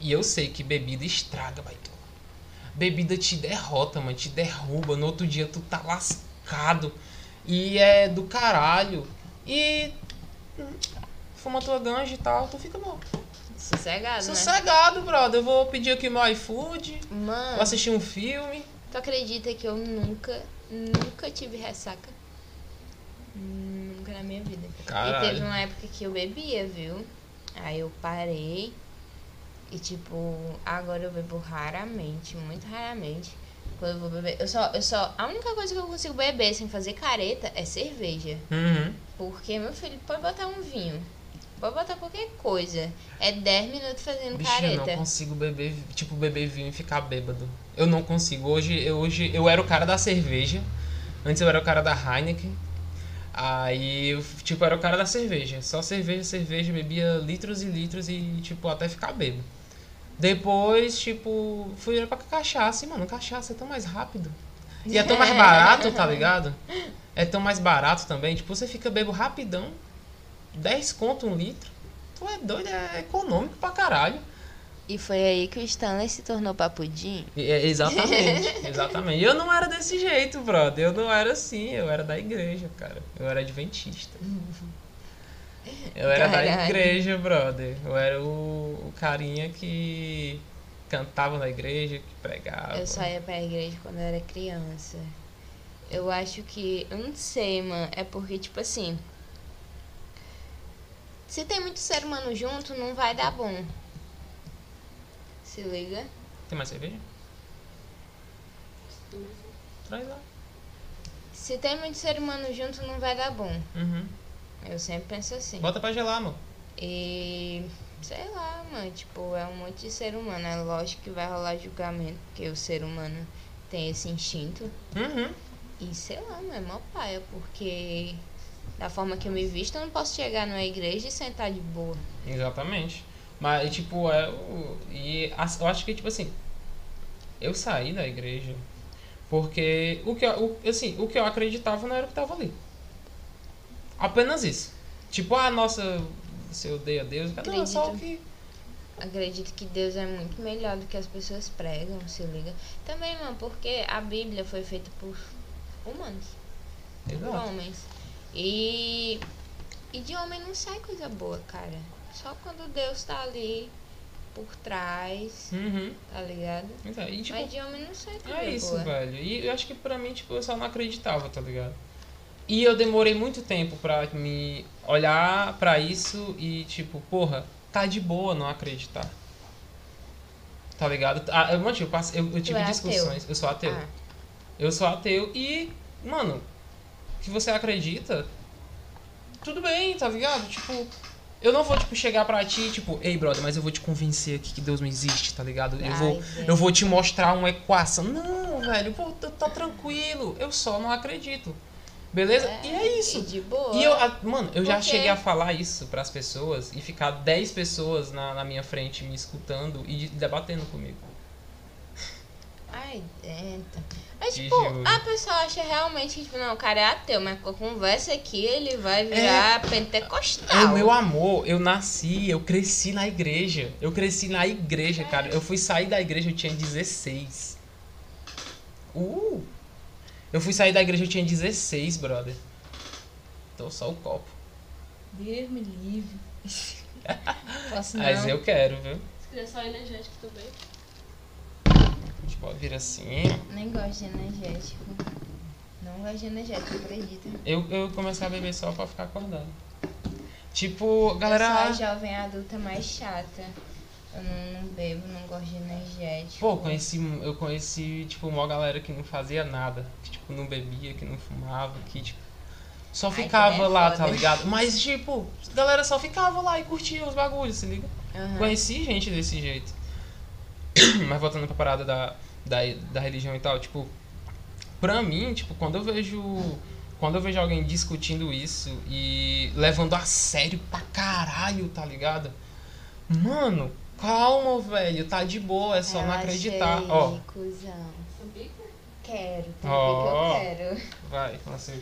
[SPEAKER 1] e eu sei que bebida estraga, baitola. Bebida te derrota, mano, te derruba. No outro dia tu tá lascado. E é do caralho. E. hum, Fuma tua ganja e tal, tu fica bom.
[SPEAKER 3] Sossegado, né?
[SPEAKER 1] Sossegado, brother. Eu vou pedir aqui meu iFood, vou
[SPEAKER 3] Mano,
[SPEAKER 1] assistir um filme.
[SPEAKER 3] tu acredita que eu nunca, nunca tive ressaca? Nunca na minha vida. E
[SPEAKER 1] Caralho.
[SPEAKER 3] teve uma época que eu bebia, viu? Aí eu parei. E tipo, agora eu bebo raramente, muito raramente. Quando eu vou beber. Eu só, eu só. A única coisa que eu consigo beber sem fazer careta é cerveja.
[SPEAKER 1] Uhum.
[SPEAKER 3] Porque, meu filho, pode botar um vinho. Pode botar qualquer coisa. É 10 minutos fazendo
[SPEAKER 1] Bicho, eu
[SPEAKER 3] careta.
[SPEAKER 1] não consigo beber, tipo, beber vinho e ficar bêbado. Eu não consigo. Hoje, eu, hoje eu era o cara da cerveja. Antes eu era o cara da Heineken. Aí, eu, tipo, era o cara da cerveja. Só cerveja, cerveja, bebia litros e litros e, tipo, até ficar bêbado. Depois, tipo, fui pra cachaça. E, mano, cachaça é tão mais rápido. E é tão mais barato, tá ligado? É tão mais barato também. Tipo, você fica bebo rapidão. 10 conto um litro. Tu é doido, é econômico pra caralho.
[SPEAKER 3] E foi aí que o Stanley se tornou papudim.
[SPEAKER 1] É, exatamente, exatamente. Eu não era desse jeito, brother. Eu não era assim, eu era da igreja, cara. Eu era adventista. Eu era da
[SPEAKER 3] Caralho.
[SPEAKER 1] igreja, brother. Eu era o, o carinha que cantava na igreja, que pregava.
[SPEAKER 3] Eu só ia pra igreja quando eu era criança. Eu acho que. Eu não sei, mano. É porque, tipo assim. Se tem muito ser humano junto, não vai dar bom. Se liga?
[SPEAKER 1] Tem mais cerveja? Traz lá.
[SPEAKER 3] Se tem muito ser humano junto, não vai dar bom.
[SPEAKER 1] Uhum.
[SPEAKER 3] Eu sempre penso assim.
[SPEAKER 1] Bota pra gelar, mano.
[SPEAKER 3] E. Sei lá, mano. Tipo, é um monte de ser humano. É lógico que vai rolar julgamento, porque o ser humano tem esse instinto.
[SPEAKER 1] Uhum.
[SPEAKER 3] E sei lá, mano, é mó paia, porque da forma que eu me visto, eu não posso chegar numa igreja e sentar de boa.
[SPEAKER 1] Exatamente. Mas, tipo, é o. E eu acho que, tipo assim. Eu saí da igreja porque o que, eu, o, assim, o que eu acreditava não era o que tava ali. Apenas isso. Tipo, ah, nossa, você odeia Deus. Não, é só o que.
[SPEAKER 3] Acredito que Deus é muito melhor do que as pessoas pregam, se liga. Também, mano, porque a Bíblia foi feita por humanos, por
[SPEAKER 1] Exato.
[SPEAKER 3] homens. E E de homem não sai coisa boa, cara. Só quando Deus tá ali por trás,
[SPEAKER 1] Uhum.
[SPEAKER 3] tá ligado?
[SPEAKER 1] Então, e, tipo,
[SPEAKER 3] Mas de homem não sai coisa
[SPEAKER 1] É isso,
[SPEAKER 3] boa.
[SPEAKER 1] velho. E eu acho que pra mim, tipo, eu só não acreditava, tá ligado? E eu demorei muito tempo pra me olhar pra isso e, tipo, porra, tá de boa não acreditar. Tá ligado? Ah, eu, eu, eu, eu tive
[SPEAKER 3] é
[SPEAKER 1] discussões. Eu sou ateu.
[SPEAKER 3] Ah,
[SPEAKER 1] Eu sou ateu e, mano, que você acredita, tudo bem, tá ligado? Tipo, eu não vou, tipo, chegar pra ti, tipo, ei, brother, mas eu vou te convencer aqui que Deus não existe, tá ligado? Eu
[SPEAKER 3] Ai,
[SPEAKER 1] vou, eu vou te mostrar uma equação. Não, velho, pô, tá, tá tranquilo, eu só não acredito. Beleza? e é isso.
[SPEAKER 3] E de boa.
[SPEAKER 1] E eu, a- mano, eu já cheguei a falar isso pras pessoas e ficar 10 pessoas na, na minha frente me escutando e de- debatendo comigo.
[SPEAKER 3] Ai, dentro. Mas, tipo, a pessoa acha realmente que, tipo, não, o cara é ateu, mas com a conversa aqui ele vai virar pentecostal.
[SPEAKER 1] É o meu amor, eu nasci, eu cresci na igreja. Eu cresci na igreja, cara. Eu fui sair da igreja, eu tinha 16. Uh! Eu fui sair da igreja, eu tinha 16, brother. Então só o copo.
[SPEAKER 3] Deus me livre. Posso não.
[SPEAKER 1] Mas eu quero, viu?
[SPEAKER 2] Se quiser só energético também.
[SPEAKER 1] Gente pode vir assim.
[SPEAKER 3] Nem gosto de energético. Não gosto de energético, acredita.
[SPEAKER 1] Eu, eu comecei a beber só pra ficar acordado. Tipo, galera.
[SPEAKER 3] Eu sou a jovem adulta mais chata. Eu não, não bebo, não gosto de energético.
[SPEAKER 1] Pô, conheci, eu conheci, tipo, uma galera que não fazia nada. Que, tipo, não bebia, que não fumava, que, tipo, só ficava lá,
[SPEAKER 3] foda.
[SPEAKER 1] tá ligado? Mas, tipo, a galera só ficava lá e curtia os bagulhos, se liga?
[SPEAKER 3] Aham.
[SPEAKER 1] Conheci gente desse jeito. Mas voltando pra parada da, da, da religião e tal, tipo, pra mim, tipo, quando eu vejo. Quando eu vejo alguém discutindo isso e levando a sério pra caralho, tá ligado? Mano, calma, velho, tá de boa, é só não
[SPEAKER 3] Relaxa
[SPEAKER 1] acreditar.
[SPEAKER 3] aí,
[SPEAKER 1] Ó,
[SPEAKER 3] cuzão. Quero, tem
[SPEAKER 1] Ó.
[SPEAKER 3] que eu quero.
[SPEAKER 1] vai, você.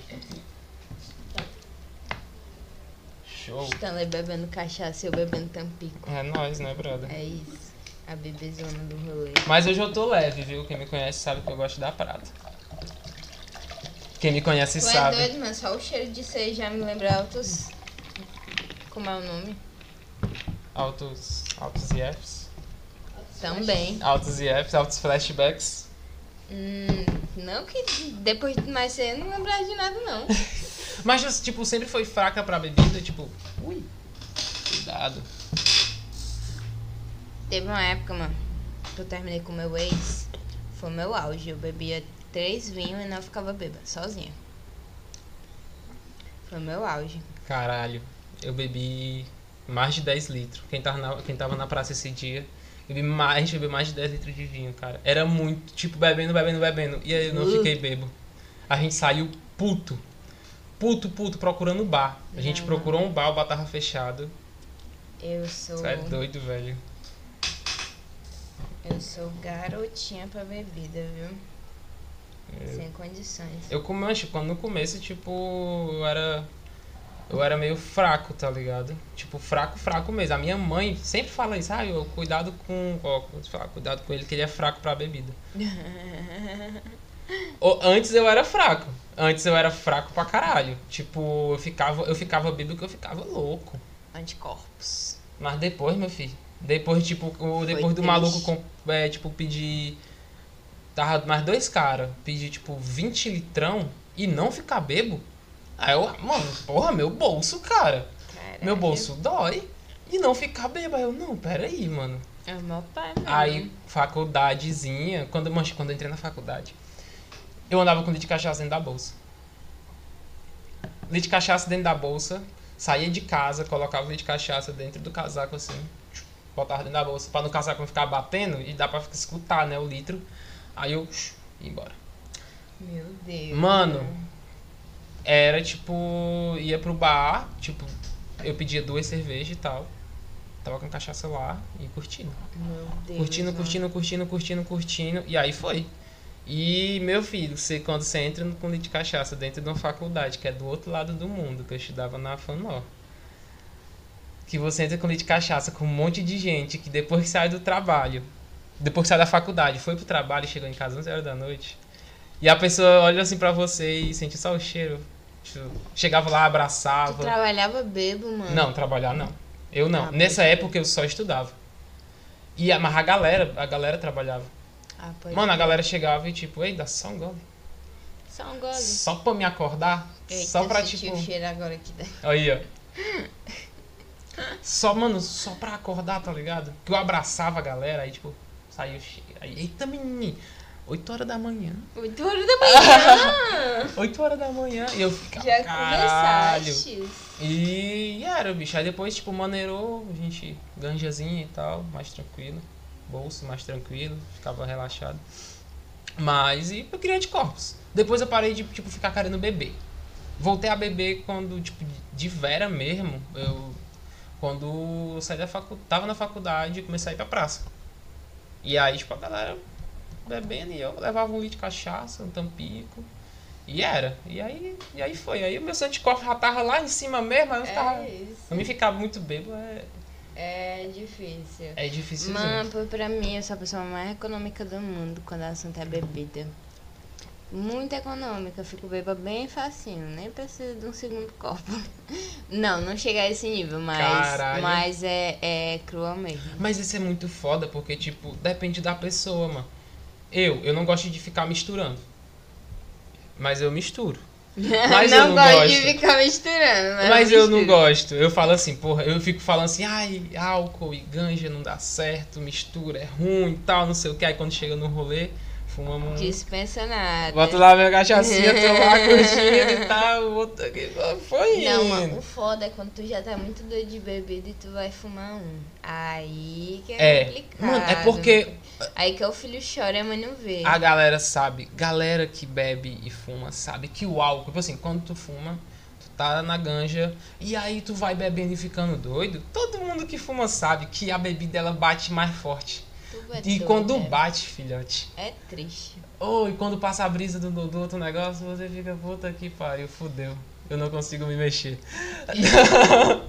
[SPEAKER 1] Show.
[SPEAKER 3] Stanley bebendo cachaça e eu bebendo tampico.
[SPEAKER 1] É nóis, né, brother?
[SPEAKER 3] É isso. A bebezona do rolê.
[SPEAKER 1] Mas hoje eu tô leve, viu? Quem me conhece sabe que eu gosto da prata. Quem me conhece
[SPEAKER 3] Tu é
[SPEAKER 1] sabe.
[SPEAKER 3] doido, mano. Só o cheiro de ser já me lembra altos. Como é o nome?
[SPEAKER 1] Altos, altos IFs.
[SPEAKER 3] Também.
[SPEAKER 1] Altos IFs, altos flashbacks.
[SPEAKER 3] Hum, não que depois de mais cedo não lembrar de nada, não.
[SPEAKER 1] Mas, tipo, sempre foi fraca pra bebida, tipo, ui, cuidado.
[SPEAKER 3] Teve uma época, mano, que eu terminei com meu ex. Foi meu auge. Eu bebia três vinhos e não ficava bêbada, sozinha. Foi meu auge.
[SPEAKER 1] Caralho, eu bebi mais de 10 litros. Quem tava na, quem tava na praça esse dia, eu bebi mais, bebeu mais de 10 litros de vinho, cara. Era muito, tipo, bebendo, bebendo, bebendo. E aí eu não
[SPEAKER 3] Uh.
[SPEAKER 1] fiquei bebo. A gente saiu puto. Puto, puto, procurando bar. A gente
[SPEAKER 3] Não.
[SPEAKER 1] procurou um bar, o bar tava fechado.
[SPEAKER 3] Eu sou.
[SPEAKER 1] Você é doido, velho.
[SPEAKER 3] Eu sou garotinha pra bebida, viu?
[SPEAKER 1] É.
[SPEAKER 3] Sem condições.
[SPEAKER 1] Eu comancho, quando no começo, tipo, eu era. Eu era meio fraco, tá ligado? Tipo, fraco, fraco mesmo. A minha mãe sempre fala isso, ah, eu cuidado com. Ó, falar, cuidado com ele que ele é fraco pra bebida. Ô, Antes eu era fraco. Antes eu era fraco pra caralho. Tipo, eu ficava, eu ficava bêbado que eu ficava louco.
[SPEAKER 3] Anticorpos.
[SPEAKER 1] Mas depois, meu filho. Depois, tipo, o, depois do maluco, com- é, tipo, pedir. Tava mais dois caras, pedir, tipo, 20 litrão e não ficar bebo. Aí eu, mano, porra, meu bolso, cara. Meu bolso dói. E não ficar bebo. Aí eu, não, peraí, mano.
[SPEAKER 3] É meu pai, mano.
[SPEAKER 1] Aí, faculdadezinha, quando, quando eu entrei na faculdade, eu andava com litro de cachaça dentro da bolsa. Litro de cachaça dentro da bolsa, saía de casa, colocava o litro de cachaça dentro do casaco assim, botava dentro da bolsa, pra no casaco não ficar batendo e dá pra escutar, né, o litro. Aí eu ia embora.
[SPEAKER 3] Meu Deus.
[SPEAKER 1] Mano, era tipo, ia pro bar, tipo, eu pedia duas cervejas e tal. Tava com cachaça lá e curtindo.
[SPEAKER 3] Meu Deus.
[SPEAKER 1] Curtindo, curtindo, curtindo, curtindo, curtindo. E aí foi. E, meu filho, você, quando você entra no com litro de cachaça dentro de uma faculdade, que é do outro lado do mundo, que eu estudava na FANOR. Que você entra com litro de cachaça com um monte de gente que depois que sai do trabalho, depois que sai da faculdade, foi pro trabalho e chegou em casa às 11 horas da noite. E a pessoa olha assim pra você e sente só o cheiro. Tipo, chegava lá,
[SPEAKER 3] Tu
[SPEAKER 1] abraçava.
[SPEAKER 3] trabalhava bebo, mano.
[SPEAKER 1] Não, trabalhar não. Eu não.
[SPEAKER 3] Ah,
[SPEAKER 1] Nessa época eu só estudava. E a- mas a galera, a galera trabalhava.
[SPEAKER 3] Ah,
[SPEAKER 1] Mano, a galera chegava e tipo, ei, dá só um gole.
[SPEAKER 3] Só um gole.
[SPEAKER 1] Só pra me acordar.
[SPEAKER 3] Eita,
[SPEAKER 1] só pra tipo.
[SPEAKER 3] o cheiro agora aqui. da-
[SPEAKER 1] Aí, ó. Só, mano, só pra acordar, tá ligado? Que eu abraçava a galera, aí, tipo, saiu. Aí, eita, menino, 8 horas da manhã.
[SPEAKER 3] 8 horas da manhã.
[SPEAKER 1] 8 horas da manhã. E eu ficava,
[SPEAKER 3] Já
[SPEAKER 1] caralho.
[SPEAKER 3] começaste.
[SPEAKER 1] E, era, bicho. Aí depois, tipo, maneirou, a gente, ganjazinha e tal, mais tranquilo. Bolso mais tranquilo, ficava relaxado. Mas, e eu queria anticorpos. Depois eu parei de, tipo, ficar querendo beber. Voltei a beber quando, tipo, de vera mesmo, eu... Quando eu saí da faculdade, tava na faculdade e comecei a ir pra praça. E aí, tipo, a galera bebendo e eu levava um litro de cachaça, um tampico. E era. E aí, e aí foi. Aí o meu anticorpo já tava lá em cima mesmo, aí eu ficava...
[SPEAKER 3] É isso.
[SPEAKER 1] Pra mim ficar muito bêbado é,
[SPEAKER 3] É difícil.
[SPEAKER 1] é difícil.
[SPEAKER 3] Mano, pra mim, eu sou a pessoa mais econômica do mundo quando o assunto é bebida. Muito econômica, fico beba bem facinho, nem preciso de um segundo copo. Não, não chega a esse nível, mas,
[SPEAKER 1] Caralho.
[SPEAKER 3] mas é, é crua mesmo.
[SPEAKER 1] Mas isso é muito foda, porque, tipo, depende da pessoa, mano. Eu, eu não gosto de ficar misturando. Mas eu misturo. Mas
[SPEAKER 3] não,
[SPEAKER 1] eu não
[SPEAKER 3] gosto
[SPEAKER 1] gosto.
[SPEAKER 3] de ficar misturando, mas,
[SPEAKER 1] Mas eu não gosto. Eu falo assim, porra, eu fico falando assim, ai, álcool e ganja não dá certo, mistura é ruim e tal, não sei o que. Aí quando chega no rolê, fumamos um.
[SPEAKER 3] Dispensa nada.
[SPEAKER 1] Bota lá minha cachaçinha, tô lá curtindo e tal, o outro. Foi
[SPEAKER 3] Não,
[SPEAKER 1] indo.
[SPEAKER 3] mano, o foda é quando tu já tá muito doido de bebida e tu vai fumar um. Aí que é,
[SPEAKER 1] É,
[SPEAKER 3] complicado.
[SPEAKER 1] mano, é porque
[SPEAKER 3] Aí que o filho chora e a mãe não vê.
[SPEAKER 1] A galera sabe, galera que bebe e fuma sabe que o álcool, tipo assim, quando tu fuma, tu tá na ganja e aí tu vai bebendo e ficando doido. Todo mundo que fuma sabe que a bebida ela bate mais forte.
[SPEAKER 3] Tu é
[SPEAKER 1] E
[SPEAKER 3] doido,
[SPEAKER 1] quando
[SPEAKER 3] é.
[SPEAKER 1] bate, filhote,
[SPEAKER 3] É triste.
[SPEAKER 1] ou e quando passa a brisa do, do outro negócio, você fica, puta que pariu, fudeu. Eu não consigo me mexer.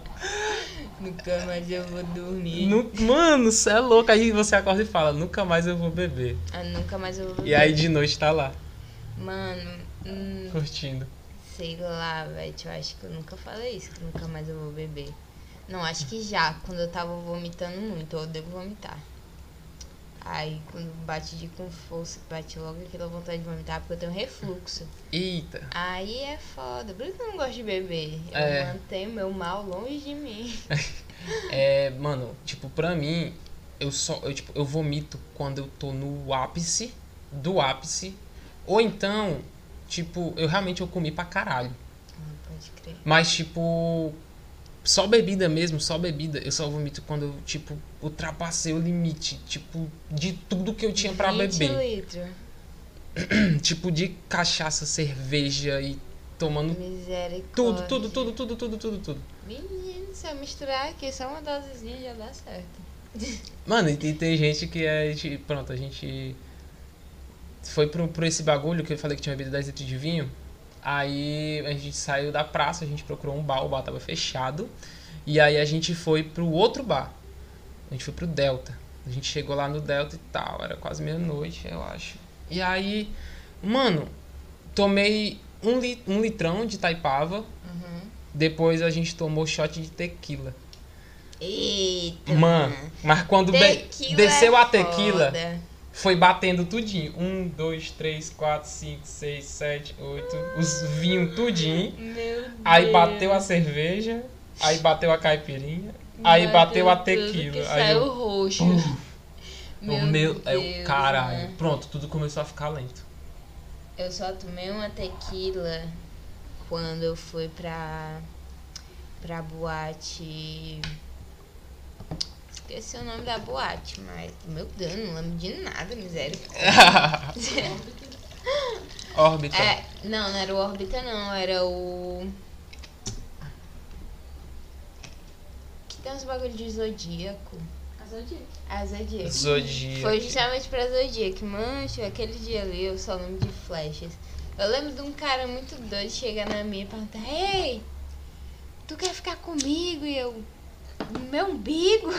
[SPEAKER 3] Nunca mais eu vou dormir.
[SPEAKER 1] Nu- Mano, cê é louco. Aí você acorda e fala, nunca mais eu vou beber.
[SPEAKER 3] Ah, nunca mais eu vou beber.
[SPEAKER 1] E aí de noite tá lá,
[SPEAKER 3] Mano, hum,
[SPEAKER 1] curtindo.
[SPEAKER 3] sei lá, velho. Eu acho que eu nunca falei isso, que nunca mais eu vou beber. Não, acho que já, quando eu tava vomitando muito, eu devo vomitar. Aí quando bate de com força, bate logo aquela vontade de vomitar, porque eu tenho refluxo.
[SPEAKER 1] Eita.
[SPEAKER 3] Aí é foda. Por isso que eu não gosto de beber. Eu
[SPEAKER 1] É.
[SPEAKER 3] mantenho meu mal longe de mim.
[SPEAKER 1] É, mano, tipo, pra mim, eu só, eu, tipo, eu vomito quando eu tô no ápice do ápice. Ou então, tipo, eu realmente eu comi pra caralho.
[SPEAKER 3] Ah, pode crer.
[SPEAKER 1] Mas, tipo, só bebida mesmo, só bebida. Eu só vomito quando eu, tipo, ultrapassei o limite, tipo, de tudo que eu tinha pra
[SPEAKER 3] 20
[SPEAKER 1] beber.
[SPEAKER 3] litros.
[SPEAKER 1] Tipo, de cachaça, cerveja e tomando tudo, tudo, tudo, tudo, tudo, tudo, tudo.
[SPEAKER 3] Menino, se eu misturar aqui só uma dosezinha já dá certo.
[SPEAKER 1] Mano, e tem- tem gente que é. Pronto, a gente. Foi pro, pro esse bagulho que eu falei que tinha bebido 10 litros de vinho. Aí a gente saiu da praça, a gente procurou um bar, o bar tava fechado. E aí a gente foi pro outro bar. A gente foi pro Delta. A gente chegou lá no Delta e tal, era quase meia-noite, eu acho. E aí, mano, tomei um, li, um litrão de taipava.
[SPEAKER 3] Uhum.
[SPEAKER 1] Depois a gente tomou shot de tequila.
[SPEAKER 3] Eita.
[SPEAKER 1] Mano, mas quando
[SPEAKER 3] Tequila
[SPEAKER 1] desceu
[SPEAKER 3] é
[SPEAKER 1] a tequila,
[SPEAKER 3] foda.
[SPEAKER 1] Foi batendo tudinho. Um, dois, três, quatro, cinco, seis, sete, oito. Os vinhos tudinho.
[SPEAKER 3] Meu
[SPEAKER 1] Aí
[SPEAKER 3] Deus.
[SPEAKER 1] bateu a cerveja. Aí bateu a caipirinha. Aí bateu a
[SPEAKER 3] tudo
[SPEAKER 1] tequila. Aí
[SPEAKER 3] saiu
[SPEAKER 1] eu,
[SPEAKER 3] roxo.
[SPEAKER 1] o meu, é o
[SPEAKER 3] Deus,
[SPEAKER 1] caralho.
[SPEAKER 3] mano.
[SPEAKER 1] Pronto, tudo começou a ficar lento.
[SPEAKER 3] Eu só tomei uma tequila quando eu fui pra. pra boate. Esqueci o nome da boate, mas. Meu Deus, não lembro de nada, miséria.
[SPEAKER 1] Órbita.
[SPEAKER 3] É, não, não era o Orbita não, era o. Que tem uns bagulho de zodíaco.
[SPEAKER 2] A Zodíaco.
[SPEAKER 3] Ah, zodíaco.
[SPEAKER 1] Zodíaco.
[SPEAKER 3] Foi justamente pra Zodíaco. Mancho, aquele dia ali eu só lembro de flechas. Eu lembro de um cara muito doido chegar na minha e perguntar: Ei, tu quer ficar comigo? E eu. "No Meu umbigo?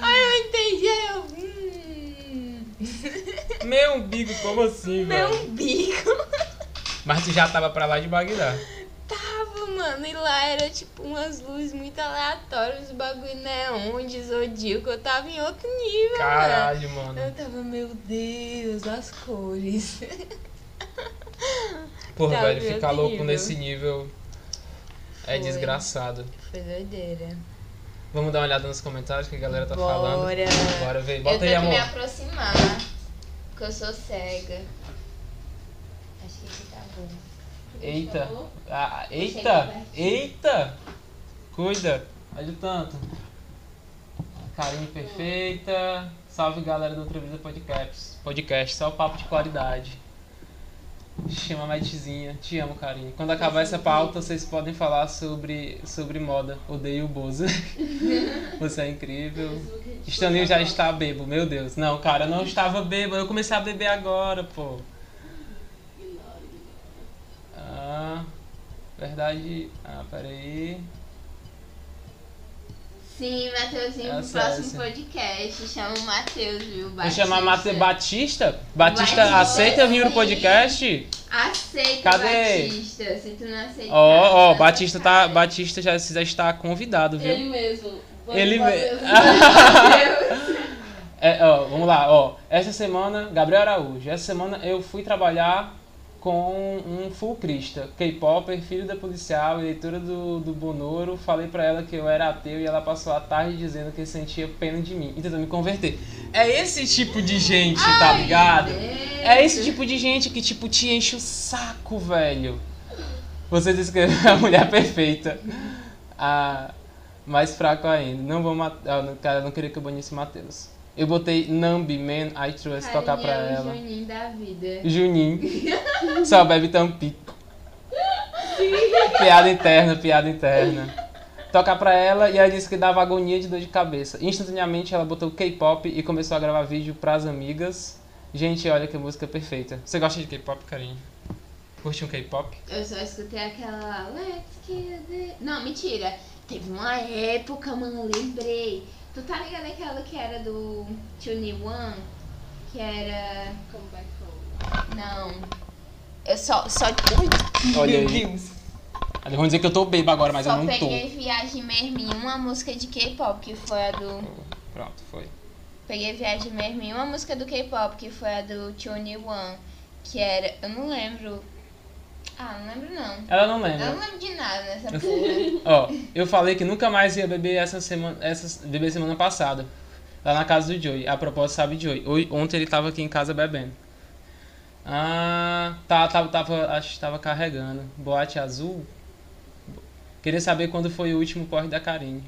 [SPEAKER 3] Aí eu entendi, aí eu. Hum.
[SPEAKER 1] Meu umbigo, como assim,
[SPEAKER 3] Meu
[SPEAKER 1] velho?
[SPEAKER 3] umbigo.
[SPEAKER 1] Mas tu já tava pra lá de Bagdá.
[SPEAKER 3] Tava, mano, e lá era tipo umas luzes muito aleatórias, os bagulho neon de zodíaco. Eu tava em outro nível,
[SPEAKER 1] Caralho,
[SPEAKER 3] mano.
[SPEAKER 1] mano.
[SPEAKER 3] Eu tava, meu Deus, as cores.
[SPEAKER 1] Porra,
[SPEAKER 3] Tá,
[SPEAKER 1] velho, ficar louco
[SPEAKER 3] nível.
[SPEAKER 1] nesse nível é
[SPEAKER 3] Foi.
[SPEAKER 1] desgraçado.
[SPEAKER 3] Foi doideira.
[SPEAKER 1] Vamos dar uma olhada nos comentários que a galera tá falando.
[SPEAKER 3] Bora.
[SPEAKER 1] Bora ver.
[SPEAKER 3] eu
[SPEAKER 1] Bota
[SPEAKER 3] tenho
[SPEAKER 1] aí,
[SPEAKER 3] que me
[SPEAKER 1] amor.
[SPEAKER 3] aproximar, porque eu sou cega. Acho que aqui tá bom.
[SPEAKER 1] Eita. Ah,
[SPEAKER 3] Cheguei
[SPEAKER 1] eita. Eita. Cuida. Olha o tanto. Carinho perfeita. Salve galera do Outra Vida Podcast. Podcast, só papo de qualidade. Chama Maitezinha. Te amo, carinho. Quando acabar essa pauta, vocês podem falar sobre, sobre moda. Odeio o Bozo. Você é incrível. Stanley já está bebo, meu Deus. Não, cara, eu não estava bebo. Eu comecei a beber agora, pô. Ah, verdade. Ah, peraí.
[SPEAKER 3] Sim, Mateuzinho, pro
[SPEAKER 1] Essa,
[SPEAKER 3] próximo
[SPEAKER 1] essa.
[SPEAKER 3] podcast. Chama o Matheus, viu?
[SPEAKER 1] Vou chamar Mate Batista. Batista,
[SPEAKER 3] Batista,
[SPEAKER 1] aceita vir no podcast?
[SPEAKER 3] Aceita,
[SPEAKER 1] Cadê?
[SPEAKER 3] Batista. Se tu não aceitar.
[SPEAKER 1] Ó, ó,
[SPEAKER 3] tá
[SPEAKER 1] Batista tá. Batista já, já está convidado, viu?
[SPEAKER 2] Ele mesmo. Vamos
[SPEAKER 1] Ele
[SPEAKER 2] fazer
[SPEAKER 1] me-
[SPEAKER 2] assim.
[SPEAKER 1] É, ó, vamos lá, ó. Essa semana, Gabriel Araújo, essa semana eu fui trabalhar com um full crista, K-Popper, filho da policial, eleitora do, do Bonoro. Falei pra ela que eu era ateu e ela passou a tarde dizendo que sentia pena de mim e tentou me converter. É esse tipo de gente, tá
[SPEAKER 3] Ai,
[SPEAKER 1] ligado?
[SPEAKER 3] Deus.
[SPEAKER 1] É esse tipo de gente que, tipo, te enche o saco, velho. Você descreveu a mulher perfeita. A mais fraco ainda. Não vou matar. Cara, eu não queria que eu banisse Matheus. Eu botei Nambi, Man, I Trust, tocar pra ela.
[SPEAKER 3] Juninho da vida.
[SPEAKER 1] Juninho. Só bebe tampico. piada interna, piada interna. Tocar pra ela e ela disse que dava agonia de dor de cabeça. Instantaneamente ela botou K-pop e começou a gravar vídeo pras amigas. Gente, olha que música perfeita. Você gosta de K-pop, carinho? Curte um K-pop?
[SPEAKER 3] Eu só escutei aquela Let's kill the... Não, mentira. Teve uma época, mano, lembrei. Tu tá ligado aquela que era do Tune One? Que era...
[SPEAKER 2] Come back home.
[SPEAKER 3] Não. Eu só... só...
[SPEAKER 1] Olha
[SPEAKER 3] Meu
[SPEAKER 1] aí.
[SPEAKER 3] Deus.
[SPEAKER 1] Eles vão dizer que eu tô bebo agora, mas
[SPEAKER 3] só
[SPEAKER 1] eu não tô.
[SPEAKER 3] peguei Viagem Mesmo em uma música de K-pop, que foi a do...
[SPEAKER 1] Pronto, foi.
[SPEAKER 3] Peguei Viagem Mesmo em uma música do K-pop, que foi a do Tune One. Que era... Eu não lembro... Ah, não lembro não.
[SPEAKER 1] Ela não
[SPEAKER 3] Eu
[SPEAKER 1] lembra.
[SPEAKER 3] não lembro de nada nessa porra.
[SPEAKER 1] Ó, eu falei que nunca mais ia beber essa semana, essa, beber semana passada. Lá na casa do Joey. A propósito, sabe Joey. Oi- Ontem ele tava aqui em casa bebendo. Ah, tá, tava, tava, acho que tava carregando. Boate azul. Queria saber quando foi o último porre da Karine.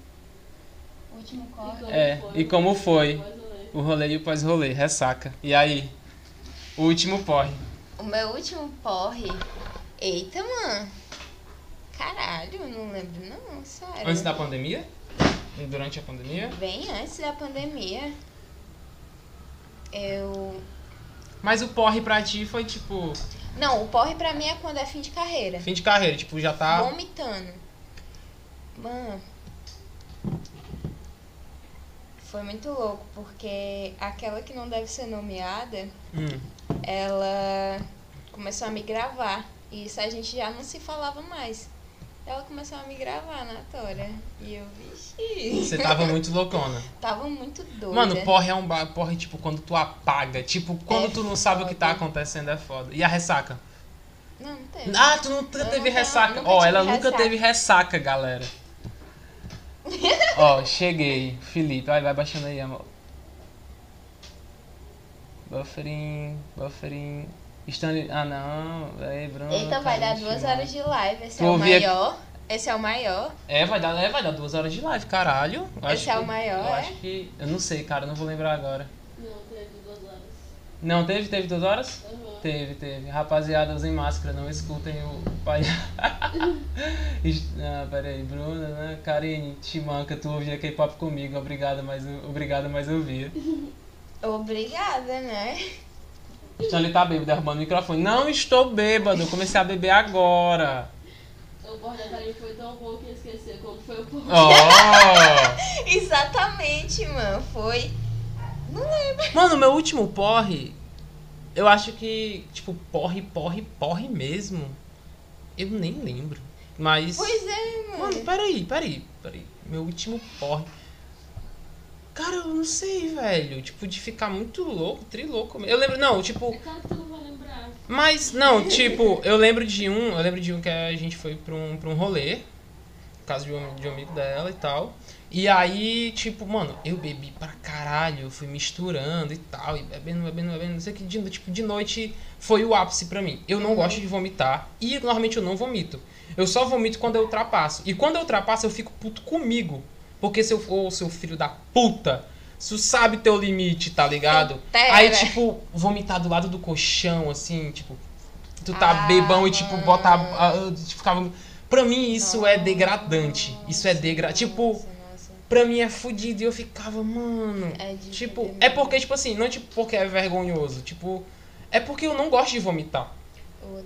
[SPEAKER 3] O último
[SPEAKER 2] E como
[SPEAKER 1] É,
[SPEAKER 2] foi?
[SPEAKER 1] e como foi?
[SPEAKER 2] Ou menos.
[SPEAKER 1] O rolê e o pós-rolê, ressaca. E aí? O último porre.
[SPEAKER 3] O meu último porre. Eita, mano. Caralho, não lembro não, sério.
[SPEAKER 1] Antes da pandemia? Durante a pandemia?
[SPEAKER 3] Bem antes da pandemia. Eu.
[SPEAKER 1] Mas o porre pra ti foi tipo.
[SPEAKER 3] Não, o porre pra mim é quando é fim de carreira.
[SPEAKER 1] Fim de carreira, tipo, já tá.
[SPEAKER 3] Vomitando. Mano. Foi muito louco, porque aquela que não deve ser nomeada,
[SPEAKER 1] Hum.
[SPEAKER 3] ela começou a me gravar. Isso a gente já não se falava mais. Ela começou a me gravar na tora. E eu, vixi.
[SPEAKER 1] Você tava muito loucona.
[SPEAKER 3] Tava muito doida.
[SPEAKER 1] Mano, porre é um ba- porre, tipo, quando tu apaga. Tipo, quando
[SPEAKER 3] É
[SPEAKER 1] tu não sabe o que tá
[SPEAKER 3] foda.
[SPEAKER 1] acontecendo é foda. E a ressaca?
[SPEAKER 3] Não, não teve.
[SPEAKER 1] Ah, tu nunca
[SPEAKER 3] Eu
[SPEAKER 1] teve
[SPEAKER 3] nunca-
[SPEAKER 1] ressaca.
[SPEAKER 3] nunca
[SPEAKER 1] Ó,
[SPEAKER 3] tive
[SPEAKER 1] ela nunca
[SPEAKER 3] ressaca.
[SPEAKER 1] teve ressaca, galera. Ó, cheguei. Felipe, vai, vai baixando aí, amor. Buffering, buffering. Stanley. Ah, não. Aí, Bruno.
[SPEAKER 3] Eita, vai dar duas horas de live. Esse
[SPEAKER 1] Tu
[SPEAKER 3] é o maior. Esse é o maior.
[SPEAKER 1] É, vai dar, é, vai dar duas horas de live, caralho. Eu
[SPEAKER 3] Esse é o
[SPEAKER 1] que-
[SPEAKER 3] maior,
[SPEAKER 1] Eu
[SPEAKER 3] é?
[SPEAKER 1] acho que. Eu não sei, cara, não vou lembrar agora.
[SPEAKER 2] Não, teve duas horas.
[SPEAKER 1] Não teve? Teve duas horas?
[SPEAKER 2] Aham.
[SPEAKER 1] Teve, teve. Rapaziada, usem máscara, não escutem o palhaço. ah, peraí, Bruna, né? Karine, te manca, tu ouvia K-pop comigo, obrigada, mas obrigada, mas eu via.
[SPEAKER 3] Obrigada, né?
[SPEAKER 1] Então ele tá bêbado, derrubando o microfone. Não estou bêbado, eu comecei a beber agora.
[SPEAKER 2] O Karine foi tão bom que eu esqueci quando foi o porra.
[SPEAKER 1] Oh!
[SPEAKER 3] Exatamente, mano. Foi. Não lembro.
[SPEAKER 1] Mano, meu último porre. eu acho que, tipo, porre, porre, porre mesmo. Eu nem lembro. Mas.
[SPEAKER 3] Pois é, mano.
[SPEAKER 1] Mano, peraí, peraí, peraí. Meu último porre. Cara, eu não sei, velho. Tipo, de ficar muito louco, trilouco. Eu lembro, não, tipo.
[SPEAKER 2] É claro que tu não vai lembrar.
[SPEAKER 1] Mas, não, tipo, eu lembro de um. Eu lembro de um que a gente foi pra um, pra um rolê. Casa de um, de um amigo dela e tal. E aí, tipo, mano, eu bebi pra caralho, eu fui misturando e tal, e bebendo, bebendo, bebendo, não sei o que, de, tipo, de noite foi o ápice pra mim. Eu não gosto de vomitar, e normalmente eu não vomito. Eu só vomito quando eu ultrapasso. E quando eu ultrapasso, eu fico puto comigo. Porque se eu for seu filho da puta, tu sabe teu limite, tá ligado? Aí, tipo, vomitar do lado do colchão, assim, tipo, tu tá
[SPEAKER 3] Ah,
[SPEAKER 1] bebão e, tipo,
[SPEAKER 3] mano.
[SPEAKER 1] bota. a- a- tipo, ficava. Pra mim, isso é degradante. Isso é degradante. Tipo,
[SPEAKER 3] Nossa,
[SPEAKER 1] pra mim é fudido. E eu ficava, mano.
[SPEAKER 3] É
[SPEAKER 1] Tipo, é porque, tipo assim, não é tipo porque é vergonhoso. Tipo, é porque eu não gosto de vomitar.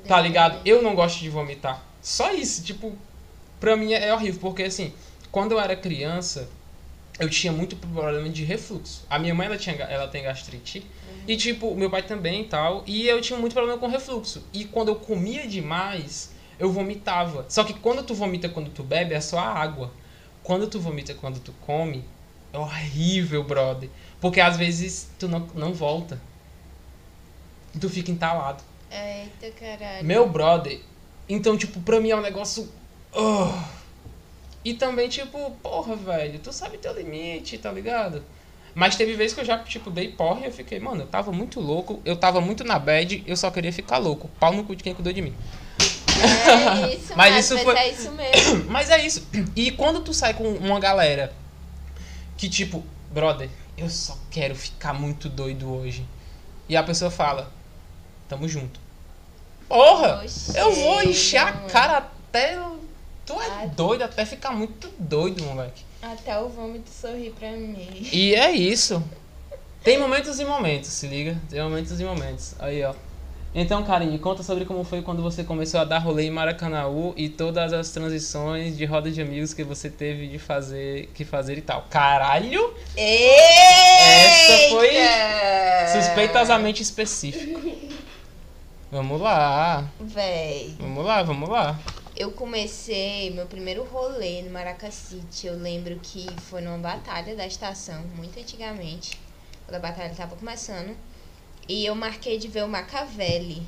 [SPEAKER 1] Tá ligado? Eu não gosto de vomitar. Só isso, tipo, pra mim é horrível, porque assim, quando eu era criança, eu tinha muito problema de refluxo. A minha mãe, ela, tinha, ela tem gastrite, e tipo, meu pai também e tal, e eu tinha muito problema com refluxo. E quando eu comia demais, eu vomitava. Só que quando tu vomita quando tu bebe, é só a água. Quando tu vomita quando tu come, é horrível, brother. Porque às vezes tu não, não volta. Tu fica entalado.
[SPEAKER 3] Eita, caralho.
[SPEAKER 1] Meu brother. Então, tipo, pra mim é um negócio. ah. E também, tipo, porra, velho, tu sabe teu limite, tá ligado? Mas teve vezes que eu já, tipo, dei porra e eu fiquei, mano, eu tava muito louco, eu tava muito na bad, eu só queria ficar louco. Pau no cu de quem cuidou de mim.
[SPEAKER 3] É isso,
[SPEAKER 1] Mas
[SPEAKER 3] mas,
[SPEAKER 1] isso
[SPEAKER 3] mas
[SPEAKER 1] foi-
[SPEAKER 3] é isso mesmo.
[SPEAKER 1] Mas é isso. E quando tu sai com uma galera que, tipo, brother, eu só quero ficar muito doido hoje. E a pessoa fala, tamo junto. Porra!
[SPEAKER 3] Oxê,
[SPEAKER 1] Eu vou encher a cara até. Tu é
[SPEAKER 3] Ah.
[SPEAKER 1] doido, até ficar muito doido, moleque.
[SPEAKER 3] Até o vômito sorri pra mim.
[SPEAKER 1] E é isso. Tem momentos e momentos, se liga. Tem momentos e momentos. Aí, ó. Então, Karine, conta sobre como foi quando você começou a dar rolê em Maracanaú e todas as transições de roda de amigos que você teve de fazer, que fazer e tal. Caralho!
[SPEAKER 3] Essa
[SPEAKER 1] foi Suspeitosamente específico. Vamos lá.
[SPEAKER 3] Véi,
[SPEAKER 1] Vamos lá, vamos lá.
[SPEAKER 3] Eu comecei meu primeiro rolê no Maracacite. Eu lembro que foi numa batalha da estação, muito antigamente. Quando a batalha tava começando. E eu marquei de ver o Macavelli.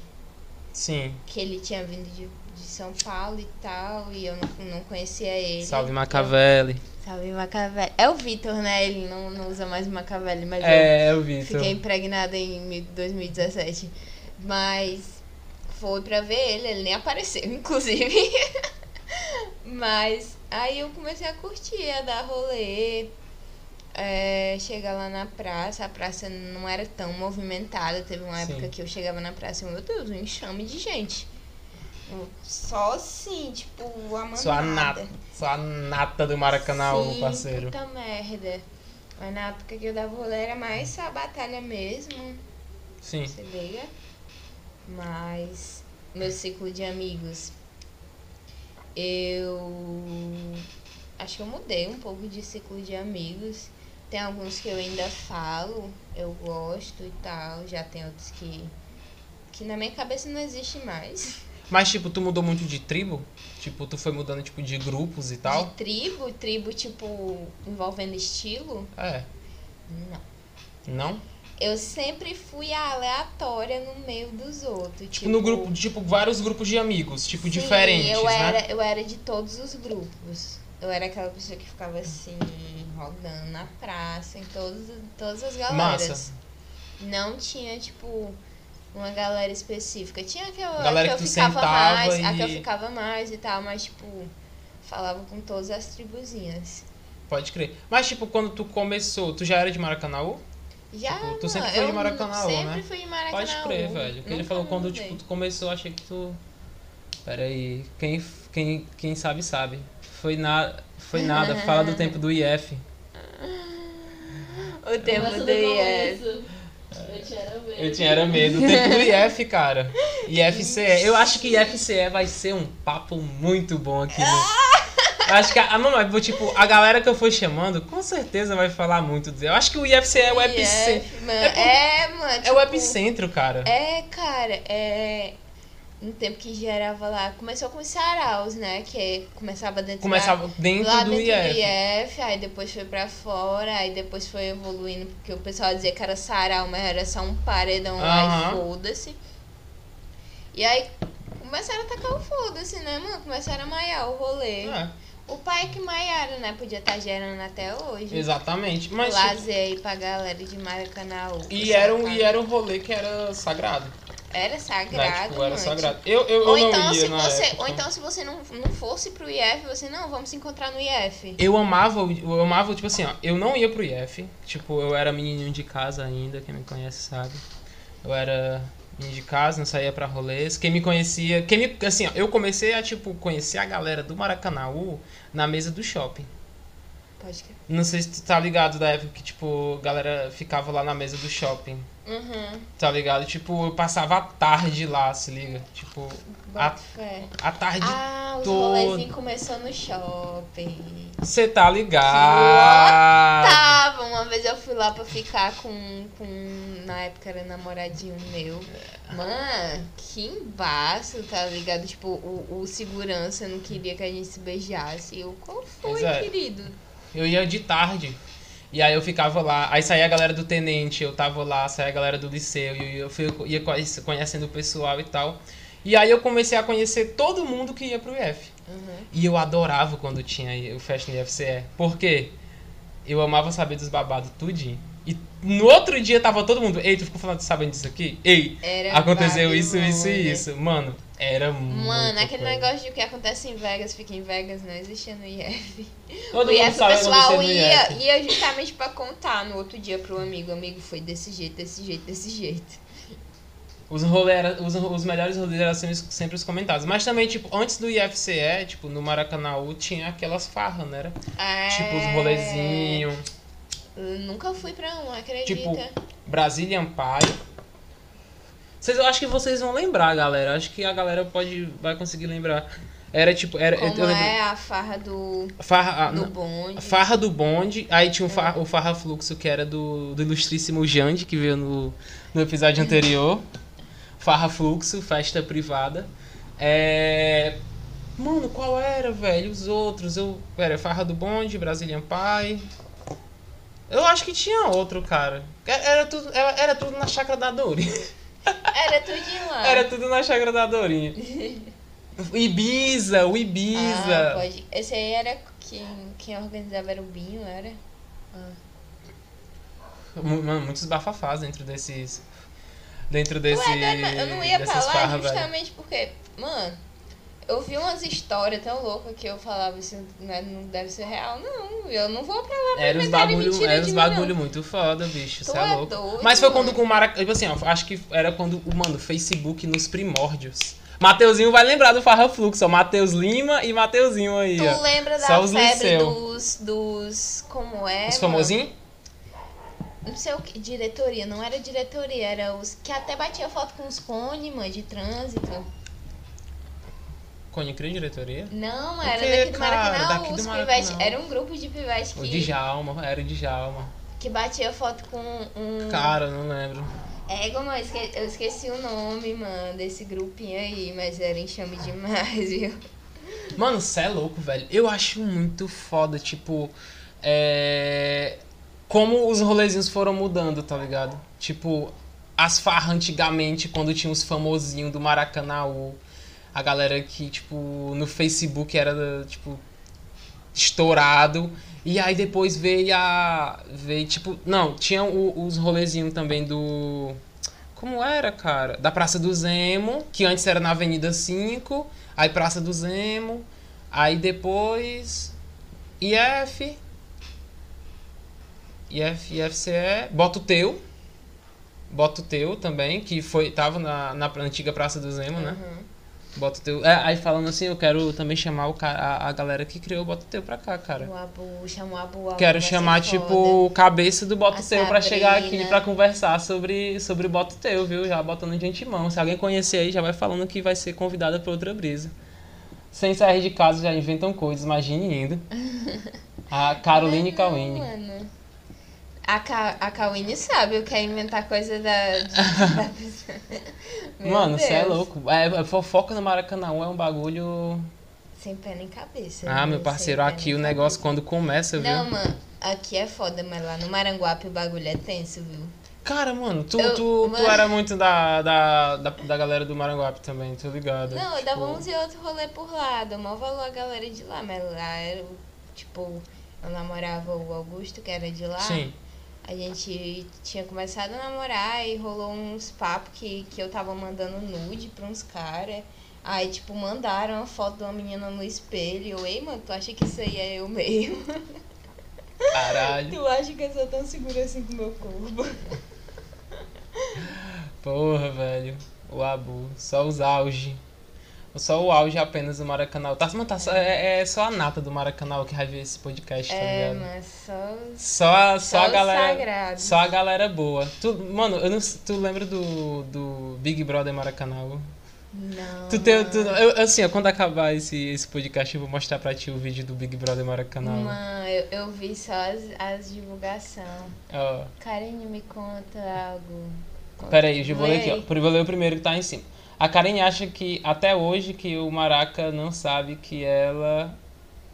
[SPEAKER 1] Sim.
[SPEAKER 3] Que ele tinha vindo de, de São Paulo e tal. E eu não, não conhecia ele.
[SPEAKER 1] Salve Macavelli.
[SPEAKER 3] Salve Macavelli. É o Vitor, né? Ele não, não usa mais o Macavelli, mas eu
[SPEAKER 1] É, eu vi.
[SPEAKER 3] Fiquei impregnada em mi- 2017. Mas foi pra ver ele, ele nem apareceu, inclusive. Mas aí eu comecei a curtir, a dar rolê. É, chegar lá na praça, a praça não era tão movimentada. Teve uma
[SPEAKER 1] Sim.
[SPEAKER 3] época que eu chegava na praça e, meu Deus, um enxame de gente. Só assim, tipo, a manada.
[SPEAKER 1] Só a nata. Só a nata do Maracanã,
[SPEAKER 3] Sim,
[SPEAKER 1] parceiro.
[SPEAKER 3] Puta merda. Mas na época que eu dava rolê era mais a batalha mesmo.
[SPEAKER 1] Sim.
[SPEAKER 3] Se liga? Mas meu ciclo de amigos. Eu acho que eu mudei um pouco de ciclo de amigos. Tem alguns que eu ainda falo, eu gosto e tal. Já tem outros que. que na minha cabeça não existe mais.
[SPEAKER 1] Mas, tipo, tu mudou muito de tribo? Tipo, tu foi mudando, tipo, de grupos e tal?
[SPEAKER 3] De tribo, tribo tipo envolvendo estilo?
[SPEAKER 1] É.
[SPEAKER 3] Não.
[SPEAKER 1] Não?
[SPEAKER 3] Eu sempre fui aleatória no meio dos outros.
[SPEAKER 1] Tipo, no grupo, tipo, vários grupos de amigos, tipo,
[SPEAKER 3] Sim,
[SPEAKER 1] diferentes,
[SPEAKER 3] eu
[SPEAKER 1] né?
[SPEAKER 3] era, eu era de todos os grupos. Eu era aquela pessoa que ficava assim, rodando na praça, em todos, todas as galeras.
[SPEAKER 1] Massa.
[SPEAKER 3] Não tinha, tipo, uma galera específica. Tinha aquela
[SPEAKER 1] Galera
[SPEAKER 3] que, eu ficava mais, a que eu
[SPEAKER 1] e-
[SPEAKER 3] ficava mais e tal, mas, tipo, falava com todas as tribuzinhas.
[SPEAKER 1] Pode crer. Mas, tipo, quando tu começou, tu já era de Maracanã?
[SPEAKER 3] Já,
[SPEAKER 1] Tipo, tu sempre foi de
[SPEAKER 3] eu
[SPEAKER 1] Maracanã,
[SPEAKER 3] sempre
[SPEAKER 1] né?
[SPEAKER 3] fui em Maracanã.
[SPEAKER 1] Pode crer, velho. Porque ele falou quando, tipo, tu começou, eu achei que tu... Pera aí. Quem, quem, quem sabe, sabe. Foi, na... Foi nada. Fala do tempo do IF.
[SPEAKER 3] O tempo do IF.
[SPEAKER 2] Eu tinha era medo.
[SPEAKER 1] Eu tinha era medo. O tempo do IF, cara. IFCE. Eu acho que IFCE vai ser um papo muito bom aqui no... Acho que a, não, mas, tipo, a galera que eu for chamando, com certeza vai falar muito. Eu acho que o IFC é o epicentro.
[SPEAKER 3] mano.
[SPEAKER 1] É por-
[SPEAKER 3] É, mano.
[SPEAKER 1] É o
[SPEAKER 3] tipo,
[SPEAKER 1] epicentro, cara.
[SPEAKER 3] É, cara, é. No tempo que gerava lá, começou com os saraus, né? Que começava dentro
[SPEAKER 1] Começava
[SPEAKER 3] da,
[SPEAKER 1] dentro
[SPEAKER 3] lá
[SPEAKER 1] do
[SPEAKER 3] dentro
[SPEAKER 1] IF.
[SPEAKER 3] do IF, aí depois foi pra fora, aí depois foi evoluindo, porque o pessoal dizia que era sarau, mas era só um paredão lá
[SPEAKER 1] Aham.
[SPEAKER 3] e foda-se. E aí começaram a tacar o foda-se, né, mano? Começaram a maiar o rolê.
[SPEAKER 1] É,
[SPEAKER 3] O pai que maiaram, né? Podia estar gerando até hoje.
[SPEAKER 1] exatamente. Mas,
[SPEAKER 3] Lazer aí pra galera de Maracanã.
[SPEAKER 1] e, era um, e era um rolê que era sagrado.
[SPEAKER 3] Era
[SPEAKER 1] Né?
[SPEAKER 3] sagrado,
[SPEAKER 1] Tipo, era sagrado. Eu, eu,
[SPEAKER 3] Ou
[SPEAKER 1] eu
[SPEAKER 3] então, se você,
[SPEAKER 1] época.
[SPEAKER 3] ou então se você não, não fosse pro IF, você não, vamos se encontrar no IF.
[SPEAKER 1] Eu amava, eu amava, tipo assim, ó, eu não ia pro IF, tipo, eu era menininho de casa ainda, quem me conhece sabe. Eu era de casa, não saía pra rolês. Quem me conhecia, quem me, assim, ó, eu comecei a, tipo, conhecer a galera do Maracanãú na mesa do shopping.
[SPEAKER 3] Pode que.
[SPEAKER 1] Não sei se tu tá ligado da época que, tipo, a galera ficava lá na mesa do shopping,
[SPEAKER 3] Uhum.
[SPEAKER 1] tá ligado? Tipo, eu passava a tarde lá, se liga, tipo, a, a tarde
[SPEAKER 3] Ah, os
[SPEAKER 1] toda.
[SPEAKER 3] rolezinhos começou no shopping.
[SPEAKER 1] Você tá ligado?
[SPEAKER 3] Tava, uma vez eu fui lá pra ficar com, com. Na época era namoradinho meu. Mano, que embaço, tá ligado? Tipo, o, o segurança não queria que a gente se beijasse. Eu, qual foi,
[SPEAKER 1] é.
[SPEAKER 3] querido?
[SPEAKER 1] Eu ia de tarde. E aí eu ficava lá. Aí saía a galera do tenente, eu tava lá, saía a galera do liceu. E eu fui, ia conhece- conhecendo o pessoal e tal. E aí eu comecei a conhecer todo mundo que ia pro IF.
[SPEAKER 3] Uhum.
[SPEAKER 1] E eu adorava quando tinha o festa no IFCE. Por quê? Eu amava saber dos babados tudinho. E no outro dia tava todo mundo. Ei, tu ficou falando, sabendo disso aqui? Ei,
[SPEAKER 3] Era
[SPEAKER 1] aconteceu isso, isso e isso. Mano, era muito.
[SPEAKER 3] Mano, aquele negócio de o que acontece em Vegas fica em Vegas, não existia no IF.
[SPEAKER 1] Todo
[SPEAKER 3] o IF, o pessoal ia, ia justamente pra contar no outro dia pro amigo. Amigo, foi desse jeito, desse jeito, desse jeito.
[SPEAKER 1] Os, rolê era- os, os melhores rolês eram sempre, sempre os comentados. Mas também, tipo, antes do IFCE, tipo, no Maracanãú tinha aquelas farras, né? Era?
[SPEAKER 3] É...
[SPEAKER 1] Tipo, os rolezinhos.
[SPEAKER 3] Nunca fui pra um, acredita?
[SPEAKER 1] Tipo, Brazilian Pie. Vocês, eu acho que vocês vão lembrar, galera. Acho que a galera pode, vai conseguir lembrar. Era tipo, era,
[SPEAKER 3] Como
[SPEAKER 1] eu lembro.
[SPEAKER 3] é a farra do,
[SPEAKER 1] Farra, ah,
[SPEAKER 3] do bonde.
[SPEAKER 1] farra do bonde, aí tinha o, farra, o Farra Fluxo, que era do, do ilustríssimo Jande, que veio no, no episódio anterior. Farra Fluxo, festa privada. É. Mano, qual era, velho? Os outros. Eu. Pera, Farra do Bonde, Brazilian Pie. Eu acho que tinha outro, cara. Era, era tudo, era, era tudo na chácara da Dorinha.
[SPEAKER 3] Era tudinho lá.
[SPEAKER 1] Era tudo na chácara da Dorinha. Ibiza, o Ibiza.
[SPEAKER 3] Ah, pode. Esse aí era quem, quem organizava era o Binho, era?
[SPEAKER 1] Mu- Mano, muitos bafafás dentro desses. Dentro desse.
[SPEAKER 3] Ué, eu não ia pra lá justamente porque, mano, eu vi umas histórias tão loucas que eu falava isso não, é- não deve ser real, não. Eu não vou pra lá pra
[SPEAKER 1] Era uns bagulho, era uns bagulho muito foda, bicho. Você é
[SPEAKER 3] é
[SPEAKER 1] louco.
[SPEAKER 3] doido,
[SPEAKER 1] Mas foi quando o Maracanã. Tipo assim, ó, acho que era quando o, mano, Facebook nos primórdios. Mateuzinho vai lembrar do Farra Fluxo, ó. Mateus Lima e Mateuzinho aí,
[SPEAKER 3] Tu
[SPEAKER 1] ó.
[SPEAKER 3] lembra da
[SPEAKER 1] Só
[SPEAKER 3] febre dos, dos. Como é?
[SPEAKER 1] Os famosinhos?
[SPEAKER 3] Não sei o que. Diretoria, não era diretoria, era os que até batia foto com os cones, mano, de trânsito.
[SPEAKER 1] Cone Cria diretoria?
[SPEAKER 3] Não,
[SPEAKER 1] O
[SPEAKER 3] era daqui do
[SPEAKER 1] cara?
[SPEAKER 3] Maracanã,
[SPEAKER 1] Daqui do Maracanã.
[SPEAKER 3] pivetes. Era um grupo de pivetes
[SPEAKER 1] O
[SPEAKER 3] que,
[SPEAKER 1] Djalma, era o Djalma.
[SPEAKER 3] que batia foto com um.
[SPEAKER 1] Cara, não lembro.
[SPEAKER 3] É, como eu esqueci, eu esqueci o nome, mano, desse grupinho aí, mas era enxame demais, viu?
[SPEAKER 1] Mano, cê é louco, velho. Eu acho muito foda, tipo. É. Como os rolezinhos foram mudando, tá ligado? Tipo, as farras antigamente, quando tinha os famosinhos do Maracanãú. A galera que, tipo, no Facebook era, tipo, estourado. E aí depois veio a. Veio, tipo. Não, tinha o- os rolezinhos também do. Como era, cara? Da Praça do Zemo, que antes era na Avenida 5, aí Praça do Zemo, aí depois IF, IF, IFCE, Bota o Teu, Bota o Teu também, que foi, tava na, na antiga Praça do Zemo, né?
[SPEAKER 3] Uhum.
[SPEAKER 1] Bota Teu. É, aí falando assim, eu quero também chamar o cara, a, a galera que criou o Bota Teu pra cá, cara.
[SPEAKER 3] O Abu, chamou o Abu. Abu
[SPEAKER 1] Quero chamar, tipo, o cabeça do Bota
[SPEAKER 3] A
[SPEAKER 1] Teu pra chegar aqui pra conversar sobre, sobre o Bota Teu, viu? Já botando de antemão. Se alguém conhecer aí, já vai falando que vai ser convidada pra outra brisa. sem sair de casa já inventam coisas, imagine indo. A Caroline
[SPEAKER 3] mano. A, Ka a Kawine sabe o que é inventar coisa da, da pessoa.
[SPEAKER 1] Mano, você é louco. É, é fofoca no Maracanã é um bagulho.
[SPEAKER 3] Sem pé nem cabeça.
[SPEAKER 1] Ah, meu parceiro, aqui o negócio
[SPEAKER 3] cabeça.
[SPEAKER 1] quando começa, viu?
[SPEAKER 3] Não, mano, aqui é foda, mas lá no Maranguape o bagulho é tenso, viu?
[SPEAKER 1] Cara, mano, tu,
[SPEAKER 3] Eu-
[SPEAKER 1] tu, tu
[SPEAKER 3] mano.
[SPEAKER 1] era muito da, da, da, da galera do Maranguape também, tô ligado.
[SPEAKER 3] Não, eu
[SPEAKER 1] Tipo,
[SPEAKER 3] dava uns e outros rolê por lá, dou maior valor a galera de lá, mas lá era, tipo, eu namorava o Augusto, que era de lá.
[SPEAKER 1] Sim.
[SPEAKER 3] A gente tinha começado a namorar e rolou uns papos que, que eu tava mandando nude pra uns caras. Aí, tipo, mandaram uma foto de uma menina no espelho. Eu, ei, mano, tu acha que isso aí é eu mesmo?
[SPEAKER 1] Caralho.
[SPEAKER 3] tu acha que eu sou tão segura assim com o meu corpo?
[SPEAKER 1] Porra, velho. O Abu. Só os auge. Só o auge apenas do Maracanã. Tá, mano, tá, é, é só a nata do Maracanã que vai ver esse podcast, tá
[SPEAKER 3] É,
[SPEAKER 1] ligado?
[SPEAKER 3] mas só,
[SPEAKER 1] Só, a- só,
[SPEAKER 3] só
[SPEAKER 1] a galera.
[SPEAKER 3] sagrados.
[SPEAKER 1] Só a galera boa. Tu, mano, eu não, tu lembra do, do Big Brother Maracanã?
[SPEAKER 3] Não.
[SPEAKER 1] Tu tem, tu, eu, assim, quando acabar esse, esse podcast, eu vou mostrar pra ti o vídeo do Big Brother Maracanã.
[SPEAKER 3] Mano, eu, eu vi só as, as divulgações.
[SPEAKER 1] Ó,
[SPEAKER 3] Karine, me conta algo. Conta-
[SPEAKER 1] pera aí, eu vou ler aqui, ó. Vou ler o primeiro que tá em cima. A Karen acha que, até hoje, que o Maraca não sabe que ela...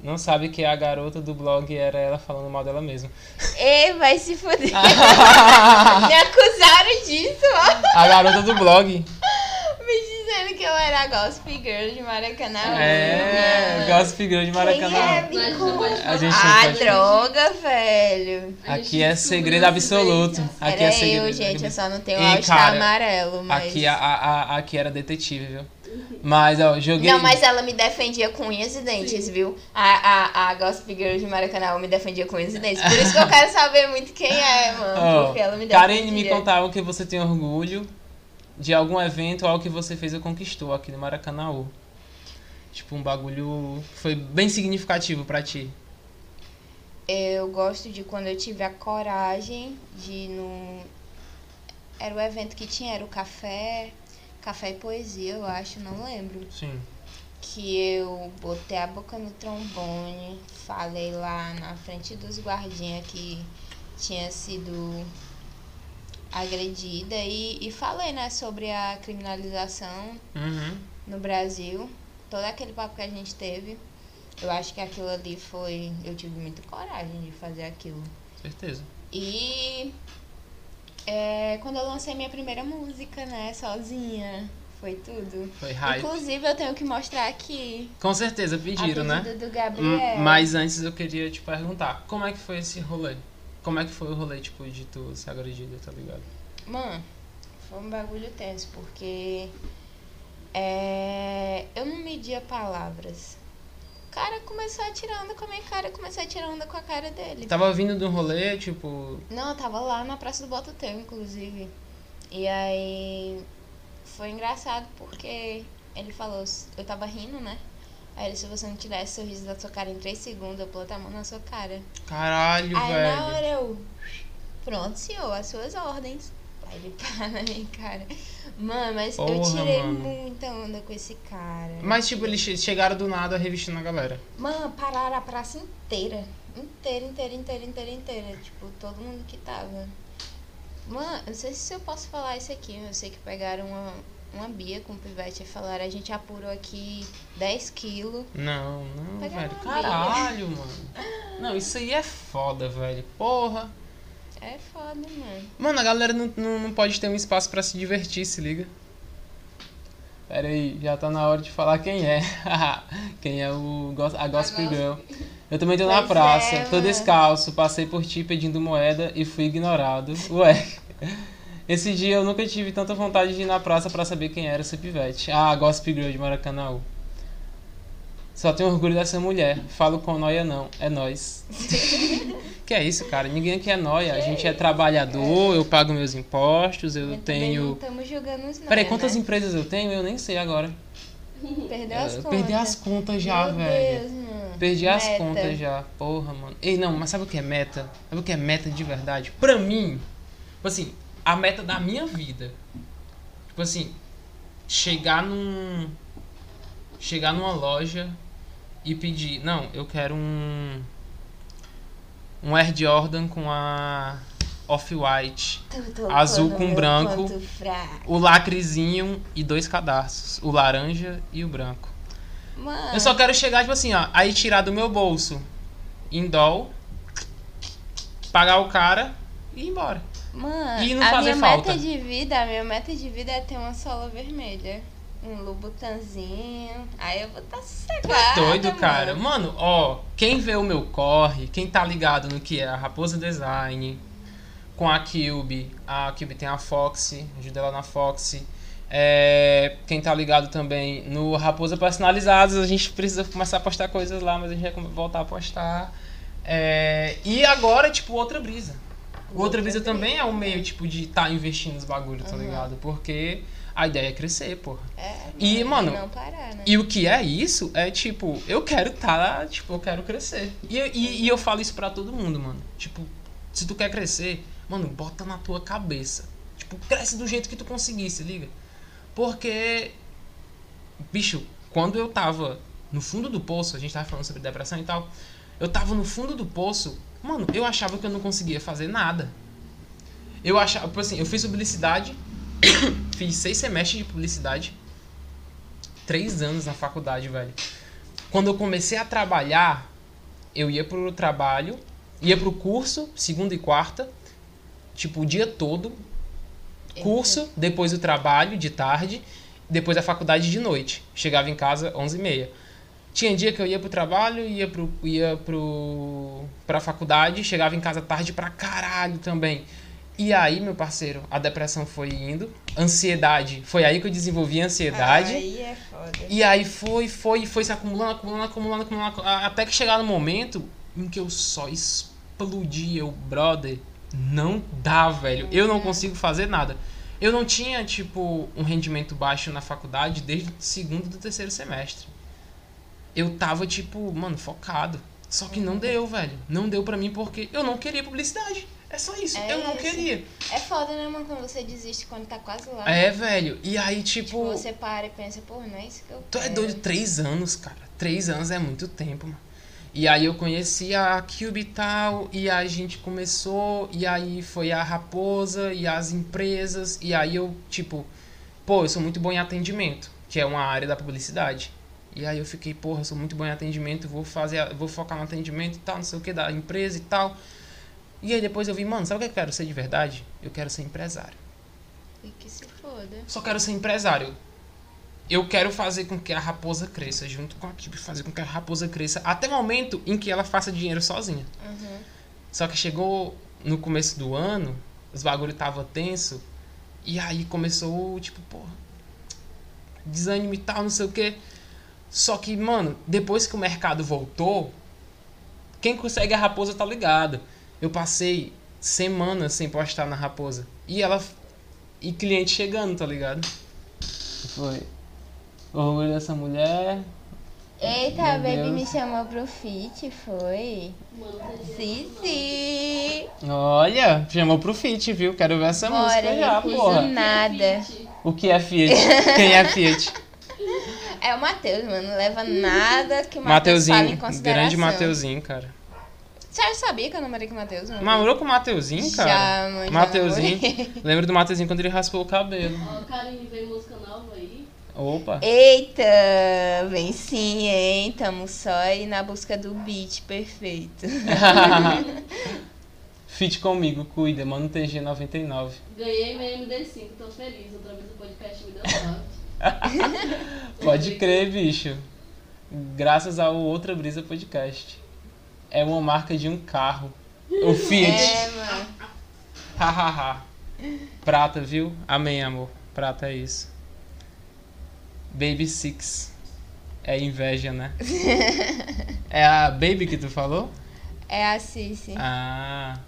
[SPEAKER 1] Não sabe que a garota do blog era ela falando mal dela mesma.
[SPEAKER 3] Ei, vai se fuder. Me acusaram disso, ó.
[SPEAKER 1] A garota do blog.
[SPEAKER 3] Me dizendo que eu era a Gossip Girl de Maracanã.
[SPEAKER 1] É, Gossip Girl de Maracanã.
[SPEAKER 3] Quem é?
[SPEAKER 1] A gente
[SPEAKER 3] Ah,
[SPEAKER 1] pode-
[SPEAKER 3] droga, velho.
[SPEAKER 1] Aqui é segredo absoluto. Aqui
[SPEAKER 3] Era
[SPEAKER 1] é segredo.
[SPEAKER 3] eu, gente, eu só não tenho
[SPEAKER 1] Ei,
[SPEAKER 3] All-Star
[SPEAKER 1] cara,
[SPEAKER 3] amarelo, mas...
[SPEAKER 1] Aqui, a, a, a- aqui era detetive, viu? Mas, ó, joguei.
[SPEAKER 3] Não, mas ela me defendia com unhas e dentes, viu? A, a, a Gossip Girl de Maracanã me defendia com unhas e dentes. Por isso que eu quero saber muito quem é, mano.
[SPEAKER 1] Ó,
[SPEAKER 3] porque ela me defendia.
[SPEAKER 1] Karen me contava que você tem orgulho de algum evento ou algo que você fez ou conquistou aqui no Maracanã. Tipo, um bagulho foi bem significativo pra ti.
[SPEAKER 3] Eu gosto de quando eu tive a coragem de ir no. Era o evento que tinha, era o café. Café e poesia, eu acho, não lembro.
[SPEAKER 1] Sim.
[SPEAKER 3] Que eu botei a boca no trombone, falei lá na frente dos guardinhas que tinha sido agredida e, e falei, né, sobre a criminalização
[SPEAKER 1] Uhum.
[SPEAKER 3] no Brasil, todo aquele papo que a gente teve. Eu acho que aquilo ali foi. Eu tive muita coragem de fazer aquilo.
[SPEAKER 1] Certeza.
[SPEAKER 3] E é, quando eu lancei minha primeira música, né, sozinha, foi tudo.
[SPEAKER 1] Foi hype.
[SPEAKER 3] Inclusive eu tenho que mostrar aqui
[SPEAKER 1] Com certeza, pediram, né?
[SPEAKER 3] do
[SPEAKER 1] Hum,
[SPEAKER 3] Gabriel.
[SPEAKER 1] Mas antes eu queria te perguntar, como é que foi esse rolê? Como é que foi o rolê, tipo, de tu ser agredida, tá ligado?
[SPEAKER 3] Mano, foi um bagulho tenso, porque é, eu não media palavras. O cara começou a tirar onda com a minha cara, eu comecei a tirar onda com a cara dele.
[SPEAKER 1] Tava vindo de um rolê, tipo.
[SPEAKER 3] Não, eu tava lá na Praça do Bototeu, inclusive. E aí foi engraçado porque ele falou, eu tava rindo, né? Aí ele, se você não tirasse o sorriso da sua cara em 3 segundos, eu planto a mão na sua cara.
[SPEAKER 1] Caralho,
[SPEAKER 3] aí
[SPEAKER 1] velho.
[SPEAKER 3] na hora eu. Pronto, senhor, as suas ordens. Aí ele para na minha cara. Mano, mas eu
[SPEAKER 1] Porra,
[SPEAKER 3] tirei
[SPEAKER 1] mano.
[SPEAKER 3] muita onda com esse cara.
[SPEAKER 1] Mas, tipo, eles che- chegaram do nada revestindo a galera.
[SPEAKER 3] Mano, pararam a praça inteira. Inteira, inteira, inteira, inteira, inteira. Tipo, todo mundo que tava. Mano, eu não sei se eu posso falar isso aqui. Eu sei que pegaram uma, uma bia com pivete e falaram, a gente apurou aqui 10 quilos.
[SPEAKER 1] Não, não, velho. Caralho, mano. Não, isso aí é foda, velho. Porra.
[SPEAKER 3] É foda, mano.
[SPEAKER 1] Mano, a galera não, não, não pode ter um espaço pra se divertir, se liga. Pera aí, já tá na hora de falar quem é. quem é o a Gospel
[SPEAKER 2] Gospel.
[SPEAKER 1] Girl. Eu também tô na
[SPEAKER 3] Pois
[SPEAKER 1] praça,
[SPEAKER 3] é,
[SPEAKER 1] tô descalço, passei por ti pedindo moeda e fui ignorado. Ué. Esse dia eu nunca tive tanta vontade de ir na praça pra saber quem era esse pivete. Ah, Gospel Girl de Maracanã. Só tenho orgulho dessa mulher. Falo com noia não, é nós. que é isso, cara? Ninguém aqui é noia. A gente é trabalhador, eu pago meus impostos, eu
[SPEAKER 3] Mas também Não
[SPEAKER 1] tenho.
[SPEAKER 3] estamos julgando os
[SPEAKER 1] Peraí, quantas
[SPEAKER 3] né?
[SPEAKER 1] empresas eu tenho? Eu nem sei agora.
[SPEAKER 3] Perdeu as
[SPEAKER 1] Eu
[SPEAKER 3] contas.
[SPEAKER 1] Perdi as contas já,
[SPEAKER 3] Meu
[SPEAKER 1] velho.
[SPEAKER 3] Deus, mano.
[SPEAKER 1] Perdi as
[SPEAKER 3] Meta.
[SPEAKER 1] contas já. Porra, mano. Ei, não, mas sabe o que é meta? Sabe o que é meta de verdade? Pra mim, tipo assim, a meta da minha vida. Tipo assim, chegar num. chegar numa loja e pedir, não, eu quero um um Air Jordan com a Off-White, Azul com branco. o lacrezinho e dois cadarços, o laranja e o branco.
[SPEAKER 3] Mano,
[SPEAKER 1] Eu só quero chegar, tipo assim, ó, aí tirar do meu bolso em doll, pagar o cara e ir embora.
[SPEAKER 3] Mano
[SPEAKER 1] e não
[SPEAKER 3] a
[SPEAKER 1] fazer
[SPEAKER 3] minha
[SPEAKER 1] falta.
[SPEAKER 3] meta de vida, a minha meta de vida é ter uma sola vermelha. Um Louboutinzinho. Aí eu vou estar tá sossegada,
[SPEAKER 1] Doido, cara.
[SPEAKER 3] mano.
[SPEAKER 1] Mano, ó, quem vê o meu corre, quem tá ligado no que é a Raposa Design, com a Cube, a Cube tem a Fox, ajuda ela na Fox. É, quem tá ligado também no Raposa Personalizados, a gente precisa começar a postar coisas lá, mas a gente vai voltar a postar. É, e agora, tipo, outra brisa. Outra Brisa também é um meio, tipo, de tá investindo nos bagulhos, tá
[SPEAKER 3] Uhum.
[SPEAKER 1] ligado? Porque a ideia é crescer, porra.
[SPEAKER 3] É,
[SPEAKER 1] E, mano,
[SPEAKER 3] não parar, né?
[SPEAKER 1] E o que é isso é tipo, eu quero tá, tipo, eu quero crescer. E, e, e eu falo isso pra todo mundo, mano. Tipo, se tu quer crescer, mano, bota na tua cabeça. Tipo, cresce do jeito que tu conseguir, se liga. Porque, bicho, quando eu tava no fundo do poço, a gente tava falando sobre depressão e tal. Eu tava no fundo do poço, mano, eu achava que eu não conseguia fazer nada. Eu achava, tipo assim, eu fiz publicidade, fiz seis semestres de publicidade três anos na faculdade, velho. Quando eu comecei a trabalhar, eu ia pro trabalho, ia pro curso, segunda e quarta, tipo, o dia todo. Curso, depois o trabalho de tarde, depois a faculdade de noite. Chegava em casa 11h30. Tinha dia que eu ia pro trabalho, ia pro ia pro pra faculdade, chegava em casa tarde pra caralho também. E aí, meu parceiro, a depressão foi indo, ansiedade, foi aí que eu desenvolvi a ansiedade.
[SPEAKER 3] Aí é foda.
[SPEAKER 1] E aí foi, foi, foi se acumulando, acumulando, acumulando, acumulando, até que chegar no momento em que eu só explodi, eu, brother, não dá, velho. Eu não consigo fazer nada. Eu não tinha, tipo, um rendimento baixo na faculdade desde o segundo do terceiro semestre. Eu tava, tipo, mano, focado. Só que não deu, velho. Não deu pra mim porque eu não queria publicidade. É só isso.
[SPEAKER 3] É
[SPEAKER 1] eu não
[SPEAKER 3] isso.
[SPEAKER 1] queria.
[SPEAKER 3] É foda, né, mano, quando você desiste quando tá quase lá.
[SPEAKER 1] É, velho. E aí, tipo.
[SPEAKER 3] Tipo, você para e pensa, pô, não é isso que eu
[SPEAKER 1] Tu é
[SPEAKER 3] quero.
[SPEAKER 1] doido, três anos, cara. Três anos é muito tempo, mano. E aí eu conheci a Cube e tal, e a gente começou, e aí foi a Raposa e as empresas, e aí eu, tipo, pô, eu sou muito bom em atendimento, que é uma área da publicidade. E aí eu fiquei, porra, eu sou muito bom em atendimento, vou fazer, vou focar no atendimento e tal, não sei o que, da empresa e tal. E aí depois eu vi, mano, sabe o que eu quero ser de verdade? Eu quero ser empresário.
[SPEAKER 3] E que se foda.
[SPEAKER 1] Só quero ser empresário. Eu quero fazer com que a raposa cresça, junto com a equipe, fazer com que a raposa cresça até o momento em que ela faça dinheiro sozinha.
[SPEAKER 3] Uhum.
[SPEAKER 1] Só que chegou no começo do ano, os bagulho tava tenso, e aí começou, tipo, porra, desânimo e tal, não sei o que. Só que, mano, depois que o mercado voltou, quem consegue a raposa tá ligado. Eu passei semanas sem postar na raposa. E ela. E cliente chegando, tá ligado? Foi. O orgulho dessa mulher.
[SPEAKER 3] Eita,
[SPEAKER 1] Meu
[SPEAKER 3] a Baby
[SPEAKER 1] Deus.
[SPEAKER 3] me chamou pro fit, foi? Sim.
[SPEAKER 1] Olha, chamou pro feat, viu? Quero ver essa
[SPEAKER 3] Bora,
[SPEAKER 1] música já, porra.
[SPEAKER 3] nada.
[SPEAKER 1] O que é Fiat? Quem é Fiat?
[SPEAKER 3] É o Matheus, mano. Não leva nada que o Matheus fala em
[SPEAKER 1] Mateuzinho,
[SPEAKER 3] consideração.
[SPEAKER 1] grande Mateuzinho, cara.
[SPEAKER 3] Você já sabia que eu namorei com o Matheus, mano?
[SPEAKER 1] Namorou com o Mateuzinho, cara?
[SPEAKER 3] Já, mãe,
[SPEAKER 1] Mateuzinho. Lembro do Mateuzinho quando ele raspou o cabelo.
[SPEAKER 2] Ó, Karine, vem música nova aí.
[SPEAKER 1] Opa.
[SPEAKER 3] Eita, vem sim, hein? Tamo só aí na busca do beat perfeito.
[SPEAKER 1] Fit comigo, cuida, mano TG 99.
[SPEAKER 2] Ganhei meu MD5, tô feliz. Outra vez o podcast me deu sorte.
[SPEAKER 1] Pode crer, bicho. Graças ao Outra Brisa Podcast. É uma marca de um carro. O Fiat.
[SPEAKER 3] É, mano.
[SPEAKER 1] Hahaha. Prata, viu? Amém, amor. Prata é isso. Baby Six. É inveja, né? É a Baby que tu falou?
[SPEAKER 3] É a Cici.
[SPEAKER 1] Ah.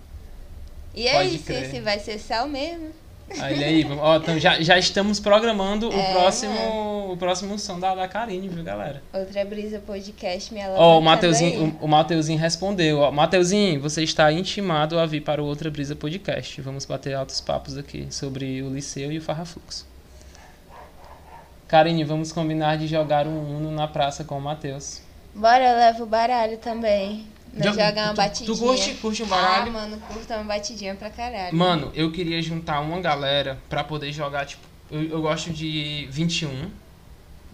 [SPEAKER 3] e aí,
[SPEAKER 1] crer.
[SPEAKER 3] Cici, vai ser sal mesmo?
[SPEAKER 1] Olha aí. Ó, então já, já estamos programando o
[SPEAKER 3] É,
[SPEAKER 1] próximo o próximo som da, da Karine, viu, galera?
[SPEAKER 3] Outra brisa podcast, minha
[SPEAKER 1] Ó, o
[SPEAKER 3] aí.
[SPEAKER 1] Mateuzinho, o, o Mateuzinho respondeu. Ó, Mateuzinho, você está intimado a vir para o Outra Brisa Podcast. Vamos bater altos papos aqui sobre o Liceu e o Farrafluxo. Karine, vamos combinar de jogar um Uno na praça com o Matheus.
[SPEAKER 3] Bora, eu levo o baralho também. Nós
[SPEAKER 1] Jo-
[SPEAKER 3] jogar uma
[SPEAKER 1] tu-
[SPEAKER 3] batidinha.
[SPEAKER 1] tu curte- curte um
[SPEAKER 3] Ah,
[SPEAKER 1] baralho?
[SPEAKER 3] mano, curto uma batidinha pra caralho.
[SPEAKER 1] Mano, eu queria juntar uma galera pra poder jogar, tipo, eu, eu gosto de 21,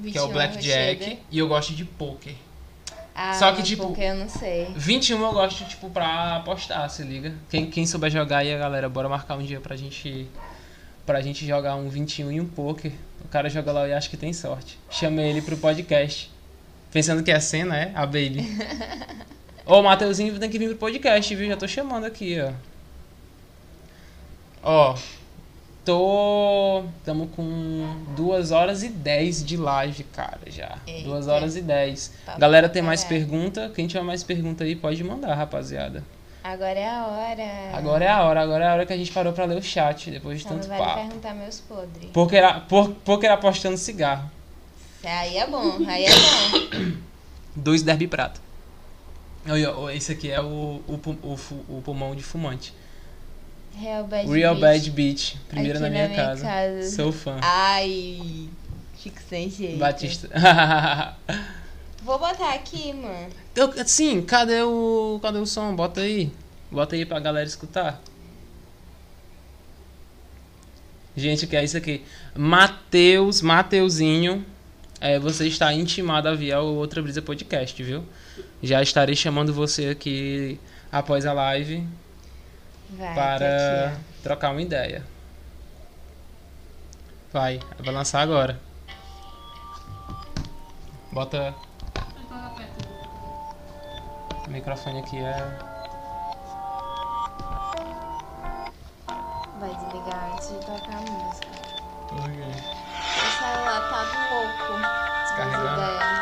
[SPEAKER 1] que é o
[SPEAKER 3] 21
[SPEAKER 1] Blackjack,
[SPEAKER 3] Rocheda.
[SPEAKER 1] e eu gosto de poker.
[SPEAKER 3] Ah,
[SPEAKER 1] Só que, tipo-
[SPEAKER 3] Porque eu não sei.
[SPEAKER 1] 21 eu gosto, tipo, pra apostar, se liga. Quem, quem souber jogar aí, a galera, bora marcar um dia pra gente. Pra gente jogar um 21 e um poker. O cara joga lá e acha que tem sorte. Chamei ele pro podcast. Pensando que é cena, é? A Baby. Ô, o Mateuzinho tem que vir pro podcast, viu? Já tô chamando aqui, ó. Ó. Tô. Tamo com 2 horas e 10 de live, cara, já.
[SPEAKER 3] Eita.
[SPEAKER 1] 2 horas e 10.
[SPEAKER 3] Papo
[SPEAKER 1] Galera, tem mais
[SPEAKER 3] caralho.
[SPEAKER 1] pergunta? Quem tiver mais pergunta aí, pode mandar, rapaziada.
[SPEAKER 3] Agora é a hora.
[SPEAKER 1] Agora é a hora, agora é a hora que a gente parou pra ler o chat, depois de
[SPEAKER 3] Só não
[SPEAKER 1] tanto
[SPEAKER 3] vale
[SPEAKER 1] papo.
[SPEAKER 3] perguntar meus podres.
[SPEAKER 1] Poker, a- por, poker apostando cigarro.
[SPEAKER 3] Aí é bom, aí é bom.
[SPEAKER 1] Dois derby prata. Esse aqui é o, o, o, o pulmão de fumante.
[SPEAKER 3] Real Bad
[SPEAKER 1] Real
[SPEAKER 3] Beat.
[SPEAKER 1] Bad Beat. Primeiro na
[SPEAKER 3] na
[SPEAKER 1] minha,
[SPEAKER 3] minha
[SPEAKER 1] casa.
[SPEAKER 3] casa.
[SPEAKER 1] Sou fã.
[SPEAKER 3] Ai, fico sem jeito.
[SPEAKER 1] Batista.
[SPEAKER 3] Vou botar aqui, mano.
[SPEAKER 1] Eu- Sim, cadê o. Cadê o som? Bota aí. Bota aí pra galera escutar. Gente, que é isso aqui? Mateus, Mateuzinho. É, você está intimado a vir ao Outra Brisa Podcast, viu? Já estarei chamando você aqui após a live
[SPEAKER 3] Vai,
[SPEAKER 1] para
[SPEAKER 3] aqui,
[SPEAKER 1] trocar uma ideia. Vai, vai lançar agora. Bota o microfone aqui é.
[SPEAKER 3] Vai desligar antes de tocar a música. O celular tá louco.
[SPEAKER 1] Descarregando?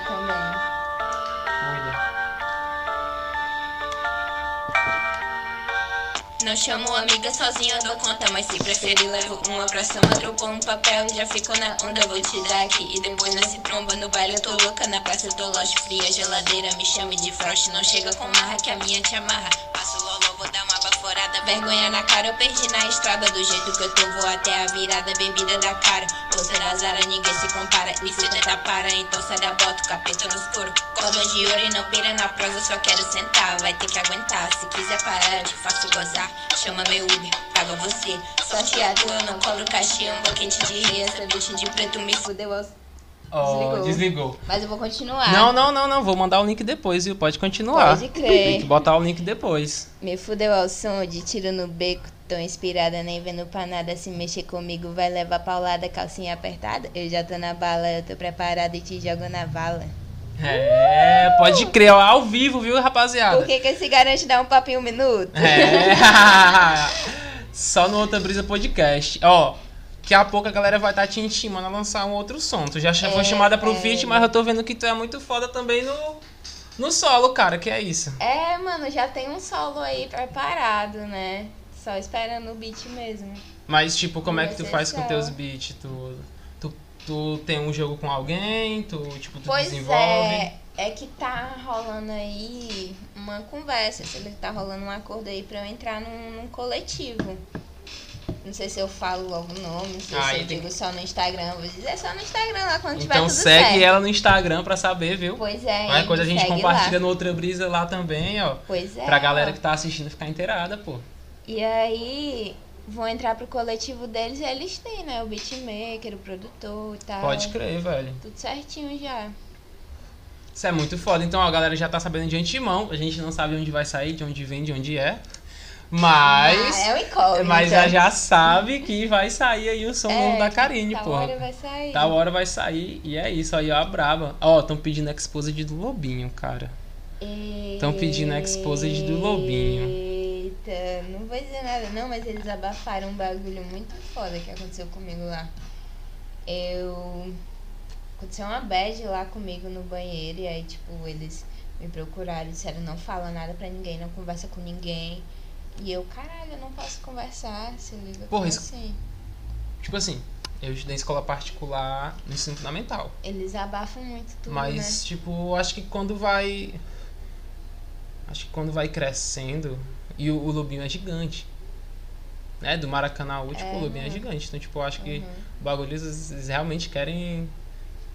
[SPEAKER 3] Também. Não chamo amiga sozinha, dou conta, mas se preferir levo uma pra cima, dropou um papel e já ficou na onda, vou te dar aqui. E depois nós se tromba no baile, eu tô louca, na praça eu tô loja fria, geladeira, me chame de frost, não chega com marra que a minha te amarra. Passo loló, baforada, vergonha na cara, eu perdi na estrada, do jeito que eu tô, vou até a virada, bebida da cara. Você azara, ninguém se compara, e se tenta para, então sai da bota, capeta no escuro. Cordão de ouro e não pira na prosa, só quero sentar, vai ter que aguentar, se quiser parar, te faço gozar. Chama meu Uber, paga você. Sorteado, eu não cobro cachimbo, quente de rei, essa de preto me fudeu.
[SPEAKER 1] Ó,
[SPEAKER 3] Desligou.
[SPEAKER 1] desligou.
[SPEAKER 3] Mas eu vou continuar.
[SPEAKER 1] Não, não, não, não. Vou mandar o link depois, viu? Pode continuar.
[SPEAKER 3] Pode
[SPEAKER 1] Tem
[SPEAKER 3] crer.
[SPEAKER 1] que botar o link depois.
[SPEAKER 3] Me fudeu ao som de tiro no beco. Tô inspirada, nem vendo pra nada. Se mexer comigo, vai levar paulada, calcinha apertada. Eu já tô na bala, eu tô preparada e te jogo na vala.
[SPEAKER 1] É, pode crer, ó, ao vivo, viu, rapaziada?
[SPEAKER 3] Por que que se garante dar um papinho um minuto?
[SPEAKER 1] É. Só no Outra Brisa Podcast. Ó, daqui a pouco a galera vai estar te intimando a lançar um outro som. Tu já foi
[SPEAKER 3] É,
[SPEAKER 1] chamada pro
[SPEAKER 3] é.
[SPEAKER 1] feat, mas eu tô vendo que tu é muito foda também no, no solo, cara, que é isso.
[SPEAKER 3] É, mano, já tem um solo aí preparado, né? Só esperando o beat mesmo.
[SPEAKER 1] Mas, tipo, como é que tu faz com teus beats? Tu, tu, tu tem um jogo com alguém? Tu, tipo, tu
[SPEAKER 3] Pois
[SPEAKER 1] desenvolve?
[SPEAKER 3] é, é que tá rolando aí uma conversa, se ele tá rolando um acordo aí pra eu entrar num, num coletivo. Não sei se eu falo logo o nome,
[SPEAKER 1] Ah,
[SPEAKER 3] se
[SPEAKER 1] e
[SPEAKER 3] eu
[SPEAKER 1] tem-
[SPEAKER 3] digo só no Instagram, vou dizer só no Instagram lá quando tiver
[SPEAKER 1] Então
[SPEAKER 3] tudo
[SPEAKER 1] segue
[SPEAKER 3] certo.
[SPEAKER 1] ela no Instagram pra saber, viu?
[SPEAKER 3] Pois é,
[SPEAKER 1] Qualquer coisa a gente compartilha
[SPEAKER 3] lá.
[SPEAKER 1] no Outra Brisa lá também, ó.
[SPEAKER 3] Pois é.
[SPEAKER 1] Pra galera
[SPEAKER 3] ó.
[SPEAKER 1] que tá assistindo ficar inteirada, pô.
[SPEAKER 3] E aí, vou entrar pro coletivo deles e eles têm, né? O beatmaker, o produtor e tal.
[SPEAKER 1] Pode crer, velho.
[SPEAKER 3] Tudo certinho já.
[SPEAKER 1] Isso é muito foda. Então a galera já tá sabendo de antemão. A gente não sabe onde vai sair, de onde vem, de onde é. Mas.
[SPEAKER 3] Ah, é um incógnito.
[SPEAKER 1] mas já, já sabe que vai sair aí o som
[SPEAKER 3] É,
[SPEAKER 1] novo da Karine,
[SPEAKER 3] Tal
[SPEAKER 1] porra.
[SPEAKER 3] hora vai sair.
[SPEAKER 1] Tal hora vai sair. E é isso aí, ó, a braba. Ó, estão pedindo exposed do Lobinho, cara. Tão pedindo a exposed do Lobinho.
[SPEAKER 3] Eita, não vou dizer nada não, mas eles abafaram um bagulho muito foda que aconteceu comigo lá. Eu. Aconteceu uma bad lá comigo no banheiro e aí, tipo, eles me procuraram e disseram: não fala nada pra ninguém, não conversa com ninguém. E eu, caralho, eu não posso conversar, se liga.
[SPEAKER 1] Porra, isso-
[SPEAKER 3] assim?
[SPEAKER 1] Tipo assim, eu estudei em escola particular no ensino fundamental.
[SPEAKER 3] Eles abafam muito tudo,
[SPEAKER 1] Mas,
[SPEAKER 3] né?
[SPEAKER 1] tipo, acho que quando vai. Acho que quando vai crescendo. E o, o lobinho é gigante. né, do Maracanã, tipo,
[SPEAKER 3] É,
[SPEAKER 1] o Lubin é
[SPEAKER 3] uhum.
[SPEAKER 1] gigante. Então, tipo, acho que
[SPEAKER 3] Uhum.
[SPEAKER 1] o bagulho eles, realmente querem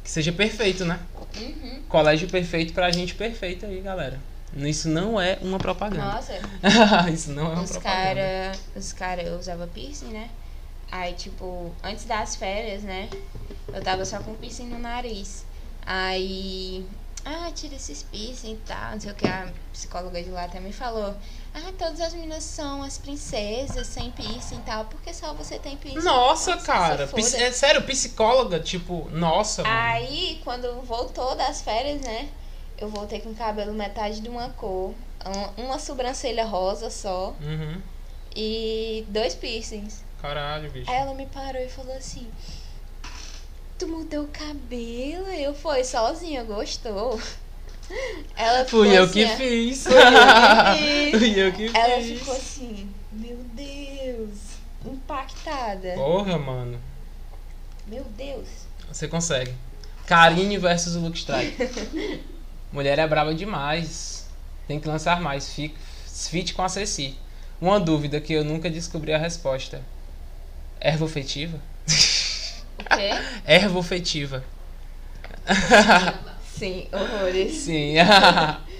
[SPEAKER 1] que seja perfeito, né?
[SPEAKER 3] Uhum.
[SPEAKER 1] Colégio perfeito pra gente perfeito aí, galera. Isso não é uma propaganda.
[SPEAKER 3] Nossa,
[SPEAKER 1] Isso não é uma
[SPEAKER 3] os
[SPEAKER 1] propaganda.
[SPEAKER 3] cara, os cara, eu usava piercing, né? Aí, tipo, antes das férias, né? Eu tava só com piercing no nariz. Aí, ah, tira esses piercing e tal, não sei o que. A psicóloga de lá até me falou. Ah, todas as meninas são as princesas sem piercing e tal, porque só você tem piercing.
[SPEAKER 1] Nossa,
[SPEAKER 3] se
[SPEAKER 1] cara. é sério, psicóloga, tipo, nossa, mano.
[SPEAKER 3] Aí, quando voltou das férias, né? Eu voltei com o cabelo metade de uma cor, um- uma sobrancelha rosa só
[SPEAKER 1] Uhum.
[SPEAKER 3] e dois piercings.
[SPEAKER 1] Caralho, bicho.
[SPEAKER 3] Aí ela me parou e falou assim: Tu mudou o cabelo? Eu foi sozinha, gostou. Ela ficou
[SPEAKER 1] Fui eu
[SPEAKER 3] assim,
[SPEAKER 1] que
[SPEAKER 3] ó.
[SPEAKER 1] fiz.
[SPEAKER 3] Fui eu que fiz.
[SPEAKER 1] Fui eu que
[SPEAKER 3] Ela
[SPEAKER 1] fiz.
[SPEAKER 3] ficou assim: Meu Deus, impactada.
[SPEAKER 1] Porra, mano.
[SPEAKER 3] Meu Deus.
[SPEAKER 1] Você consegue. Karine versus o Luke Strike. Mulher é braba demais. Tem que lançar mais. Fique, fit com a Ceci. Uma dúvida que eu nunca descobri a resposta. Ervofetiva?
[SPEAKER 3] O quê?
[SPEAKER 1] Ervofetiva.
[SPEAKER 3] Sim, horrores.
[SPEAKER 1] Sim.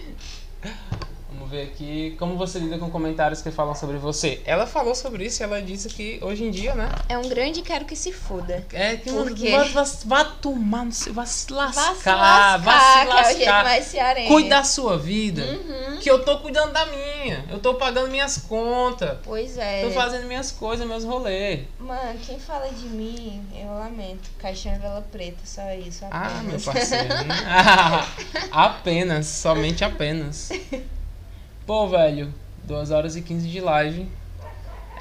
[SPEAKER 1] Vamos ver aqui. Como você lida com comentários que falam sobre você? Ela falou sobre isso e ela disse que hoje em dia, né?
[SPEAKER 3] É um grande quero que se foda.
[SPEAKER 1] É que
[SPEAKER 3] Por
[SPEAKER 1] mano,
[SPEAKER 3] quê?
[SPEAKER 1] vai, vai, vai tomar no seu. Vai se lascar.
[SPEAKER 3] Vá se lascar,
[SPEAKER 1] vai se
[SPEAKER 3] é
[SPEAKER 1] lascar.
[SPEAKER 3] cearense.
[SPEAKER 1] Cuide da sua vida.
[SPEAKER 3] Uhum.
[SPEAKER 1] Que eu tô cuidando da minha. Eu tô pagando minhas contas.
[SPEAKER 3] Pois é.
[SPEAKER 1] Tô fazendo minhas coisas, meus rolês.
[SPEAKER 3] Mano, quem fala de mim, eu lamento. Caixão e vela preta, só isso.
[SPEAKER 1] Ah, meu
[SPEAKER 3] apenas.
[SPEAKER 1] parceiro. apenas, somente apenas. Pô, velho, 2 horas e 15 de live.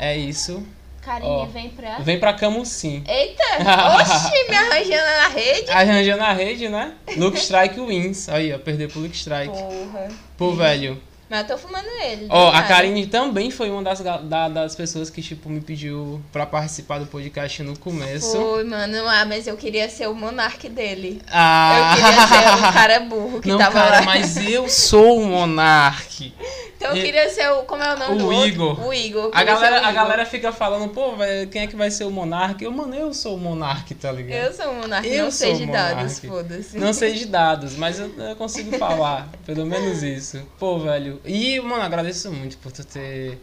[SPEAKER 1] É isso.
[SPEAKER 3] Karine,
[SPEAKER 1] Ó.
[SPEAKER 3] vem pra.
[SPEAKER 1] Vem pra Camusim.
[SPEAKER 3] Eita! Oxi, me arranjando na rede.
[SPEAKER 1] Arranjando a rede, né? Luke Strike wins. Aí, ó, perdeu pro Luke Strike.
[SPEAKER 3] Porra.
[SPEAKER 1] Pô, velho.
[SPEAKER 3] Mas eu tô fumando ele.
[SPEAKER 1] Ó,
[SPEAKER 3] do
[SPEAKER 1] a. Karine também foi uma das, da- das pessoas que, tipo, me pediu pra participar do podcast no começo.
[SPEAKER 3] Foi, mano. Ah, mas eu queria ser o monarque dele.
[SPEAKER 1] Ah.
[SPEAKER 3] Eu queria ser o cara burro que
[SPEAKER 1] Não,
[SPEAKER 3] tava
[SPEAKER 1] cara,
[SPEAKER 3] lá.
[SPEAKER 1] mas eu sou o monarque.
[SPEAKER 3] Então eu queria ser o. Como é o nome
[SPEAKER 1] O
[SPEAKER 3] do outro?
[SPEAKER 1] Igor.
[SPEAKER 3] O Igor.
[SPEAKER 1] A galera,
[SPEAKER 3] o
[SPEAKER 1] a
[SPEAKER 3] Igor.
[SPEAKER 1] galera fica falando, pô, quem é que vai ser o monarque? Eu, mano, eu sou o monarque, tá ligado?
[SPEAKER 3] Eu sou o monarque,
[SPEAKER 1] Eu
[SPEAKER 3] não sei de dados, foda-se.
[SPEAKER 1] Não sei de dados, mas eu, eu consigo falar. pelo menos isso. Pô, velho. E, mano, agradeço muito por tu ter.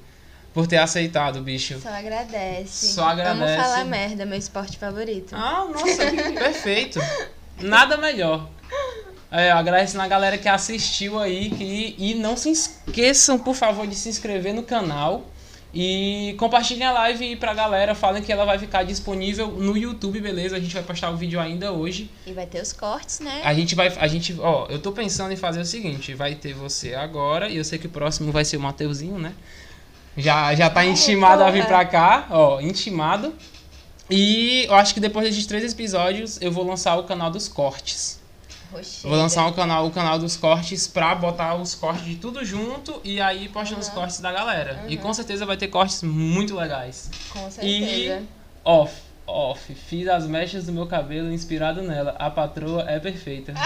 [SPEAKER 1] Por ter aceitado, bicho.
[SPEAKER 3] Só agradece.
[SPEAKER 1] Só agradece.
[SPEAKER 3] Amo falar merda, meu esporte favorito.
[SPEAKER 1] Ah, nossa, perfeito. Nada melhor. É, na galera que assistiu aí que, e não se esqueçam, por favor, de se inscrever no canal e compartilhem a live aí pra galera. Falem que ela vai ficar disponível no YouTube, beleza? A gente vai postar o vídeo ainda hoje.
[SPEAKER 3] E vai ter os cortes, né?
[SPEAKER 1] A gente vai, a gente, ó, eu tô pensando em fazer o seguinte, vai ter você agora e eu sei que o próximo vai ser o Mateuzinho, né? Já, já tá
[SPEAKER 3] Ai,
[SPEAKER 1] intimado a vir pra cá, ó, intimado. E eu acho que depois desses três episódios eu vou lançar o canal dos cortes.
[SPEAKER 3] Rocheda.
[SPEAKER 1] Eu vou lançar o canal, o canal dos cortes pra botar os cortes de tudo junto e aí postando os
[SPEAKER 3] Uhum.
[SPEAKER 1] cortes da galera. E
[SPEAKER 3] Uhum.
[SPEAKER 1] com certeza vai ter cortes muito legais.
[SPEAKER 3] Com certeza.
[SPEAKER 1] Off, off, fiz as mechas do meu cabelo inspirado nela. A patroa é perfeita.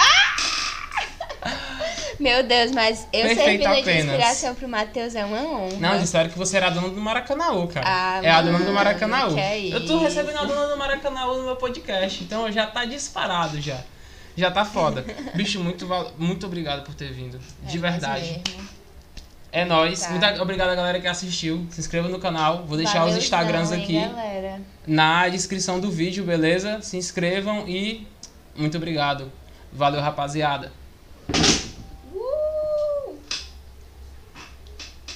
[SPEAKER 3] Meu Deus, mas eu
[SPEAKER 1] Perfeito
[SPEAKER 3] servindo de
[SPEAKER 1] apenas.
[SPEAKER 3] inspiração pro Matheus é uma honra.
[SPEAKER 1] Não, disseram que você era a dona do Maracanãú, cara.
[SPEAKER 3] Ah,
[SPEAKER 1] é a dona do Maracanãú.
[SPEAKER 3] é
[SPEAKER 1] eu tô recebendo a dona do Maracanãú no meu podcast, então já tá disparado já. Já tá foda. Bicho, muito, muito obrigado por ter vindo.
[SPEAKER 3] É
[SPEAKER 1] De verdade. É nóis.
[SPEAKER 3] Tá.
[SPEAKER 1] Muito obrigado a galera que assistiu. Se inscreva no canal. Vou deixar os
[SPEAKER 3] Valeuzão,
[SPEAKER 1] Instagrams
[SPEAKER 3] hein,
[SPEAKER 1] aqui na descrição do vídeo, beleza? Se inscrevam e muito obrigado. Valeu, rapaziada.